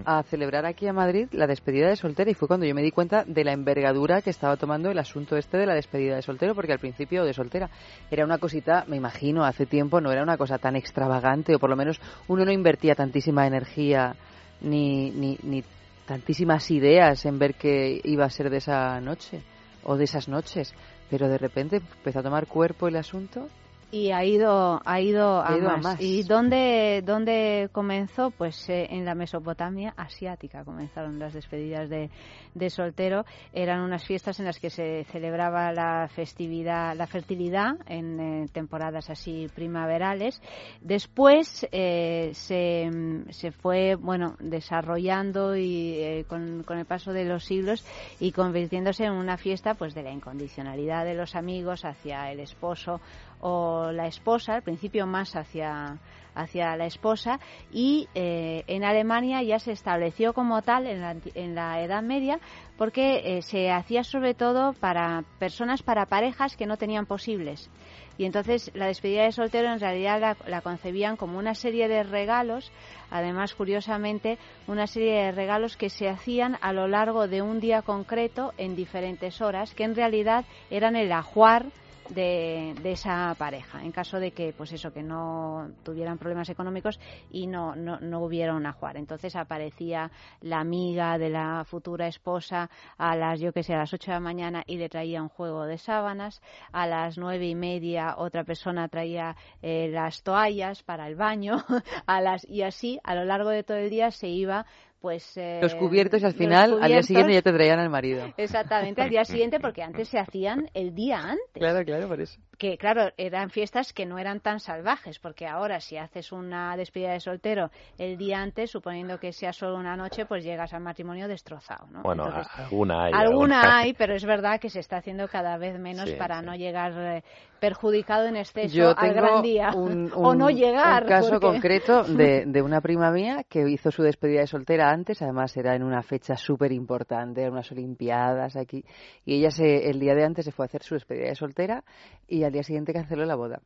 A celebrar aquí a Madrid la despedida de soltero. Y fue cuando yo me di cuenta de la envergadura que estaba tomando el asunto este de la despedida de soltero porque al principio de soltera era una cosita, me imagino, hace tiempo no era una cosa tan extravagante o por lo menos uno no invertía tantísima energía ni, ni, ni tantísimas ideas en ver qué iba a ser de esa noche o de esas noches. Pero de repente empezó a tomar cuerpo el asunto Y ha ido, ha ido, a, más. ¿Y dónde, dónde comenzó? Pues eh, en la Mesopotamia asiática comenzaron las despedidas de, de soltero. Eran unas fiestas en las que se celebraba la festividad, la fertilidad en eh, temporadas así primaverales. Después eh, se, se fue, bueno, desarrollando y eh, con, con el paso de los siglos y convirtiéndose en una fiesta pues de la incondicionalidad de los amigos hacia el esposo o la esposa, al principio más hacia, hacia la esposa, y eh, en Alemania ya se estableció como tal en la, en la Edad Media porque eh, se hacía sobre todo para personas, para parejas que no tenían posibles. Y entonces la despedida de soltero en realidad la, la concebían como una serie de regalos, además curiosamente una serie de regalos que se hacían a lo largo de un día concreto en diferentes horas, que en realidad eran el ajuar de, de esa pareja en caso de que pues eso que no tuvieran problemas económicos y no, no, no hubiera un ajuar entonces aparecía la amiga de la futura esposa a las yo que sé a las 8 de la mañana y le traía un juego de sábanas. A las nueve y media otra persona traía eh, las toallas para el baño. A las y así a lo largo de todo el día se iba pues... eh, Los cubiertos y al final, al día siguiente ya te traían al marido. Exactamente, al día siguiente, porque antes se hacían el día antes. Claro, claro, por eso. Que claro, eran fiestas que no eran tan salvajes, porque ahora si haces una despedida de soltero el día antes, suponiendo que sea solo una noche, pues llegas al matrimonio destrozado, ¿no? Bueno, Entonces, alguna hay. alguna hay, pero es verdad que se está haciendo cada vez menos Sí, para no llegar eh, perjudicado en exceso Yo al gran día un, o no llegar. un caso porque- concreto de, de una prima mía que hizo su despedida de soltera antes, además era en una fecha súper importante, eran unas olimpiadas aquí, y ella se, el día de antes se fue a hacer su despedida de soltera y al día siguiente canceló la boda.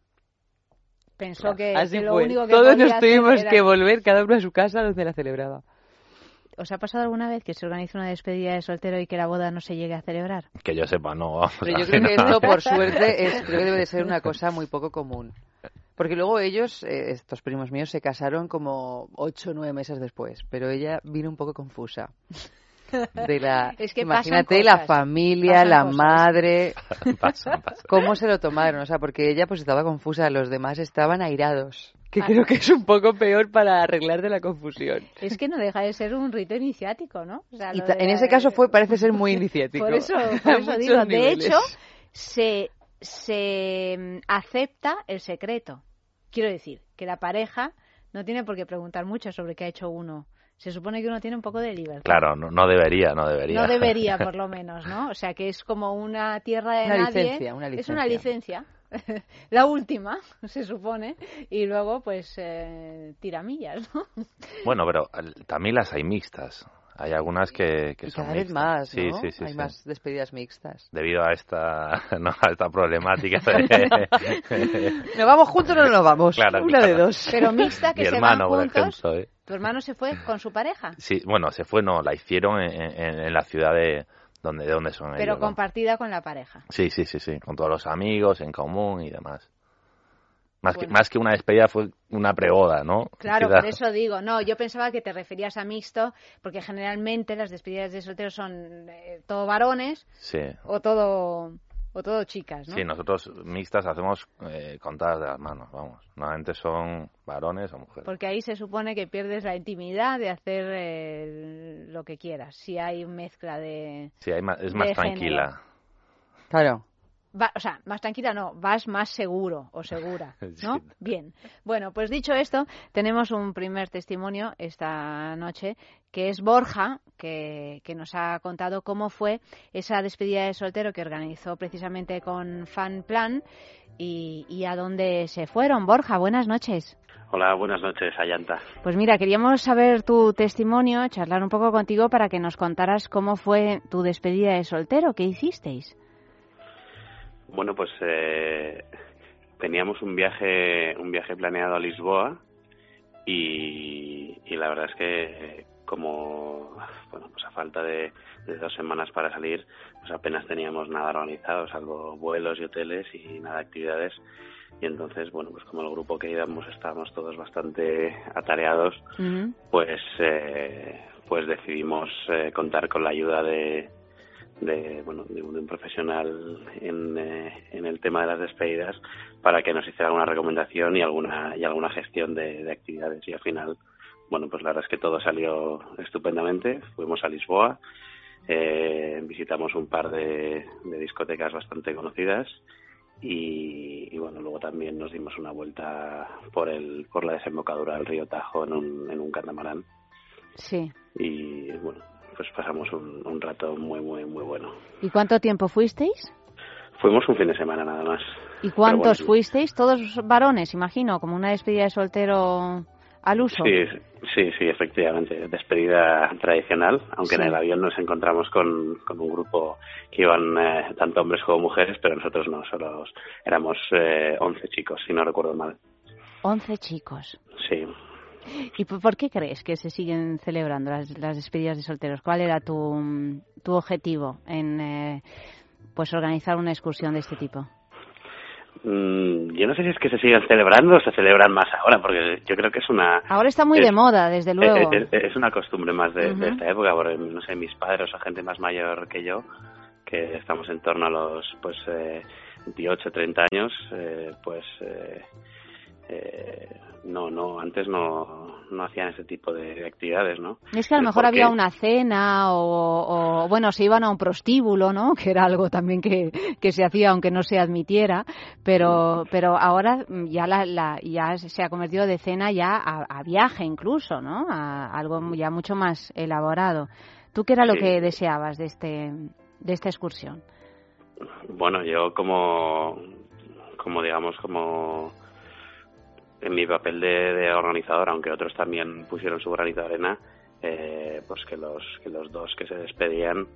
Pensó que, Así que lo fue. único que Todos podía nos tuvimos hacer era- que volver cada uno a su casa donde la celebraba. ¿Os ha pasado alguna vez que se organiza una despedida de soltero y que la boda no se llegue a celebrar? Que yo sepa, no. vamos Pero a yo creo que esto, por suerte, es, creo que debe de ser una cosa muy poco común. Porque luego ellos, eh, estos primos míos, se casaron como ocho o nueve meses después, pero ella vino un poco confusa. De la, Es que imagínate la cosas, familia, pasan la cosas. madre, Pasan, pasan. cómo se lo tomaron, o sea, porque ella pues estaba confusa, los demás estaban airados, que Ah. creo que es un poco peor para arreglar de la confusión. Es que no deja de ser un rito iniciático, ¿no? O sea, Y lo ta- de en la- ese caso fue parece ser muy iniciático. Por eso, por eso digo, de hecho, se, se mm, acepta el secreto. Quiero decir, que la pareja no tiene por qué preguntar mucho sobre qué ha hecho uno. Se supone que uno tiene un poco de libertad. Claro, no, no debería, no debería. No debería, por lo menos, ¿no? O sea, que es como una tierra de Una nadie. licencia, una Es una licencia. licencia. La última, se supone. Y luego, pues, eh, tiramillas, ¿no? Bueno, pero al- también las hay mixtas. Hay algunas que, que Y son cada vez mixtas. más, Sí, ¿no? sí, sí, Hay sí. más despedidas mixtas. Debido a esta, no, a esta problemática. de- ¿Nos vamos juntos o no nos vamos? Claro, Una de claro. dos. Pero mixta, que Mi se hermano, van por juntos. ejemplo. ¿eh? ¿Tu hermano se fue con su pareja? Sí, bueno, se fue, no, la hicieron en, en- en la ciudad de donde, de donde son Pero ellos. ¿no? compartida con la pareja. Sí, sí, sí, sí, con todos los amigos en común y demás. Más, que, Bueno. más que una despedida fue una preboda, ¿no? Claro, por eso digo, no, yo pensaba que te referías a mixto, porque generalmente las despedidas de solteros son eh, todo varones Sí, o todo o todo chicas, ¿no? sí, nosotros mixtas hacemos eh, contadas de las manos, vamos. Normalmente son varones o mujeres. Porque ahí se supone que pierdes la intimidad de hacer eh, lo que quieras. Si hay mezcla de, Sí, hay más- es más género. tranquila. Claro. Va- o sea, más tranquila no, vas más seguro o segura, ¿no? Sí. Bien. Bueno, pues dicho esto, tenemos un primer testimonio esta noche, que es Borja, que, que nos ha contado cómo fue esa despedida de soltero que organizó precisamente con Fan Plan y, y a dónde se fueron. Borja, buenas noches. Hola, buenas noches, Ayanta. Pues mira, queríamos saber tu testimonio, charlar un poco contigo para que nos contaras cómo fue tu despedida de soltero, qué hicisteis. Bueno, pues eh, teníamos un viaje, un viaje planeado a Lisboa y, y la verdad es que como bueno, pues a falta de, de dos semanas para salir, pues apenas teníamos nada organizado, salvo vuelos y hoteles y nada de actividades. Y entonces, bueno, pues como el grupo que íbamos estábamos todos bastante atareados, pues eh, pues decidimos eh, contar con la ayuda de, de bueno de un, de un profesional en, eh, en el tema de las despedidas para que nos hiciera alguna recomendación y alguna y alguna gestión de, de actividades. Y al final bueno pues la verdad es que todo salió estupendamente. Fuimos a Lisboa eh, visitamos un par de, de discotecas bastante conocidas y, y, bueno luego también nos dimos una vuelta por el por la desembocadura del río Tajo en un, en un catamarán. Sí. y bueno pues pasamos un, un rato muy muy muy bueno ¿Y cuánto tiempo fuisteis? fuimos un fin de semana nada más ¿Y cuántos bueno, fuisteis? Todos varones, imagino, como una despedida de soltero al uso. sí sí sí efectivamente despedida tradicional aunque Sí. en el avión nos encontramos con, con un grupo que iban eh, tanto hombres como mujeres pero nosotros no solo éramos eh, 11 chicos si no recuerdo mal 11 chicos. sí ¿Y por qué crees que se siguen celebrando las, las despedidas de solteros? ¿Cuál era tu, tu objetivo en eh, pues organizar una excursión de este tipo? Mm, yo no sé si es que se siguen celebrando o se celebran más ahora porque yo creo que es una Ahora está muy es- de moda, desde luego. Es, es- es una costumbre más de, de Ujú. esta época, porque no sé, mis padres o gente más mayor que yo, que estamos en torno a los pues eh, 28, 30 años, eh, pues eh, eh, no, no, antes no, no hacían ese tipo de actividades, ¿no? Es que a lo mejor había una cena o, o, bueno, se iban a un prostíbulo, ¿no? Que era algo también que, que se hacía aunque no se admitiera, pero, pero ahora ya, la, la- ya se ha convertido de cena ya a, a viaje incluso, ¿no? A algo ya mucho más elaborado. ¿Tú qué era lo que deseabas de, este, de esta excursión? Bueno, yo como, como digamos, como en mi papel de, de organizador, aunque otros también pusieron su granito de arena, eh, pues que los, que los dos que se despedían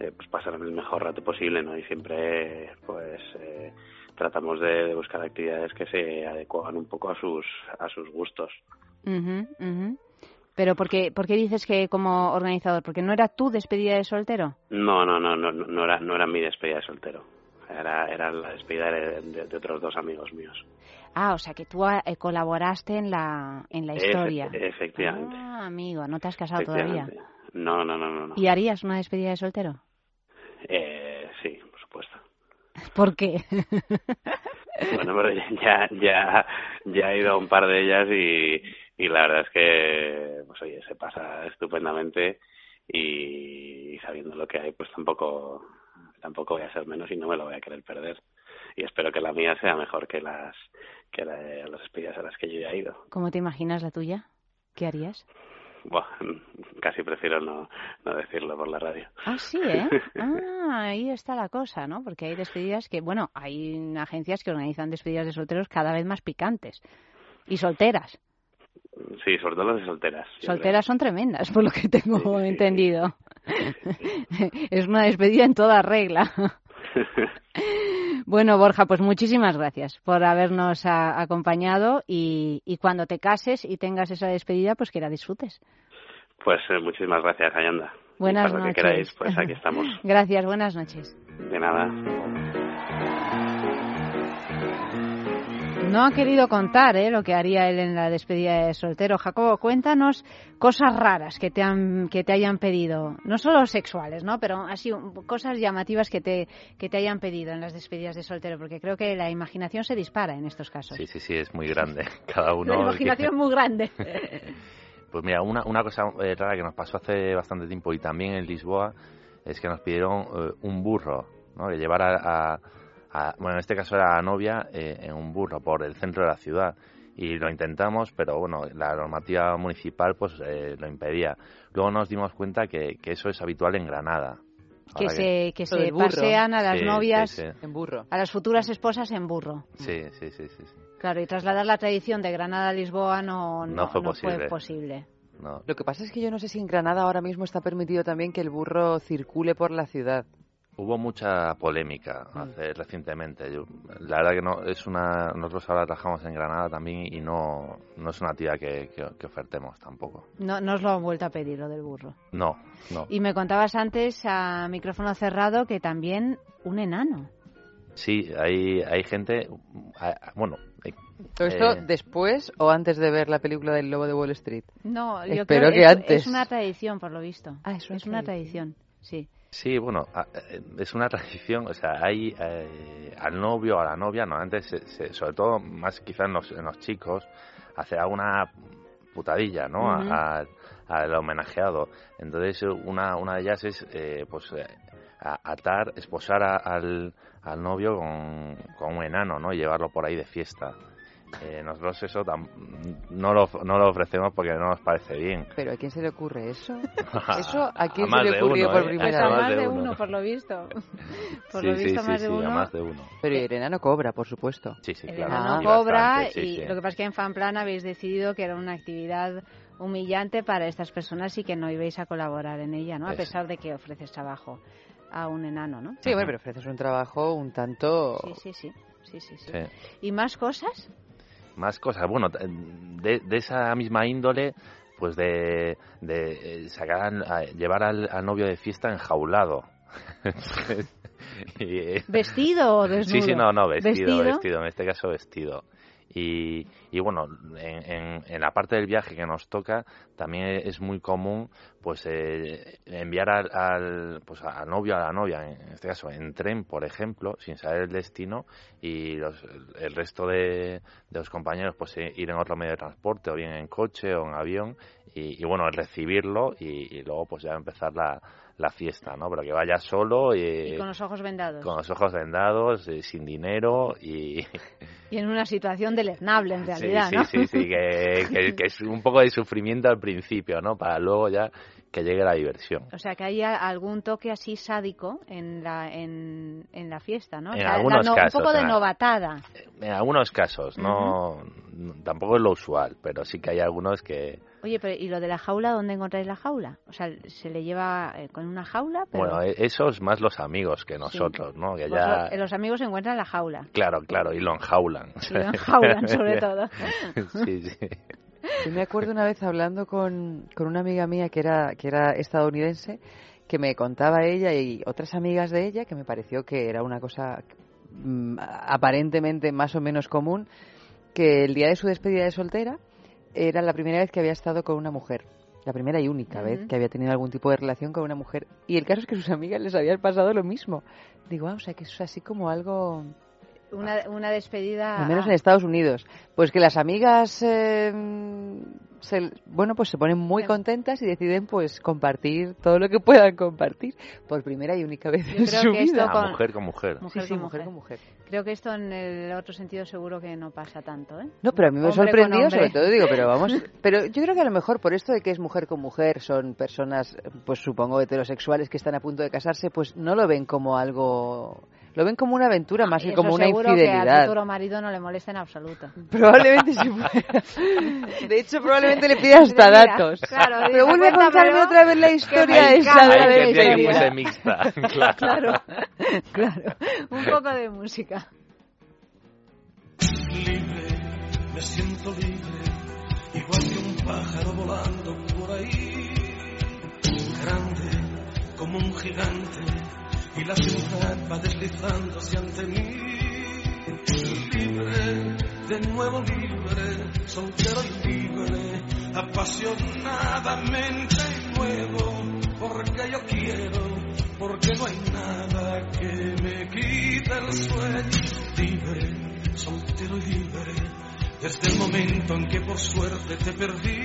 eh, pues pasaran el mejor rato posible, ¿no? Y siempre, pues, eh, tratamos de, de buscar actividades que se adecuaban un poco a sus, a sus gustos. Ujú, ujú. Pero ¿por qué, ¿por qué dices que como organizador? ¿Porque no era tu despedida de soltero? No, no, no, no, no era, no era mi despedida de soltero. Era, era la despedida de, de- de otros dos amigos míos. Ah, o sea que tú eh, colaboraste en la, en la historia. Efe- efectivamente. Ah, amigo, no te has casado todavía. No, no, no, no. no. ¿Y harías una despedida de soltero? Eh, sí, por supuesto. ¿Por qué? Bueno, pero ya, ya, ya he ido a un par de ellas y, y la verdad es que, pues oye, se pasa estupendamente y, sabiendo lo que hay, pues tampoco, tampoco voy a ser menos y no me lo voy a querer perder. Y espero que la mía sea mejor que las, que la las despedidas a las que yo ya he ido. ¿Cómo te imaginas la tuya? ¿Qué harías? Buah, casi prefiero no, no decirlo por la radio. Ah, sí, ¿eh? Ah, ahí está la cosa, ¿no? Porque hay despedidas que, bueno, hay agencias que organizan despedidas de solteros cada vez más picantes. Y solteras. Sí, sobre todo las de solteras. Solteras son tremendas, por lo que tengo entendido. es una despedida en toda regla. Bueno, Borja, pues muchísimas gracias por habernos a- acompañado y, y cuando te cases y tengas esa despedida, pues que la disfrutes. Pues eh, muchísimas gracias, Ayanda. Buenas y para lo noches. que queráis, pues aquí estamos. Gracias, buenas noches. De nada. No ha querido contar ¿eh? lo que haría él en la despedida de soltero. Jacobo, cuéntanos cosas raras que te, han, que te hayan pedido. No solo sexuales, ¿no? Pero así cosas llamativas que te, que te hayan pedido en las despedidas de soltero, porque creo que la imaginación se dispara en estos casos. Sí, sí, sí, es muy grande. Cada uno. la imaginación es muy grande. Pues mira, una, una cosa eh, rara que nos pasó hace bastante tiempo y también en Lisboa es que nos pidieron eh, un burro, ¿no? Que llevara a, a- bueno, en este caso era la novia eh, en un burro por el centro de la ciudad y lo intentamos, pero bueno, la normativa municipal pues eh, lo impedía. Luego nos dimos cuenta que, que eso es habitual en Granada. que se, que se pasean a las Sí, novias, sí, sí. En burro. a las futuras esposas en burro. Sí, sí, sí, sí. Claro, y trasladar la tradición de Granada a Lisboa no, no, No fue no posible. posible. No. Lo que pasa es que yo no sé si en Granada ahora mismo está permitido también que el burro circule por la ciudad. Hubo mucha polémica hace, recientemente. Yo- la verdad que no es una. Nosotros ahora trabajamos en Granada también y no, no es una actividad que, que, que ofertemos tampoco. No, no os lo han vuelto a pedir lo del burro. No, no. Y me contabas antes a micrófono cerrado que también un enano. Sí, hay, hay gente. Bueno, hay- ¿Todo esto eh, después o antes de ver la película del Lobo de Wall Street? No, yo Espero creo que es, antes. es una tradición, por lo visto. Ah, es una una tradición, sí. Sí, bueno, eh, es una tradición, o sea, hay eh, al novio o a la novia, normalmente, se- se- sobre todo más quizá en los, en los chicos, hace alguna putadilla, ¿no? A- al homenajeado. Entonces, una, una de ellas es, eh, pues, eh, atar, esposar a- al, al novio con, con un enano, ¿no? Y llevarlo por ahí de fiesta. Eh, nosotros eso tam- no, lo, no lo ofrecemos porque no nos parece bien. ¿Pero a quién se le ocurre eso? ¿Eso a quién más se le de ocurrió uno, por ¿eh? primera A vez? más de uno. por lo visto. Por Sí, lo visto, sí, más de sí, a uno. más de uno. Pero y el enano cobra, por supuesto. Sí, sí, El claro. enano Y cobra bastante, y sí. lo que pasa es que en Fanplan habéis decidido que era una actividad humillante para estas personas y que no ibais a colaborar en ella, ¿no? A pesar de que ofreces trabajo a un enano, ¿no? Sí, bueno, pero ofreces un trabajo un tanto... Sí, sí, sí. sí, sí, sí. Sí. ¿Y más cosas? Más cosas. Bueno, de, de esa misma índole, pues de, de eh, sacar a- llevar al, al novio de fiesta enjaulado. Y, eh, ¿Vestido o desnudo? Sí, sí, no, no, vestido, ¿Vestido? vestido, en este caso vestido. Y, y bueno, en, en, en la parte del viaje que nos toca también es muy común pues eh, enviar al, al, pues al novio a la novia, en este caso en tren, por ejemplo, sin saber el destino y los, el resto de, de los compañeros pues eh, ir en otro medio de transporte o bien en coche o en avión y, y bueno, recibirlo y, y luego pues ya empezar la, la fiesta, ¿no? Pero que vaya solo y, Y con los ojos vendados. con los ojos vendados, eh, sin dinero y... Y en una situación deleznable, en Sí, realidad, sí, ¿no? sí, sí, que, que- que es un poco de sufrimiento al principio, ¿no? Para luego ya que llegue la diversión. O sea, que hay algún toque así sádico en la, en, en la fiesta, ¿no? O En sea, algunos la no- casos, Un poco de novatada. En algunos casos, no, no- tampoco es lo usual, pero sí que hay algunos que, Oye, pero ¿y lo de la jaula? ¿Dónde encontráis la jaula? O sea, ¿se le lleva eh, con una jaula? Pero bueno, e- esos más los amigos que nosotros, ¿no? Que ya, Vosotros- los amigos encuentran la jaula. claro, claro, y lo enjaulan. Y lo enjaulan, sobre todo. sí, sí. Yo me acuerdo una vez hablando con, con una amiga mía que era, que era estadounidense, que me contaba ella y otras amigas de ella, que me pareció que era una cosa mm, aparentemente más o menos común, que el día de su despedida de soltera era la primera vez que había estado con una mujer. La primera y única vez que había tenido algún tipo de relación con una mujer. Y el caso es que sus amigas les había pasado lo mismo. Digo, ah, o sea, que eso es así como algo Una, una despedida... al menos ah, en Estados Unidos. Pues que las amigas, eh, se, bueno, pues se ponen muy contentas y deciden pues compartir todo lo que puedan compartir por primera y única vez Yo en creo su que esto vida. con- mujer con mujer. Mujer Sí, sí, con mujer mujer. con mujer. Creo que esto en el otro sentido seguro que no pasa tanto, ¿eh? No, pero a mí me hombre. sobre todo digo, pero vamos, pero yo creo que a lo mejor por esto de que es mujer con mujer, son personas, pues supongo heterosexuales que están a punto de casarse, pues no lo ven como algo, lo ven como una aventura más Y que como una seguro que al infidelidad. futuro marido no le molesta en absoluto. Probablemente sí. De hecho, probablemente le pida hasta Mira, datos. claro, pero vuelve a contarme otra vez la historia me esa encanta de la que que fuese mixta, claro. Claro, claro. Un poco de música. libre, me siento libre, igual que un pájaro volando por ahí, grande como un gigante, y la ciudad va deslizándose ante mí, libre, de nuevo libre, soltero y libre, apasionadamente nuevo, porque yo quiero, porque no hay nada que me quite el sueño, libre soltero y libre, desde el momento en que por suerte te perdí.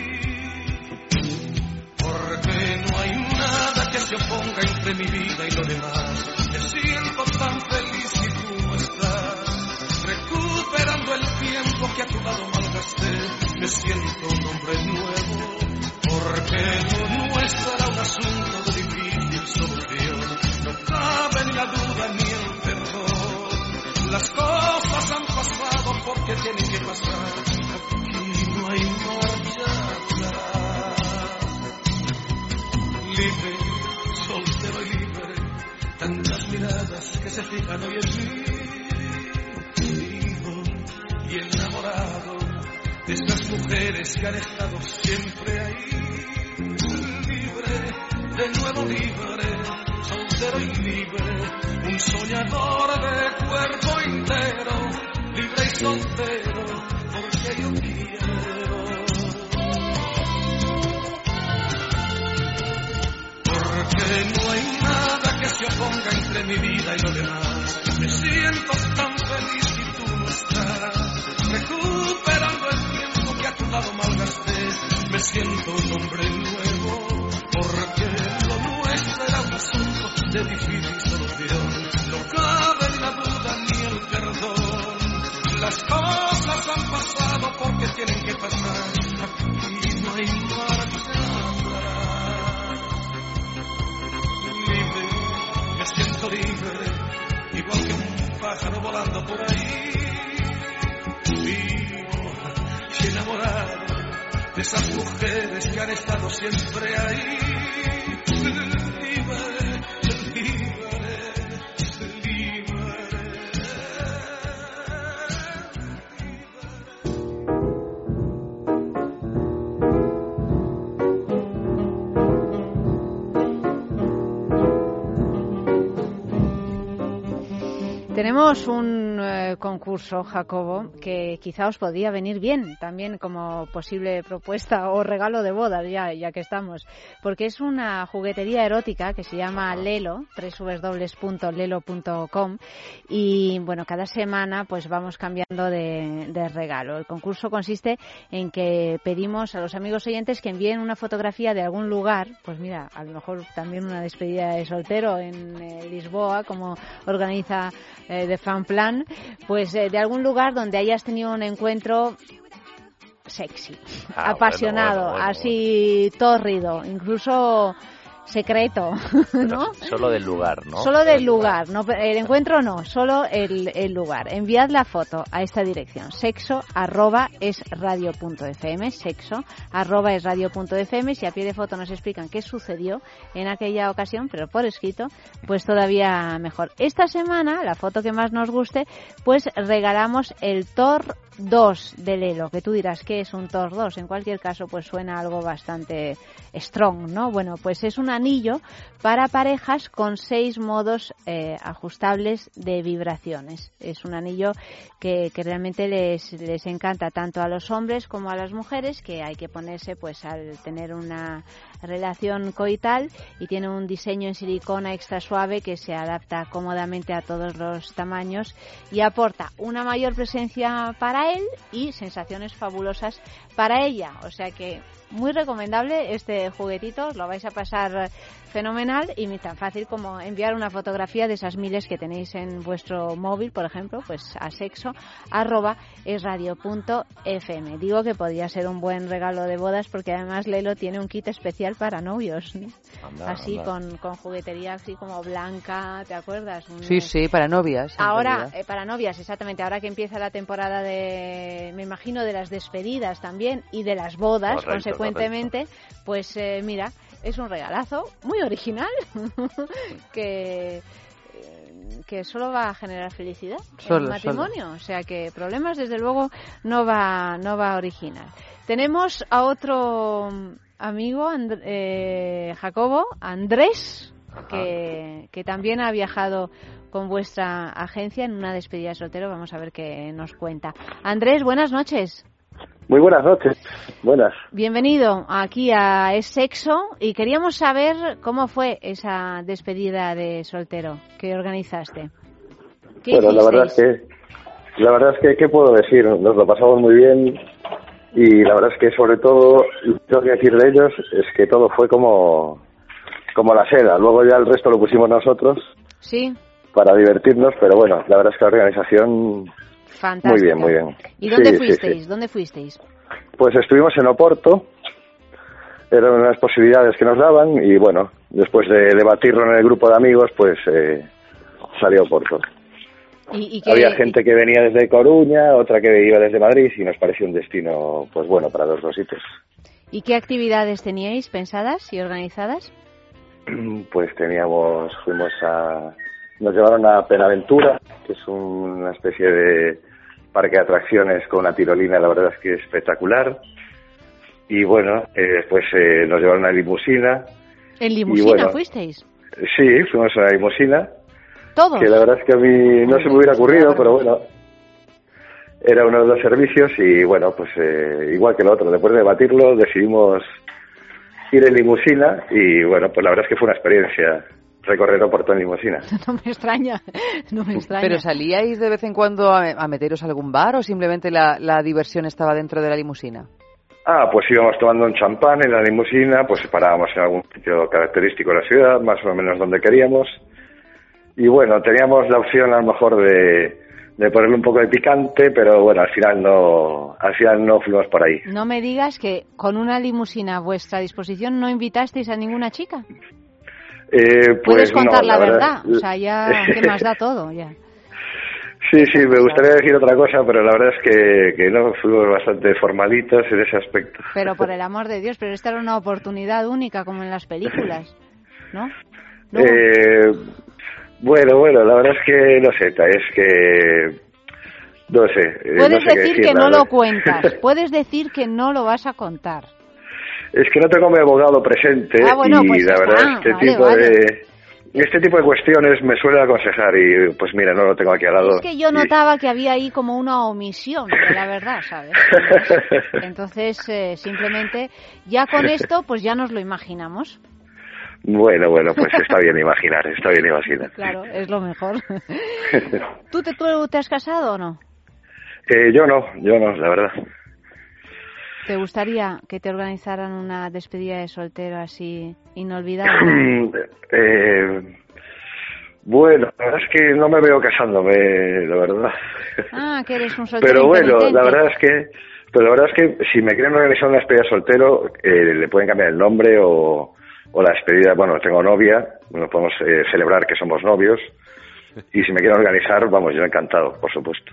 Porque no hay nada que se oponga entre mi vida y lo demás. Me siento tan feliz si tú no estás, recuperando el tiempo que a tu lado malgasté. Me siento un hombre nuevo, porque lo nuestro era un asunto de difícil solución. No cabe ni la duda ni el perdón. Las cosas han pasado porque tienen que pasar. Aquí no hay marcha atrás. Libre, soltero y libre, tantas miradas que se fijan hoy en mí. Vivo y enamorado de estas mujeres que han estado siempre ahí. Libre, de nuevo libre, soltero y libre, un soñador de cuerpo entero, libre y soltero, porque yo quiero. No hay nada que se oponga entre mi vida y lo demás. Me siento tan feliz si tú no estás, recuperando el tiempo que a tu lado malgasté. Me siento un hombre nuevo, porque lo nuestro era un asunto de difícil solución. No cabe la duda ni el perdón. Las cosas han pasado porque tienen que pasar. Pájaro volando por ahí. Vivo y enamorado de esas mujeres que han estado siempre ahí. Tenemos un concurso, Jacobo, que quizá os podía venir bien también como posible propuesta o regalo de boda, ya, ya que estamos. Porque es una juguetería erótica que se llama Lelo, www.lelo.com y bueno, cada semana pues vamos cambiando de, de regalo. El concurso consiste en que pedimos a los amigos oyentes que envíen una fotografía de algún lugar, pues mira, a lo mejor también una despedida de soltero en eh, Lisboa, como organiza eh, de Fan Plan, pues eh, de algún lugar donde hayas tenido un encuentro sexy, Ah, apasionado, bueno, bueno, bueno, así tórrido, incluso secreto, ¿no? Solo del lugar, ¿no? Solo del lugar, no, el encuentro no, solo el, el lugar. Enviad la foto a esta dirección, sexo arroba es radio punto fm, sexo arroba es radio punto fm. Si a pie de foto nos explican qué sucedió en aquella ocasión, pero por escrito, pues todavía mejor. Esta semana, la foto que más nos guste, pues regalamos el Thor 2 de Lelo, que tú dirás que es un Thor 2. En cualquier caso, pues suena algo bastante strong, ¿no? Bueno, pues es un anillo para parejas con seis modos eh, ajustables de vibraciones. Es un anillo que, que realmente les, les encanta tanto a los hombres como a las mujeres, que hay que ponerse pues al tener una relación coital y tiene un diseño en silicona extra suave que se adapta cómodamente a todos los tamaños y aporta una mayor presencia para y sensaciones fabulosas para ella. O sea que muy recomendable este juguetito, os lo vais a pasar fenomenal y tan fácil como enviar una fotografía de esas miles que tenéis en vuestro móvil, por ejemplo, pues a sexo arroba es radio punto fm. Digo que podría ser un buen regalo de bodas porque además Lelo tiene un kit especial para novios, ¿no? Anda, así anda. Con, con juguetería así como blanca, ¿te acuerdas? Un- Sí, sí, para novias. Ahora, eh, para novias, exactamente. Ahora que empieza la temporada de, me imagino, de las despedidas también y de las bodas, Correcto, consecuentemente, pues eh, mira, es un regalazo muy original que eh, que solo va a generar felicidad Solo, el matrimonio, o sea que problemas desde luego no va no va a originar. Tenemos a otro amigo, And- eh, Jacobo, Andrés, que, que también ha viajado con vuestra agencia en una despedida de soltero. Vamos a ver qué nos cuenta. Andrés, buenas noches. Muy buenas noches. Buenas. Bienvenido aquí a Es Sexo y queríamos saber cómo fue esa despedida de soltero que organizaste. ¿Qué Bueno, la verdad es que, la verdad es que, ¿qué puedo decir? Nos lo pasamos muy bien y la verdad es que sobre todo, lo que decir de ellos es que todo fue como, como la seda. Luego ya el resto lo pusimos nosotros Sí, para divertirnos, pero bueno, la verdad es que la organización fantástico. muy bien, muy bien. ¿Y dónde Sí, fuisteis? sí. ¿Dónde fuisteis? Pues estuvimos en Oporto, eran unas posibilidades que nos daban y bueno, después de debatirlo en el grupo de amigos, pues eh, salió Oporto. ¿Y, y qué- Había gente que venía desde Coruña, otra que iba desde Madrid y nos pareció un destino, pues bueno, para los dos sitios. ¿Y qué actividades teníais pensadas y organizadas? Pues teníamos, fuimos a, nos llevaron a Penaventura, que es una especie de parque de atracciones con una tirolina, la verdad es que es espectacular. Y bueno, eh, después eh, nos llevaron a limusina. ¿En limusina bueno, fuisteis? Sí, fuimos a la limusina. ¿Todos? Que la verdad es que a mí no se me hubiera ocurrido, pero bueno, era uno de los servicios y bueno, pues eh, igual que el otro, después de debatirlo decidimos ir en limusina y bueno, pues la verdad es que fue una experiencia recorrer Oporto en limusina. No me extraña, no me extraña. ¿Pero salíais de vez en cuando a, a meteros a algún bar o simplemente la, la diversión estaba dentro de la limusina? Ah, pues íbamos tomando un champán en la limusina, pues parábamos en algún sitio característico de la ciudad, más o menos donde queríamos. Y bueno, teníamos la opción a lo mejor de, de ponerle un poco de picante, pero bueno, al final no, al final no fuimos por ahí. No me digas que con una limusina a vuestra disposición no invitasteis a ninguna chica. Eh, Puedes pues contar no, la, verdad. verdad. O sea, ya, ¿qué más da todo? Ya. Sí, sí, me gustaría decir otra cosa, pero la verdad es que, que no, fuimos bastante formalitos en ese aspecto. Pero por el amor de Dios, pero esta era una oportunidad única como en las películas, ¿no? Eh, bueno, bueno, la verdad es que no sé, es que no sé. eh, Puedes no sé qué decir decir, que no lo cuentas, puedes decir que no lo vas a contar. Es que no tengo mi abogado presente Ah, bueno, y pues la verdad está, este vale, tipo vale. de este tipo de cuestiones me suele aconsejar y pues mira, no lo tengo aquí al lado. Es que yo Y- notaba que había ahí como una omisión la verdad, ¿sabes? Entonces, eh, simplemente, ya con esto, pues ya nos lo imaginamos. Bueno, bueno, pues está bien imaginar, está bien imaginar. Claro, es lo mejor. ¿Tú te, tú te has casado o no? Eh, yo no, yo no, la verdad. ¿Te gustaría que te organizaran una despedida de soltero así inolvidable? Eh, bueno, la verdad es que no me veo casándome, la verdad. Ah, que eres un soltero Pero bueno, la verdad es que, pero la verdad es que si me quieren organizar una despedida de soltero, eh, le pueden cambiar el nombre o, o la despedida. Bueno, tengo novia, bueno, podemos eh, celebrar que somos novios. Y si me quieren organizar, vamos, yo encantado, por supuesto.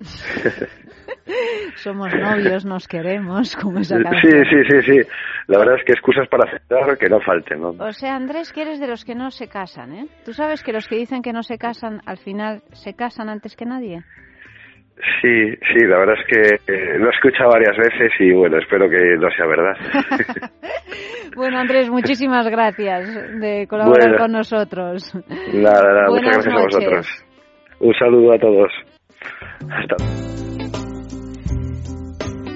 Somos novios, nos queremos, como esa Sí, canción. sí, sí, sí. La verdad es que excusas para aceptar que no falten, ¿no? O sea, Andrés, que eres de los que no se casan, ¿eh? ¿Tú sabes que los que dicen que no se casan, al final se casan antes que nadie? Sí, sí, la verdad es que eh, lo he escuchado varias veces y bueno, espero que no sea verdad. Bueno, Andrés, muchísimas gracias de colaborar Bueno. con nosotros. Nada, nada, Buenas muchas gracias a vosotros. Un saludo a todos. Hasta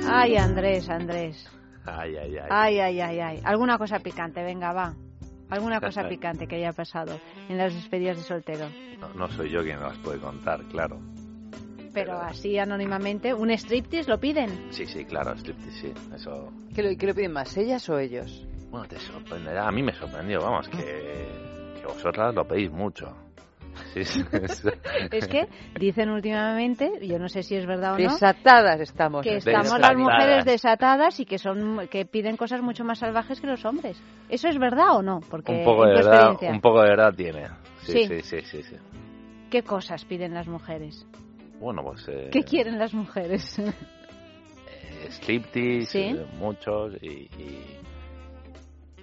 Ay, Andrés, Andrés. Ay, ay, ay. Ay, ay, ay, ay. Alguna cosa picante, venga, va. Alguna cosa picante que haya pasado en las despedidas de soltero. No, no soy yo quien las puede contar, claro. Pero así anónimamente, ¿un striptease lo piden? Sí, sí, claro, striptease, sí. Eso, ¿Qué lo, qué lo piden más, ellas o ellos? bueno, te sorprenderá. A mí me sorprendió, vamos, que, que vosotras lo pedís mucho. Es- que dicen últimamente, yo no sé si es verdad o no, Desatadas estamos. que estamos las Desatadas. mujeres desatadas y que son que piden cosas mucho más salvajes que los hombres. ¿Eso es verdad o no? Porque un poco de verdad, un poco de verdad tiene. Sí. Sí, sí, sí, sí, sí. ¿qué cosas piden las mujeres? Bueno, pues eh, ¿Qué quieren las mujeres? eh, striptease, Sí. eh, muchos y, y,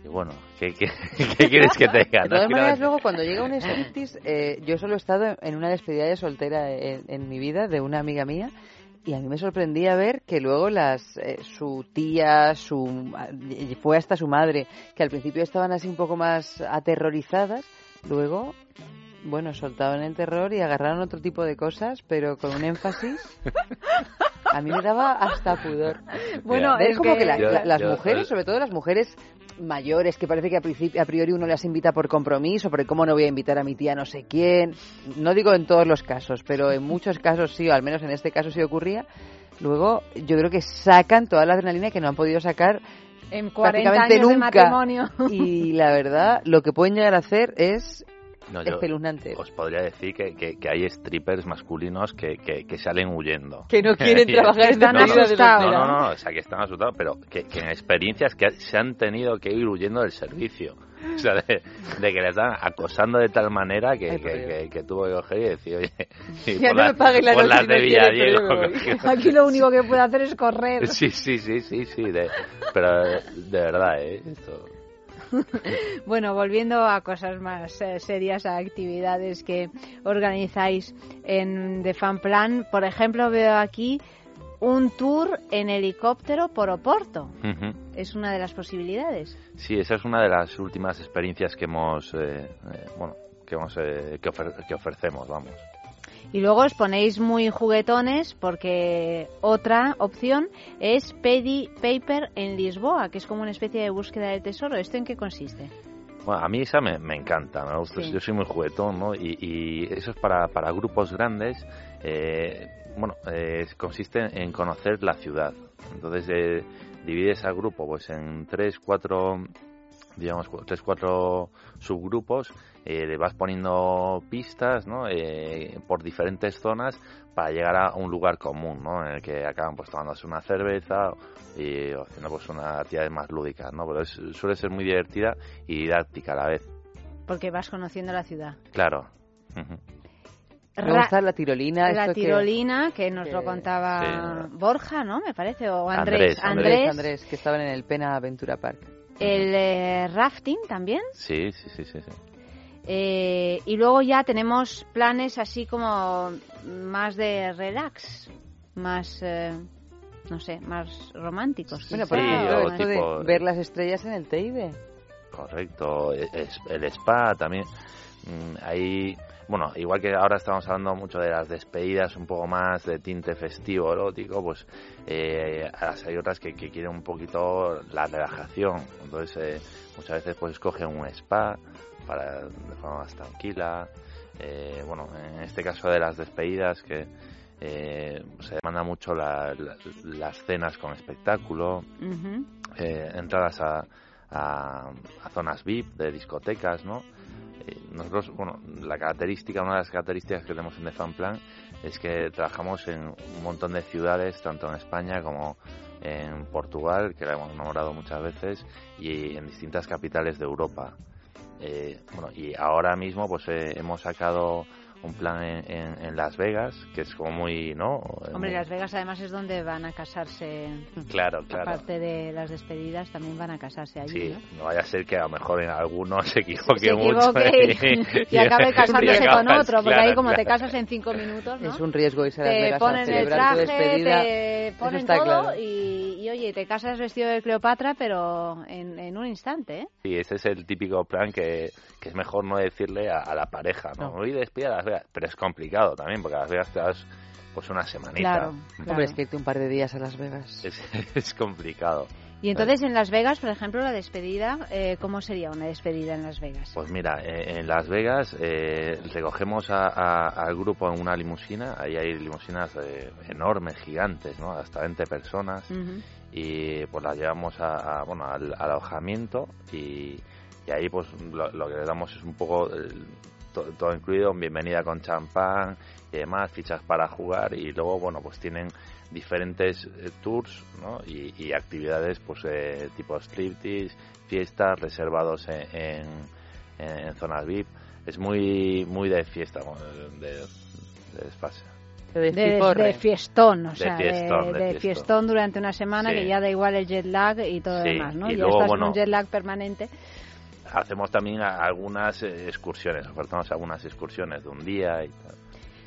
y bueno, ¿qué, qué, qué quieres que te diga? De todas maneras, luego cuando llega un striptease, eh, yo solo he estado en una despedida de soltera en, en mi vida de una amiga mía y a mí me sorprendía ver que luego las eh, su tía, su fue hasta su madre, que al principio estaban así un poco más aterrorizadas, luego bueno, soltaban el terror y agarraron otro tipo de cosas, pero con un énfasis. A mí me daba hasta pudor. Bueno, es como que, que- la- Yo- la- las yo- mujeres, sobre todo las mujeres mayores, que parece que a, priori uno las invita por compromiso, porque cómo no voy a invitar a mi tía no sé quién. No digo en todos los casos, pero en muchos casos sí, o al menos en este caso sí ocurría. Luego yo creo que sacan toda la adrenalina que no han podido sacar En 40 prácticamente años de matrimonio. Y la verdad, lo que pueden llegar a hacer es No, espeluznante. os podría decir que, que, que hay strippers masculinos que, que, salen huyendo. Que no quieren trabajar Están no, asustados. No, no, no, o sea, que están asustados, pero que, en experiencias que se han tenido que ir huyendo del servicio. O sea, de, de que le están acosando de tal manera que, Ay, que, que, que tuvo que coger y decir, oye, y Ya por no las- me pagues la por de Villadiego. Aquí lo único que puede hacer es correr. Sí, sí, sí, sí, sí, de- pero de verdad, ¿eh? Esto, Bueno, volviendo a cosas más eh, serias, a actividades que organizáis en The Fan Plan, por ejemplo, veo aquí un tour en helicóptero por Oporto. Es una de las posibilidades. Sí, esa es una de las últimas experiencias que hemos, eh, eh, bueno, que, hemos, eh, que, ofer- que ofrecemos, vamos. Y luego os ponéis muy juguetones porque otra opción es Pedi Paper en Lisboa, que es como una especie de búsqueda del tesoro. ¿Esto en qué consiste? Bueno, a mí esa me, me encanta, me gusta, Sí. yo soy muy juguetón, ¿no? Y, y eso es para, para grupos grandes, eh, bueno, eh, consiste en conocer la ciudad. Entonces, eh, divides al grupo pues en tres, cuatro, digamos, tres, cuatro subgrupos, eh, le vas poniendo pistas, ¿no? Eh, por diferentes zonas para llegar a un lugar común, ¿no? En el que acaban pues tomándose una cerveza y haciendo pues una actividad más lúdica, ¿no? Pero es- suele ser muy divertida y didáctica a la vez, Porque vas conociendo la ciudad. claro. Ujú. Me gusta la tirolina. la esto que- tirolina, que, nos lo que- contaba Borja, ¿no? Me parece, o Andrés, Andrés. Andrés, Andrés, que estaban en el Pena Aventura Park. El eh, rafting también. Sí, sí, sí, sí, sí. Eh, y luego ya tenemos planes así como más de relax, más, eh, no sé, más románticos. Bueno, quizá, por ejemplo, o esto más- de tipo- ver las estrellas en el Teide. Correcto, es, el spa también. Mm, Ahí, bueno, igual que ahora estamos hablando mucho de las despedidas un poco más de tinte festivo, erótico, pues eh, hay otras que, que quieren un poquito la relajación. Entonces, eh, muchas veces pues escogen un spa para de forma más tranquila. Eh, bueno, en este caso de las despedidas que eh, se demanda mucho la- la- las cenas con espectáculo, eh, entradas a, a- a zonas VIP de discotecas, ¿no? Eh, nosotros, bueno, la característica, una de las características que tenemos en The Fan Plan es que trabajamos en un montón de ciudades, tanto en España como en Portugal, que la hemos nombrado muchas veces, y en distintas capitales de Europa. Eh, bueno, y ahora mismo pues eh, hemos sacado un plan en, en- en Las Vegas, que es como muy, ¿no? Hombre, Muy- Las Vegas además es donde van a casarse. Claro, claro. Aparte de las despedidas, también van a casarse allí, Sí, ¿no? no vaya a ser que a lo mejor en alguno se equivoque, se mucho equivoque y, y acabe casándose y con otro, porque claro, ahí como te casas en cinco minutos, ¿no? Es un riesgo irse a Las te Vegas a ponen el tu traje, despedida. te ponen todo claro. y, y, oye, te casas vestido de Cleopatra, pero en, en un instante, ¿eh? Sí, ese es el típico plan que, que es mejor no decirle a, a la pareja, ¿no? Hoy despide a Las Vegas, pero es complicado también, porque a Las Vegas te das pues una semanita. Claro, Hombre, es que irte un par de días a Las Vegas. Es, es complicado. Y entonces en Las Vegas, por ejemplo, la despedida, eh, ¿cómo sería una despedida en Las Vegas? Pues mira, eh, en Las Vegas eh, recogemos a- a- al grupo en una limusina, ahí hay limusinas eh, enormes, gigantes, ¿no? Hasta 20 personas. Ujú. y pues las llevamos a, a, bueno al, al alojamiento y, y ahí pues lo, lo que le damos es un poco eh, to- todo incluido bienvenida con champán y demás fichas para jugar y luego bueno pues tienen diferentes eh, tours ¿no? y, y actividades pues eh, tipo striptease fiestas reservados en, en, en zonas VIP es muy muy de fiesta de, de desfase De, de fiestón, o De sea, de, fiestón, de de fiestón. fiestón durante una semana Sí. que ya da igual el jet lag y todo lo Sí, demás, ¿no? y ya luego, estás bueno, con un jet lag permanente. Hacemos también algunas eh, excursiones ofertamos algunas excursiones de un día y tal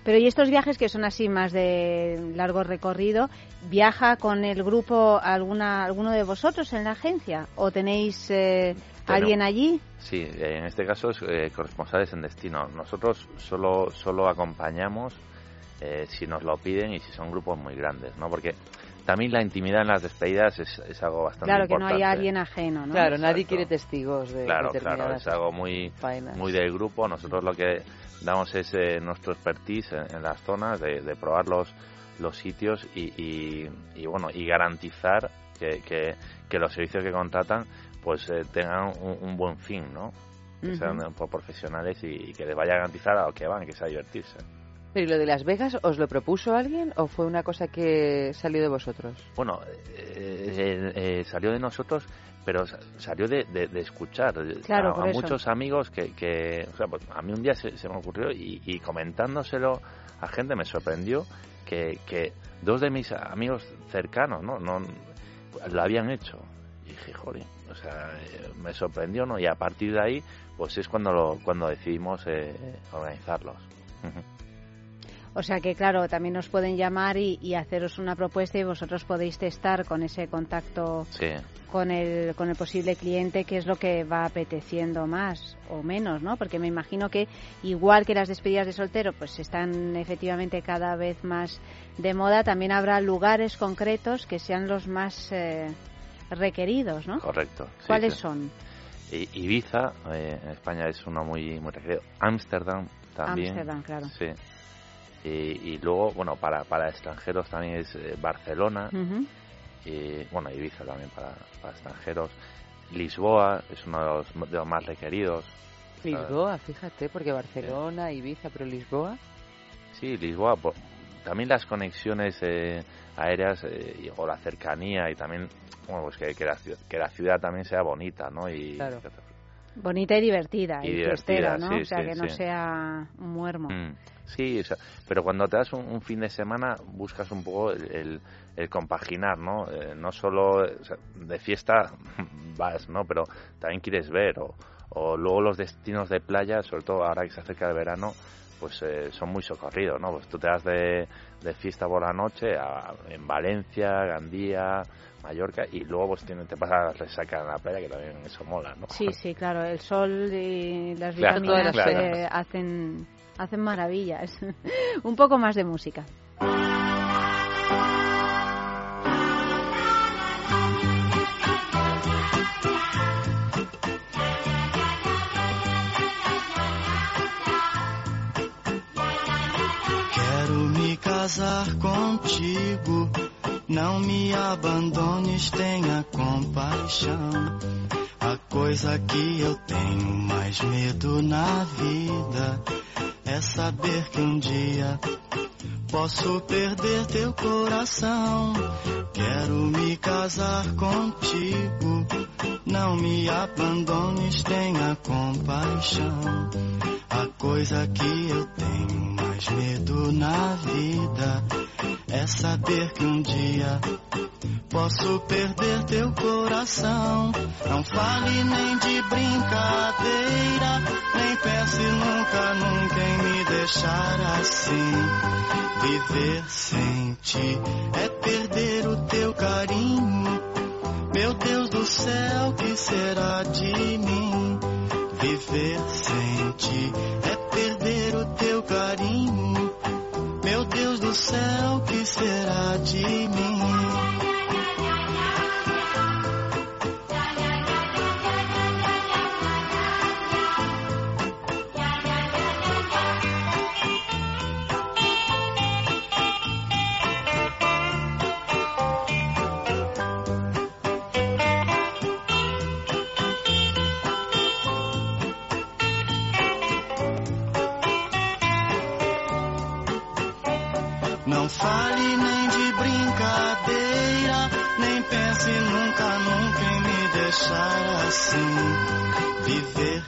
Pero ¿y estos viajes que son así más de largo recorrido, viaja con el grupo alguna alguno de vosotros en la agencia o tenéis eh, alguien allí? Sí, en este caso es eh, corresponsales en destino. Nosotros solo, solo acompañamos eh, si nos lo piden y si son grupos muy grandes, ¿no? Porque también la intimidad en las despedidas es, es algo bastante Claro, que no importante. haya alguien ajeno, ¿no? Claro, nadie quiere testigos de Claro, claro, es algo muy, faenas. muy del grupo. Nosotros lo que damos es eh, nuestro expertise en, en las zonas, de, de probar los, los sitios y, y, y, bueno, y garantizar que, que, que los servicios que contratan pues eh, tengan un, un buen fin, ¿no? Que sean un poco profesionales y, y que les vaya a garantizar a lo que van, que sea divertirse. Pero ¿y lo de Las Vegas os lo propuso alguien o fue una cosa que salió de vosotros? Bueno, eh, eh, eh, salió de nosotros, pero sa- salió de, de- de escuchar Claro, a, muchos amigos que, que o sea, pues, a mí un día se, se me ocurrió y, y comentándoselo a gente me sorprendió que, que dos de mis amigos cercanos, ¿no? no lo habían hecho. Y dije, joder, o sea, eh, me sorprendió, ¿no? Y a partir de ahí, pues es cuando lo, cuando decidimos eh, organizarlos. O sea que, claro, también nos pueden llamar y, y haceros una propuesta y vosotros podéis testar con ese contacto Sí. con el, con el posible cliente qué es lo que va apeteciendo más o menos, ¿no? Porque me imagino que igual que las despedidas de soltero pues están efectivamente cada vez más de moda, también habrá lugares concretos que sean los más eh, requeridos, ¿no? Correcto. sí, ¿Cuáles sí. son? Ibiza, eh, en España es uno muy, muy requerido. Ámsterdam también. Ámsterdam, claro. Sí. Y, y luego, bueno, para, para extranjeros también es eh, Barcelona. Y, bueno, Ibiza también para, para extranjeros. Lisboa es uno de los, de los más requeridos. Lisboa, fíjate, porque Barcelona, Ibiza, pero Lisboa. Sí, Lisboa. po- también las conexiones eh, aéreas eh, o la cercanía y también, bueno, pues que, que, la, ciudad, que la ciudad también sea bonita, ¿no? Y, Claro. Bonita y divertida, Y y, divertida, fiestera, ¿no? sí, o sea, sí, que no sí. sea un muermo. Mm, Sí, o sea, pero cuando te das un, un fin de semana buscas un poco el, el- el compaginar, ¿no? Eh, no solo o sea, de fiesta vas, ¿no? Pero también quieres ver o, o luego los destinos de playa, sobre todo ahora que se acerca el verano, pues eh, son muy socorridos, ¿no? Pues tú te das de, de fiesta por la noche a- en Valencia, Gandía, Mallorca y luego pues tiene, te pasas la resaca en la playa que también eso mola, ¿no? Sí, sí, claro, el sol y las Claro, vitaminas claro. eh, hacen, hacen maravillas. Un poco más de música. Casar contigo. Não me abandones, tenha compaixão. A coisa que eu tenho mais medo na vida é saber que um dia posso perder teu coração. Quero me casar contigo. Não me abandones, tenha compaixão. A coisa que eu tenho mais medo na vida é saber que um dia posso perder teu coração. Não fale nem de brincadeira, nem pense nunca, nunca em me deixar assim. Viver sem ti é perder o teu carinho. Meu Deus do céu, que será de mim? Viver sem ti é teu carinho. Meu Deus do céu, que será de mim? Fale nem de brincadeira, nem pense nunca, nunca em me deixar assim. Viver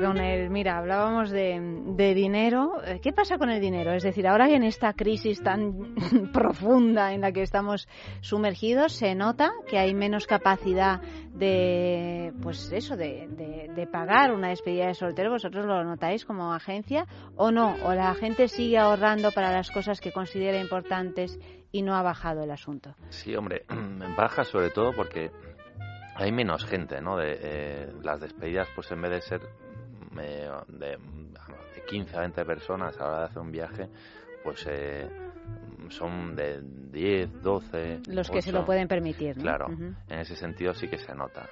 con el? Mira, hablábamos de, de dinero. Eh, ¿Qué pasa con el dinero? Es decir, ahora en esta crisis tan profunda en la que estamos sumergidos, se nota que hay menos capacidad de, pues eso, de, de- de pagar una despedida de soltero. ¿Vosotros lo notáis como agencia o no? ¿O la gente sigue ahorrando para las cosas que considera importantes y no ha bajado el asunto? Sí, hombre, baja sobre todo porque hay menos gente, ¿no? De, eh, las despedidas, pues en vez de ser eh, de, de 15 a 20 personas a la hora de hacer un viaje, pues eh, son de 10, 12. Los que se lo 8. pueden permitir, ¿no? Claro, Ujú. en ese sentido sí que se nota.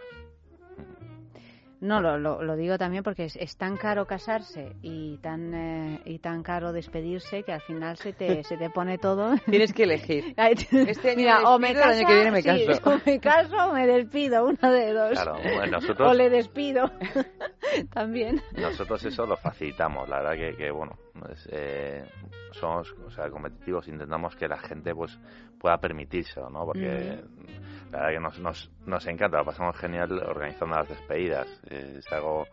No, lo, lo, lo digo también porque es, es tan caro casarse y tan eh, y tan caro despedirse que al final se te, se te pone todo. Tienes que elegir. Este año Mira, me o me el caso, año que viene me sí, caso. o me caso o me despido, una de dos. Claro, bueno, nosotros- O le despido también. Nosotros eso lo facilitamos, la verdad que, que, bueno, pues, eh, somos o sea, competitivos, intentamos que la gente pues pueda permitírselo, ¿no? Porque la verdad que nos, nos, nos encanta, lo pasamos genial organizando las despedidas, eh, es algo,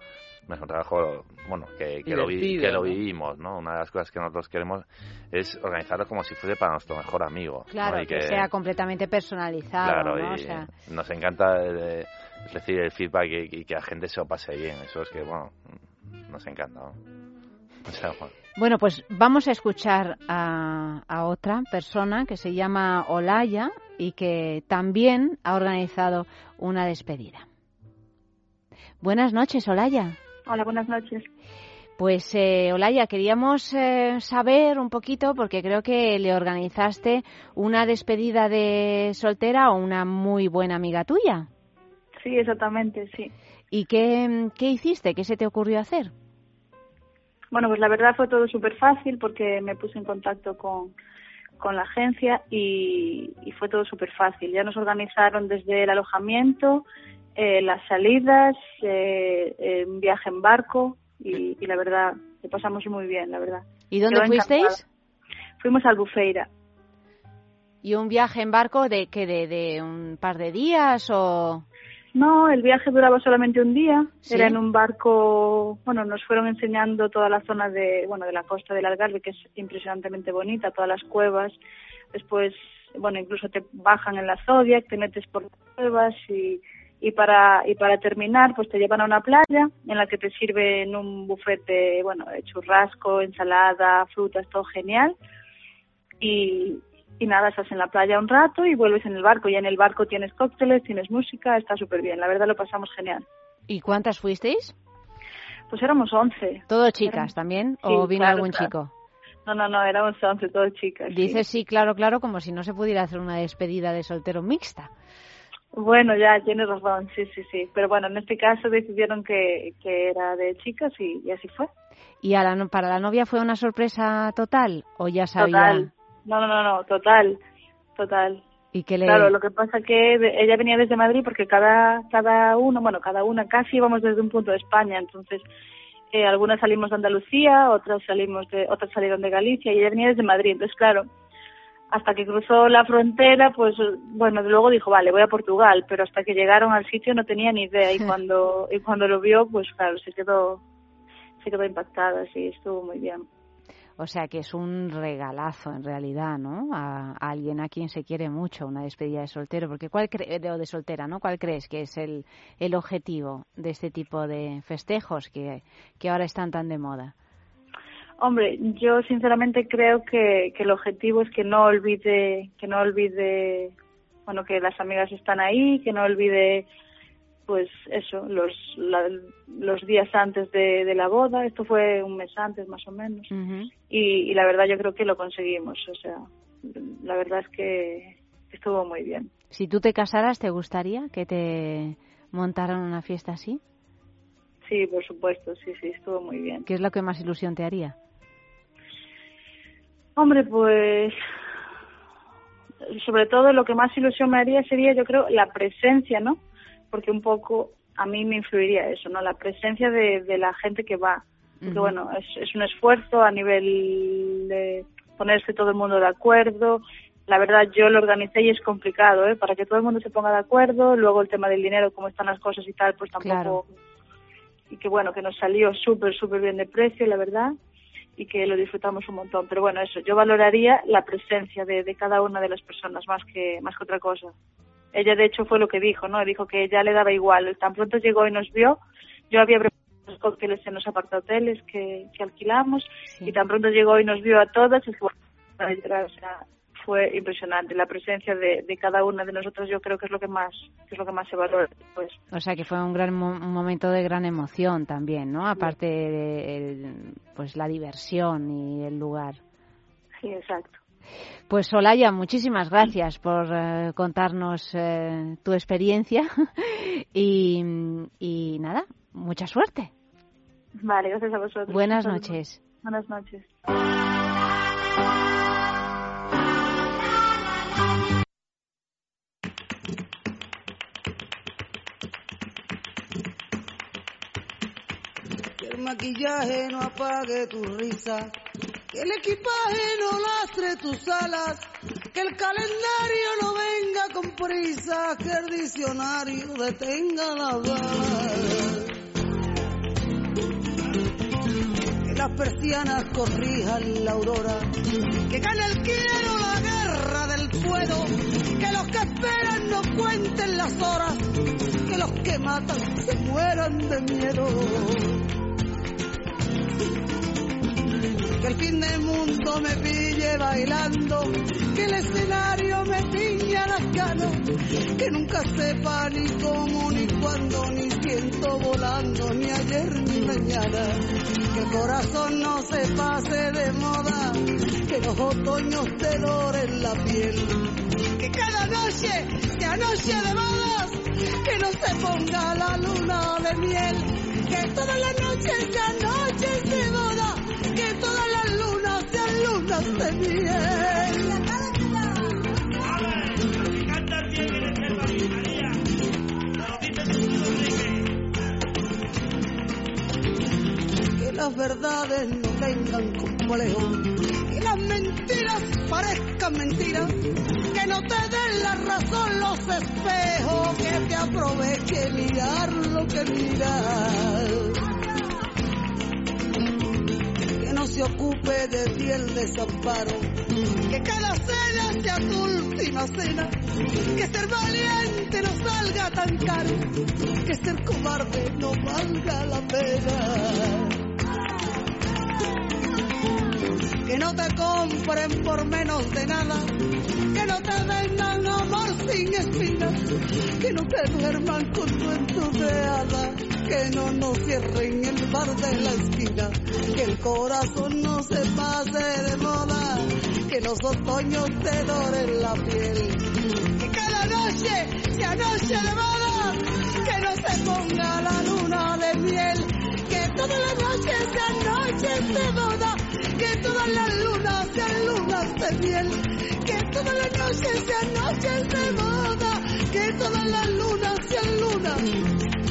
es un trabajo, bueno, que, que, lo, vi- que lo vivimos, ¿no? Una de las cosas que nosotros queremos es organizarlo como si fuese para nuestro mejor amigo. ¿no? Claro, Y que, sea completamente personalizado, Claro, ¿no? O y sea, nos encanta eh, decir, el feedback y, y que la gente se lo pase bien. Eso es que, bueno, nos encanta. ¿no? O sea, bueno. Bueno, pues vamos a escuchar a, a otra persona que se llama Olaya y que también ha organizado una despedida. Buenas noches, Olaya. Hola, buenas noches. Pues, eh, Olaya, queríamos eh, saber un poquito, porque creo que le organizaste una despedida de soltera a una muy buena amiga tuya. Sí, exactamente, sí. ¿Y qué, qué hiciste? ¿Qué se te ocurrió hacer? Bueno, pues la verdad fue todo súper fácil porque me puse en contacto con, con la agencia y, y fue todo súper fácil. Ya nos organizaron desde el alojamiento, eh, las salidas, eh, eh, un viaje en barco y, y la verdad, lo pasamos muy bien, la verdad. ¿Y dónde Quedó fuisteis? encantada. Fuimos a Albufeira. ¿Y un viaje en barco de que de, de un par de días o...? No, el viaje duraba solamente un día. Sí. Era en un barco, bueno, nos fueron enseñando toda la zona de, bueno, de la costa del Algarve, que es impresionantemente bonita, todas las cuevas. Después, bueno, incluso te bajan en la Zodiac, te metes por las cuevas y, y para y para terminar, pues te llevan a una playa en la que te sirven un buffet de, bueno, de churrasco, ensalada, frutas, todo genial. Y, y nada, estás en la playa un rato y vuelves en el barco. Y en el barco tienes cócteles, tienes música, está súper bien. La verdad lo pasamos genial. ¿Y cuántas fuisteis? Pues éramos 11. ¿Todo chicas también? ¿O Sí, vino claro, algún claro. chico? No, no, no, éramos 11, todas chicas. sí. Dices sí, claro, claro, como si no se pudiera hacer una despedida de soltero mixta. Bueno, ya tienes razón, sí, sí, sí. Pero bueno, en este caso decidieron que, que era de chicas y, y así fue. ¿Y a la, para la novia fue una sorpresa total? ¿O ya sabía? Total. No, no, no, no, total, total. ¿Y que le... Claro, lo que pasa que ella venía desde Madrid porque cada cada uno, bueno, cada una casi íbamos desde un punto de España, entonces eh, algunas salimos de Andalucía, otras salimos de otras salieron de Galicia y ella venía desde Madrid, entonces claro, hasta que cruzó la frontera, pues bueno, luego dijo, vale, voy a Portugal, pero hasta que llegaron al sitio no tenía ni idea y cuando y cuando lo vio, pues claro, se quedó se quedó impactada, sí, estuvo muy bien. O sea que es un regalazo en realidad, ¿no? A, alguien a quien se quiere mucho, una despedida de soltero. Porque ¿cuál cre- de, o de soltera, ¿no? ¿Cuál crees que es el, el objetivo de este tipo de festejos que, que ahora están tan de moda? Hombre, yo sinceramente creo que, que el objetivo es que no olvide, que no olvide, bueno, que las amigas están ahí, que no olvide, pues eso, los la- los días antes de, de la boda. Esto fue un mes antes, más o menos. Y, y la verdad yo creo que lo conseguimos. O sea, la verdad es que estuvo muy bien. Si tú te casaras, ¿te gustaría que te montaran una fiesta así? Sí, por supuesto, sí, sí, estuvo muy bien. ¿Qué es lo que más ilusión te haría? Hombre, pues sobre todo lo que más ilusión me haría sería, yo creo, la presencia, ¿no? Porque un poco a mí me influiría eso, ¿no? La presencia de, de la gente que va. Porque Ujú. bueno, es, es un esfuerzo a nivel de ponerse todo el mundo de acuerdo. La verdad, yo lo organicé y es complicado, ¿eh? Para que todo el mundo se ponga de acuerdo. Luego el tema del dinero, cómo están las cosas y tal, pues tampoco. Claro. Y que bueno, que nos salió súper, súper bien de precio, la verdad y que lo disfrutamos un montón. Pero bueno, eso, yo valoraría la presencia de, de cada una de las personas más que, más que otra cosa. Ella, de hecho, fue lo que dijo, ¿no? Dijo que ya le daba igual. Tan pronto llegó y nos vio, yo había preparado los cócteles en los apartahoteles que, que alquilamos y tan pronto llegó y nos vio a todas, es que bueno, para llorar, o sea, fue impresionante. La presencia de, de cada una de nosotros yo creo que es lo que más, que es lo que más se valora. Pues O sea que fue un gran mo- un momento de gran emoción también, ¿no? Aparte de el- pues la diversión y el lugar. sí, exacto. Pues Solaya, muchísimas gracias por eh, contarnos eh, tu experiencia y, y nada, mucha suerte. Vale, gracias a vosotros. Buenas noches. Buenas noches. Que el maquillaje no apague tu risa, que el equipaje no lastre tus alas, que el calendario no venga con prisa, que el diccionario detenga la bala. Que las persianas corrijan la aurora, que gane el quiero la guerra del puedo, que los que esperan no cuenten las horas, que los que matan se mueran de miedo. Que el fin del mundo me pille bailando, que el escenario me piña las ganas, que nunca sepa ni cómo, ni cuándo, ni siento volando, ni ayer ni mañana. Que el corazón no se pase de moda, que los otoños te doren la piel. Que cada noche sea noche de bodas, que no se ponga la luna de miel. Que todas las noches sean noches de boda, que las verdades no tengan complejo, que las mentiras parezcan mentiras, que no te den la razón los espejos, que te aproveche mirar lo que miras. No se ocupe de ti el desamparo, que cada cena sea tu última cena, que ser valiente no salga tan caro, que ser cobarde no valga la pena. Que no te compren por menos de nada, que no te vendan amor sin espinas, que no te duerman con cuentos de hada, que no nos cierren el bar de la esquina, que el corazón no se pase de moda, que los otoños te doren la piel, que cada noche sea noche de boda, que no se ponga la luna de miel, que todas las noches sean noches de boda, todas las lunas sean lunas de miel, que todas las noches sean noches de boda, que todas las lunas sean lunas.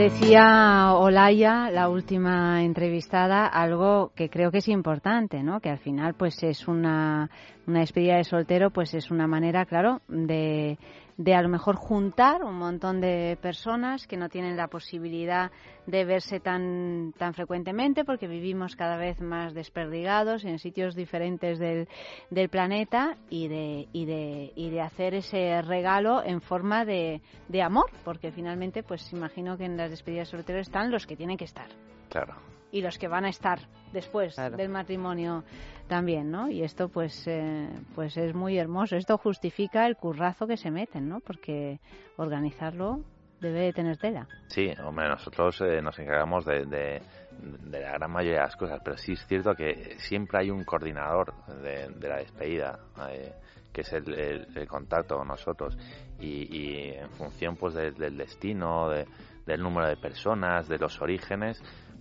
Decía Olaya, la última entrevistada, algo que creo que es importante, ¿no? Que al final, pues es una, una despedida de soltero, pues es una manera, claro, de, de a lo mejor juntar un montón de personas que no tienen la posibilidad de verse tan, tan frecuentemente porque vivimos cada vez más desperdigados en sitios diferentes del, del planeta y de, y, de, y de hacer ese regalo en forma de, de amor, porque finalmente, pues imagino que en las despedidas solteras están los que tienen que estar Claro. y los que van a estar después Claro. del matrimonio también, ¿no? Y esto pues eh, pues es muy hermoso. Esto justifica el currazo que se meten, ¿no? Porque organizarlo debe de tener tela. Sí, hombre, nosotros eh, nos encargamos de, de, la gran mayoría de las cosas, pero sí es cierto que siempre hay un coordinador de, la despedida, eh, que es el, el- contacto con nosotros, y, y en función pues de- del destino, de- del número de personas, de los orígenes,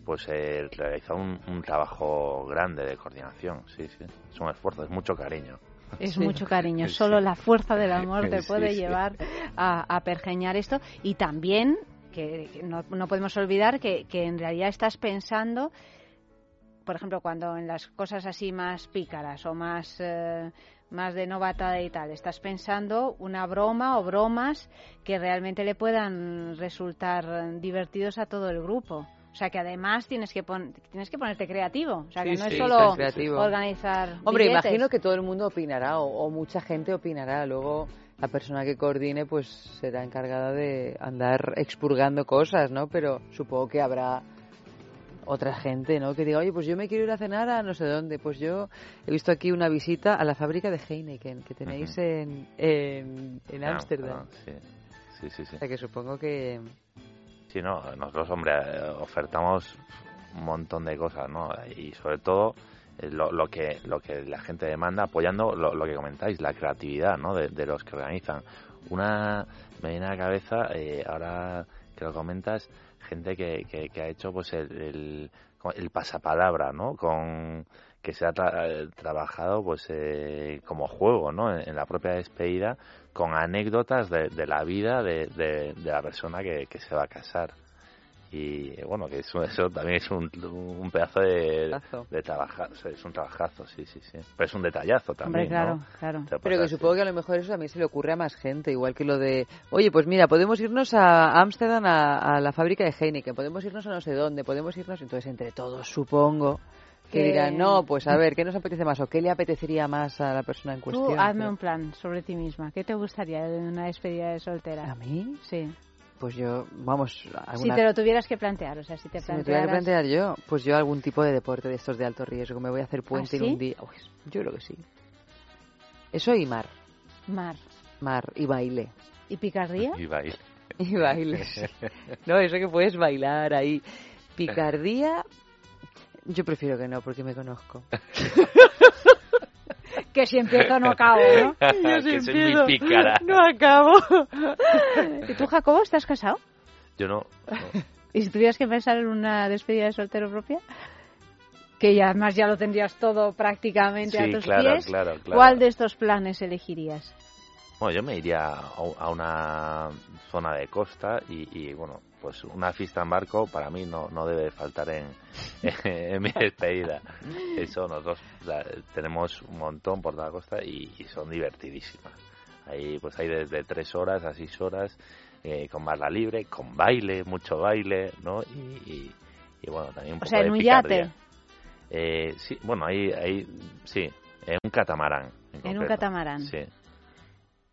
pues eh, realiza un, un trabajo grande de coordinación, sí, sí, es un esfuerzo, es mucho cariño. Es Sí. mucho cariño. Sí. Solo la fuerza del amor te puede sí. llevar a, a pergeñar esto. Y también, que, que no, no podemos olvidar que, que en realidad estás pensando, por ejemplo, cuando en las cosas así más pícaras o más, eh, más de novatada y tal, estás pensando una broma o bromas que realmente le puedan resultar divertidos a todo el grupo. O sea que además tienes que pon- tienes que ponerte creativo. O sea que Sí, no es solo organizar. Hombre, billetes. imagino que todo el mundo opinará o, o mucha gente opinará. Luego la persona que coordine pues será encargada de andar expurgando cosas, ¿no? Pero supongo que habrá otra gente, ¿no? Que diga, oye, pues yo me quiero ir a cenar a no sé dónde. Pues yo he visto aquí una visita a la fábrica de Heineken que tenéis en en en Ah, Ámsterdam. ah, sí, sí, sí. sí. O sea que supongo que Sí, no, nosotros, hombre, ofertamos un montón de cosas, ¿no? Y sobre todo eh, lo, que lo que la gente demanda, apoyando lo, lo que comentáis, la creatividad, ¿no? De, de los que organizan. Una me viene a la cabeza, eh, ahora que lo comentas, gente que, que, que ha hecho pues el, el, el pasapalabra, ¿no? Con que se ha tra- eh, trabajado pues eh, como juego, ¿no? En, en la propia despedida con anécdotas de, de la vida de, de, de la persona que, que se va a casar. Y bueno, que eso, eso también es un, un pedazo de, Trabajazo. de trabajar, es un trabajazo, sí, sí, sí. Pero es un detallazo también, Hombre, claro, ¿no? claro. Pero que supongo que a lo mejor eso también se le ocurre a más gente, igual que lo de, oye, pues mira, podemos irnos a Ámsterdam a, a la fábrica de Heineken, podemos irnos a no sé dónde, podemos irnos, entonces entre todos supongo que Que- dirán, no, pues a ver, ¿qué nos apetece más o qué le apetecería más a la persona en Tú cuestión? hazme Pero- un plan sobre ti misma. ¿Qué te gustaría de una despedida de soltera? ¿A mí? Sí. Pues yo, vamos, Si alguna... te lo tuvieras que plantear, o sea, si te si me tuviera que plantearas... plantear yo, pues yo algún tipo de deporte de estos de alto riesgo, me voy a hacer puente en ¿Ah, sí? un día. Uy, yo creo que sí. Eso y mar, Mar. mar y baile. ¿Y picardía? Y baile. Y baile. sí. No, eso que puedes bailar ahí. Picardía, yo prefiero que no, porque me conozco. que si empiezo no acabo, ¿no? Yo si Que soy muy empiezo, pícara. No acabo. ¿Y tú, Jacobo, estás casado? Yo no, ¿Y si tuvieras que pensar en una despedida de soltero propia? que ya, además ya lo tendrías todo prácticamente a Sí, tus claro, pies, claro, claro. ¿cuál de estos planes elegirías? Bueno, yo me iría a, una zona de costa y, y, bueno, pues una fiesta en barco para mí no, no debe faltar en, en mi despedida. Eso nosotros la- tenemos un montón por toda la costa y, y son divertidísimas. Ahí pues hay desde tres horas a seis horas eh, con barra libre, con baile, mucho baile, ¿no? Y, y- y, bueno, también un O poco sea, de en un yate. Eh, sí, bueno, ahí, ahí sí, en un catamarán. En un concreto. catamarán. Sí.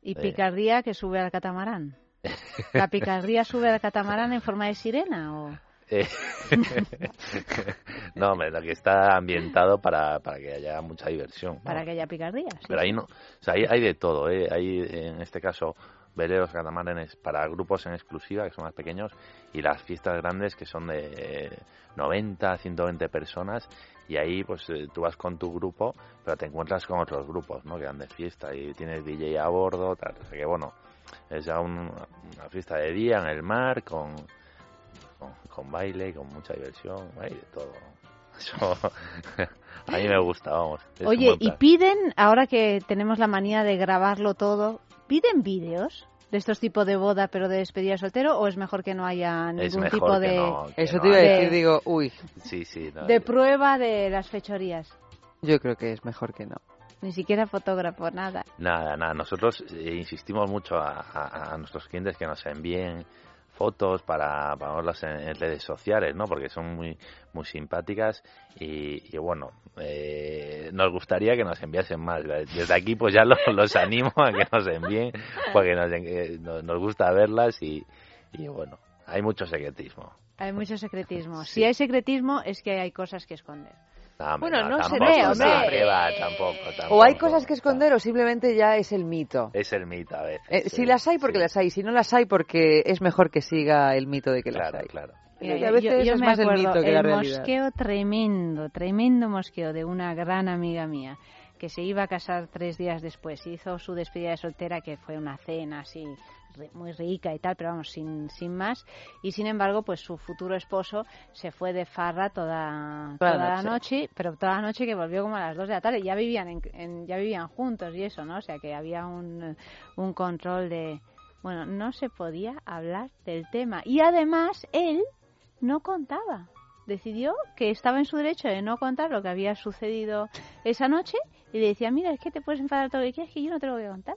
¿Y picardía que sube al catamarán? ¿La picardía sube al catamarán en forma de sirena o...? Eh, no, hombre, lo que está ambientado para, para que haya mucha diversión. Para que haya picardía. sí, Pero ahí no, o sea, ahí hay de todo, ¿eh? Hay, en este caso, veleros catamaranes para grupos en exclusiva, que son más pequeños, y las fiestas grandes, que son de eh, 90, 120 personas, y ahí, pues, eh, tú vas con tu grupo, pero te encuentras con otros grupos, ¿no? Que van de fiesta, y tienes DJ a bordo, tal, o sea que, bueno, es ya un- una fiesta de día en el mar, con, con, con baile, con mucha diversión, hay de todo. Eso, a mí me gusta, vamos. Oye, ¿y piden, ahora que tenemos la manía de grabarlo todo, piden vídeos de estos tipos de boda pero de despedida de soltero o es mejor que no haya Es ningún mejor tipo que de, no, que Eso no te iba a decir, digo, uy, Sí, sí. no, de prueba de las fechorías? yo creo que es mejor que no. Ni siquiera fotógrafo, nada. Nada, nada. Nosotros eh, insistimos mucho a, a- a nuestros clientes que nos envíen fotos para, verlas en, redes sociales, ¿no? Porque son muy muy simpáticas y, y bueno, eh, nos gustaría que nos enviasen más. Desde aquí pues ya los, los animo a que nos envíen porque nos, eh, nos, nos gusta verlas y, y bueno, hay mucho secretismo. Hay mucho secretismo. Si hay secretismo es que hay cosas que esconder. No, hombre, Bueno, no se tampoco, ve, hombre. no, va, tampoco, O hay tampoco. cosas que esconder o simplemente ya es el mito. Es el mito a veces. Eh, sí. si las hay, porque las hay. Si no las hay, porque es mejor que siga el mito de que las hay. Claro. Mira, Y a veces yo, yo es me más el acuerdo mito que la el realidad. mosqueo tremendo, tremendo mosqueo de una gran amiga mía que se iba a casar tres días después. Hizo su despedida de soltera, que fue una cena así muy rica y tal, pero vamos, sin, sin más. Y sin embargo, pues su futuro esposo se fue de farra toda, Toda la toda la noche. noche, pero toda la noche que volvió como a las dos de la tarde. Ya vivían, en, en- ya vivían juntos y eso, ¿no? O sea que había un, un control de... Bueno, no se podía hablar del tema. Y además, él no contaba. Decidió que estaba en su derecho de no contar lo que había sucedido esa noche y le decía, mira, es que te puedes enfadar todo lo que quieras, que yo no te lo voy a contar.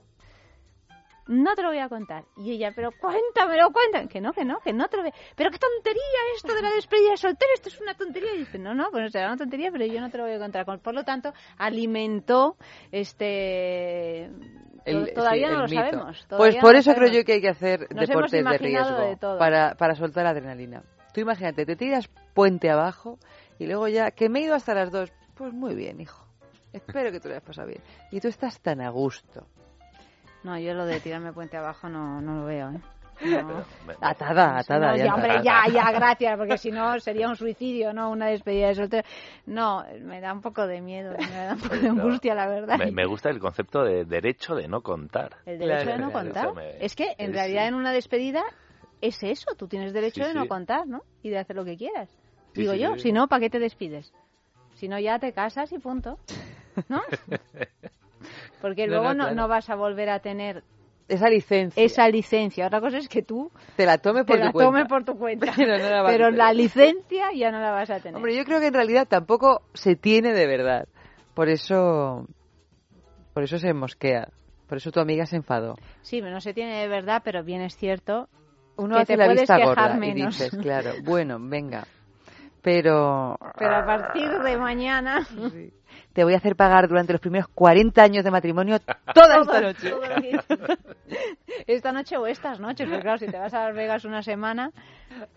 No te lo voy a contar. Y ella, pero cuéntamelo, cuéntame. Que no, que no, que no te lo voy a... Pero qué tontería esto de la despedida de soltero, esto es una tontería. Y dice, no, no, pues será una tontería, pero yo no te lo voy a contar. Por lo tanto, alimentó este... El- todavía sí, no lo mito. sabemos. Pues por no eso creo yo que hay que hacer Nos deportes de riesgo de para, para soltar adrenalina. Tú imagínate, te tiras puente abajo y luego ya, que me he ido hasta las dos. Pues muy bien, hijo. Espero que te lo hayas pasado bien. Y tú estás tan a gusto. No, yo lo de tirarme puente abajo no, no lo veo, ¿eh? No. Atada, atada. No, ya ya, hombre, ya, ya, gracias, porque si no sería un suicidio, no una despedida de soltero. No, me da un poco de miedo, me da un poco de angustia, la verdad. Me, me gusta el concepto de derecho de no contar. El derecho de no contar. me- Es que, en es- realidad, en una despedida es eso. Tú tienes derecho Sí, de no sí. contar, ¿no? Y de hacer lo que quieras. Sí, Digo sí, yo. sí. Si no, ¿para qué te despides? Si no, ya te casas y punto. ¿No? Porque No, luego no, no, claro. no vas a volver a tener Esa licencia. esa licencia. Otra cosa es que tú Te la tome por te tu la cuenta. tomes por tu cuenta. Pero no la Pero la licencia ya no la vas a tener. Hombre, yo creo que en realidad tampoco se tiene de verdad. Por eso, por eso se mosquea. Por eso tu amiga se enfadó. Sí, no se tiene de verdad, pero bien es cierto Uno que hace te la puedes vista quejar gorda y menos. dices, claro, bueno, venga. Pero Pero a partir de mañana... te voy a hacer pagar durante los primeros 40 años de matrimonio toda esta noche. Esta noche o estas noches, porque claro, si te vas a Las Vegas una semana...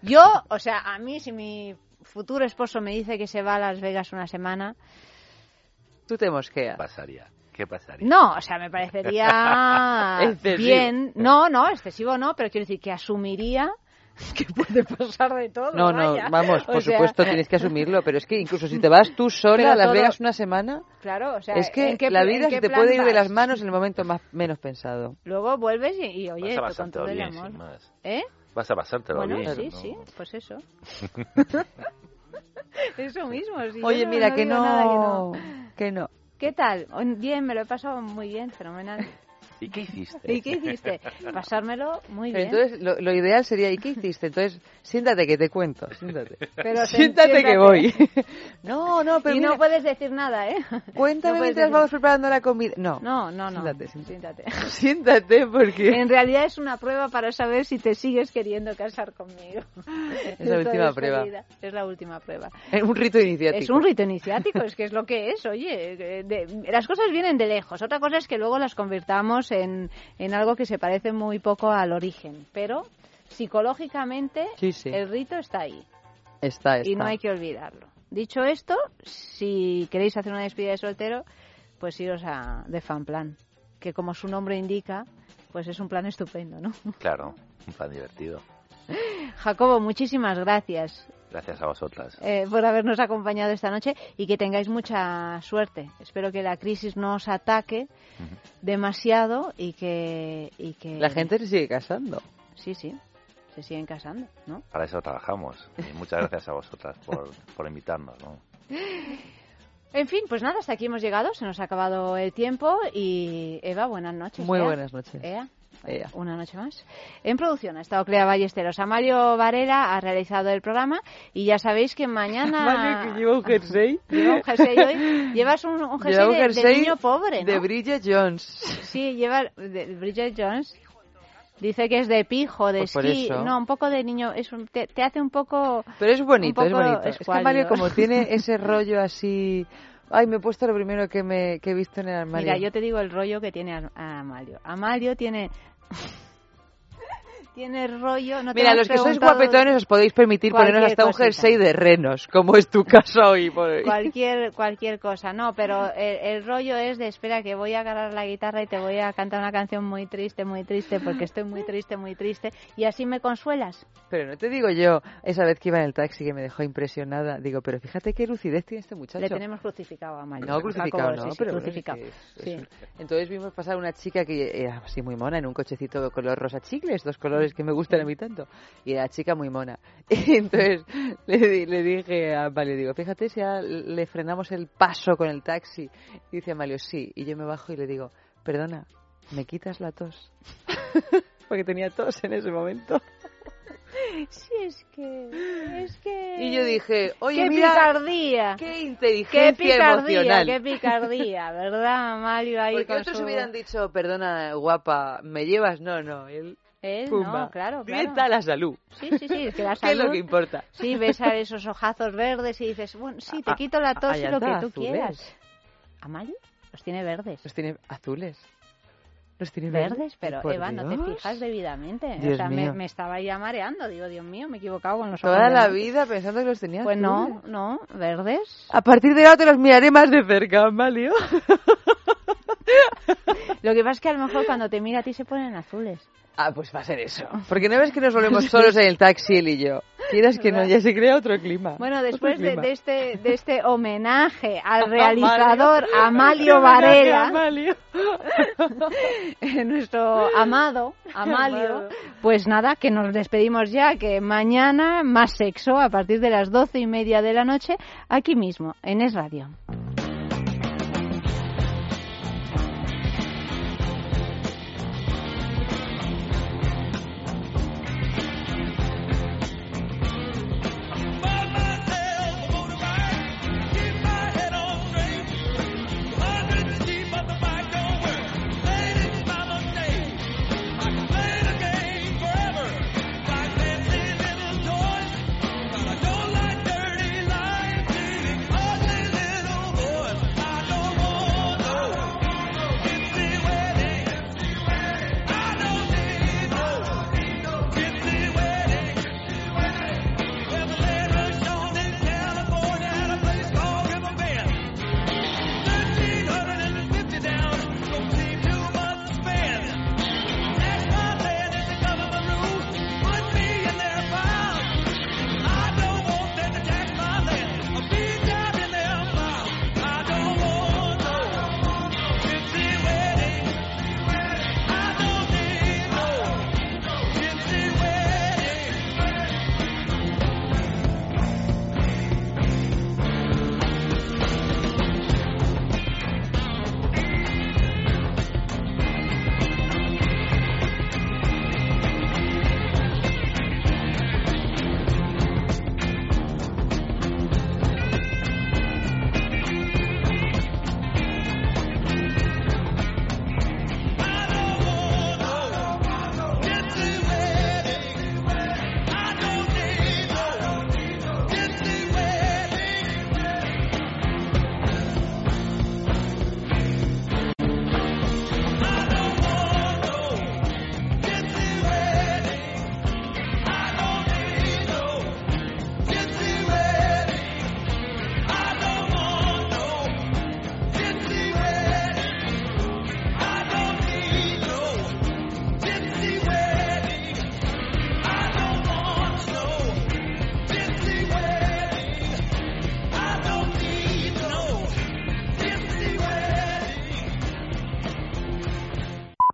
Yo, o sea, a mí si mi futuro esposo me dice que se va a Las Vegas una semana... Tú te mosqueas. ¿Qué pasaría? ¿Qué pasaría? No, o sea, me parecería Excesivo. bien. No, no, excesivo no, pero quiero decir que asumiría que puede pasar de todo. No, no, vaya. vamos, O por sea, supuesto tienes que asumirlo, pero es que incluso si te vas tú sola Pero a Las todo- Vegas una semana, Claro, o sea, es que ¿en qué la vida se te puede ir de vas? las manos en el momento más menos pensado. Luego vuelves y, y, oye, Vas a con pasártelo todo el bien, amor. sin más. ¿Eh? Vas a pasártelo Bueno, bien. sí, ¿no? sí, pues eso. Eso mismo. sí, Oye, mira, que digo no, nada que no. que no. ¿Qué tal? Bien, me lo he pasado muy bien, fenomenal. ¿Y qué hiciste? ¿Y qué hiciste? Pasármelo muy Pero bien. entonces, lo, lo ideal sería, ¿y qué hiciste? Entonces, siéntate que te cuento, siéntate. Pero siéntate, que voy. no, no, pero y mira, no puedes decir nada, ¿eh? cuéntame no mientras decir- vamos preparando la comida. No, No, no, no. Siéntate, siéntate. siéntate porque... En realidad es una prueba para saber si te sigues queriendo casar conmigo. Es la última prueba. Es la última prueba. Es un rito iniciático. Es un rito iniciático, es que es lo que es, oye. eh, de- las cosas vienen de lejos. Otra cosa es que luego las convirtamos en, en algo que se parece muy poco al origen. Pero psicológicamente Sí, sí. el rito está ahí Está, está. y no hay que olvidarlo. Dicho esto, si queréis hacer una despedida de soltero, pues iros a de fan plan, que como su nombre indica, pues es un plan estupendo, ¿no? Claro, un plan divertido. Jacobo, muchísimas gracias Gracias a vosotras. eh, por habernos acompañado esta noche y que tengáis mucha suerte. Espero que la crisis no os ataque demasiado y que, y que... La gente se sigue casando. Sí, sí, se siguen casando, ¿no? Para eso trabajamos. Y muchas gracias a vosotras por, por invitarnos. ¿no? En fin, pues nada, hasta aquí hemos llegado, se nos ha acabado el tiempo y Eva, buenas noches. Muy Ea. buenas noches. Ea. Una noche más. En producción ha estado Clea Ballesteros. Amario Varela ha realizado el programa y ya sabéis que mañana... Que lleva un jersey. Lleva un jersey hoy. Llevas un, un jersey, un de- de, jersey niño pobre, ¿no? De Bridget Jones. Sí, lleva de Bridget Jones. Dice que es de pijo, de Pues esquí. No, un poco de niño. Es un- te, te hace un poco. Pero es bonito, es bonito. Es que escuálido. Mario, como tiene ese rollo así... Ay, me he puesto lo primero que, me, que he visto en el armario. Mira, yo te digo el rollo que tiene a- a Amalio. Amalio tiene. フッ。Tiene rollo. No Mira, los que sois guapetones os podéis permitir poneros hasta un cosita. jersey de renos, como es tu caso hoy. Cualquier, cualquier cosa, no, pero el, el rollo es de espera que voy a agarrar la guitarra y te voy a cantar una canción muy triste, muy triste, porque estoy muy triste, muy triste, y así me consuelas. Pero no te digo yo, esa vez que iba en el taxi que me dejó impresionada, digo, pero fíjate qué lucidez tiene este muchacho. Le tenemos crucificado a Amalio. No, crucificado Jacobo, no, sí, sí, pero bueno, crucificado. es que es- Sí. es- Entonces vimos pasar una chica que era así muy mona en un cochecito color rosa chicles, dos colores que me gustan a mí tanto. Y era chica muy mona. Y entonces le, le dije a Amalio, digo, fíjate si ahora le frenamos el paso con el taxi. Y dice Amalio, sí. Y yo me bajo y le digo, perdona, ¿me quitas la tos? Porque tenía tos en ese momento. Sí, es que. Es que. Y yo dije, oye, ¡Qué mira, picardía! qué ¡Qué inteligencia picardía! emocional. ¡Qué picardía! ¿Verdad, Mario? Ahí Porque otros su- hubieran dicho, perdona, guapa, ¿me llevas? No, no, él... Él, pumba. no, claro, ¿Qué claro. tal la salud? Sí, sí, sí, es que la ¿Qué es lo salud- que importa? Sí, ves a esos ojazos verdes y dices, bueno, sí, te A- quito la tos y lo que tú azules. quieras. ¿Amayo? Los tiene verdes. Los tiene azules. Los tiene Verdes, verdes. pero Por Eva, no te Dios. fijas debidamente. Dios o sea, me, me estaba ya mareando. Digo, Dios mío, me he equivocado con los ojos. Toda la vida pensando que los tenía Pues no, azules. no, verdes. A partir de ahora te los miraré más de cerca, Amalio. Lo que pasa es que a lo mejor cuando te mira a ti se ponen azules. Ah, pues va a ser eso. Porque no ves que nos volvemos solos en el taxi él y yo. Quieras que no, ya se crea otro clima. Bueno, después de, clima. de este, de este homenaje al realizador Amalio Varela, Amalio. nuestro amado Amalio, Amado. pues nada, que nos despedimos ya, que mañana más sexo a partir de las doce y media de la noche, aquí mismo, en Es Radio.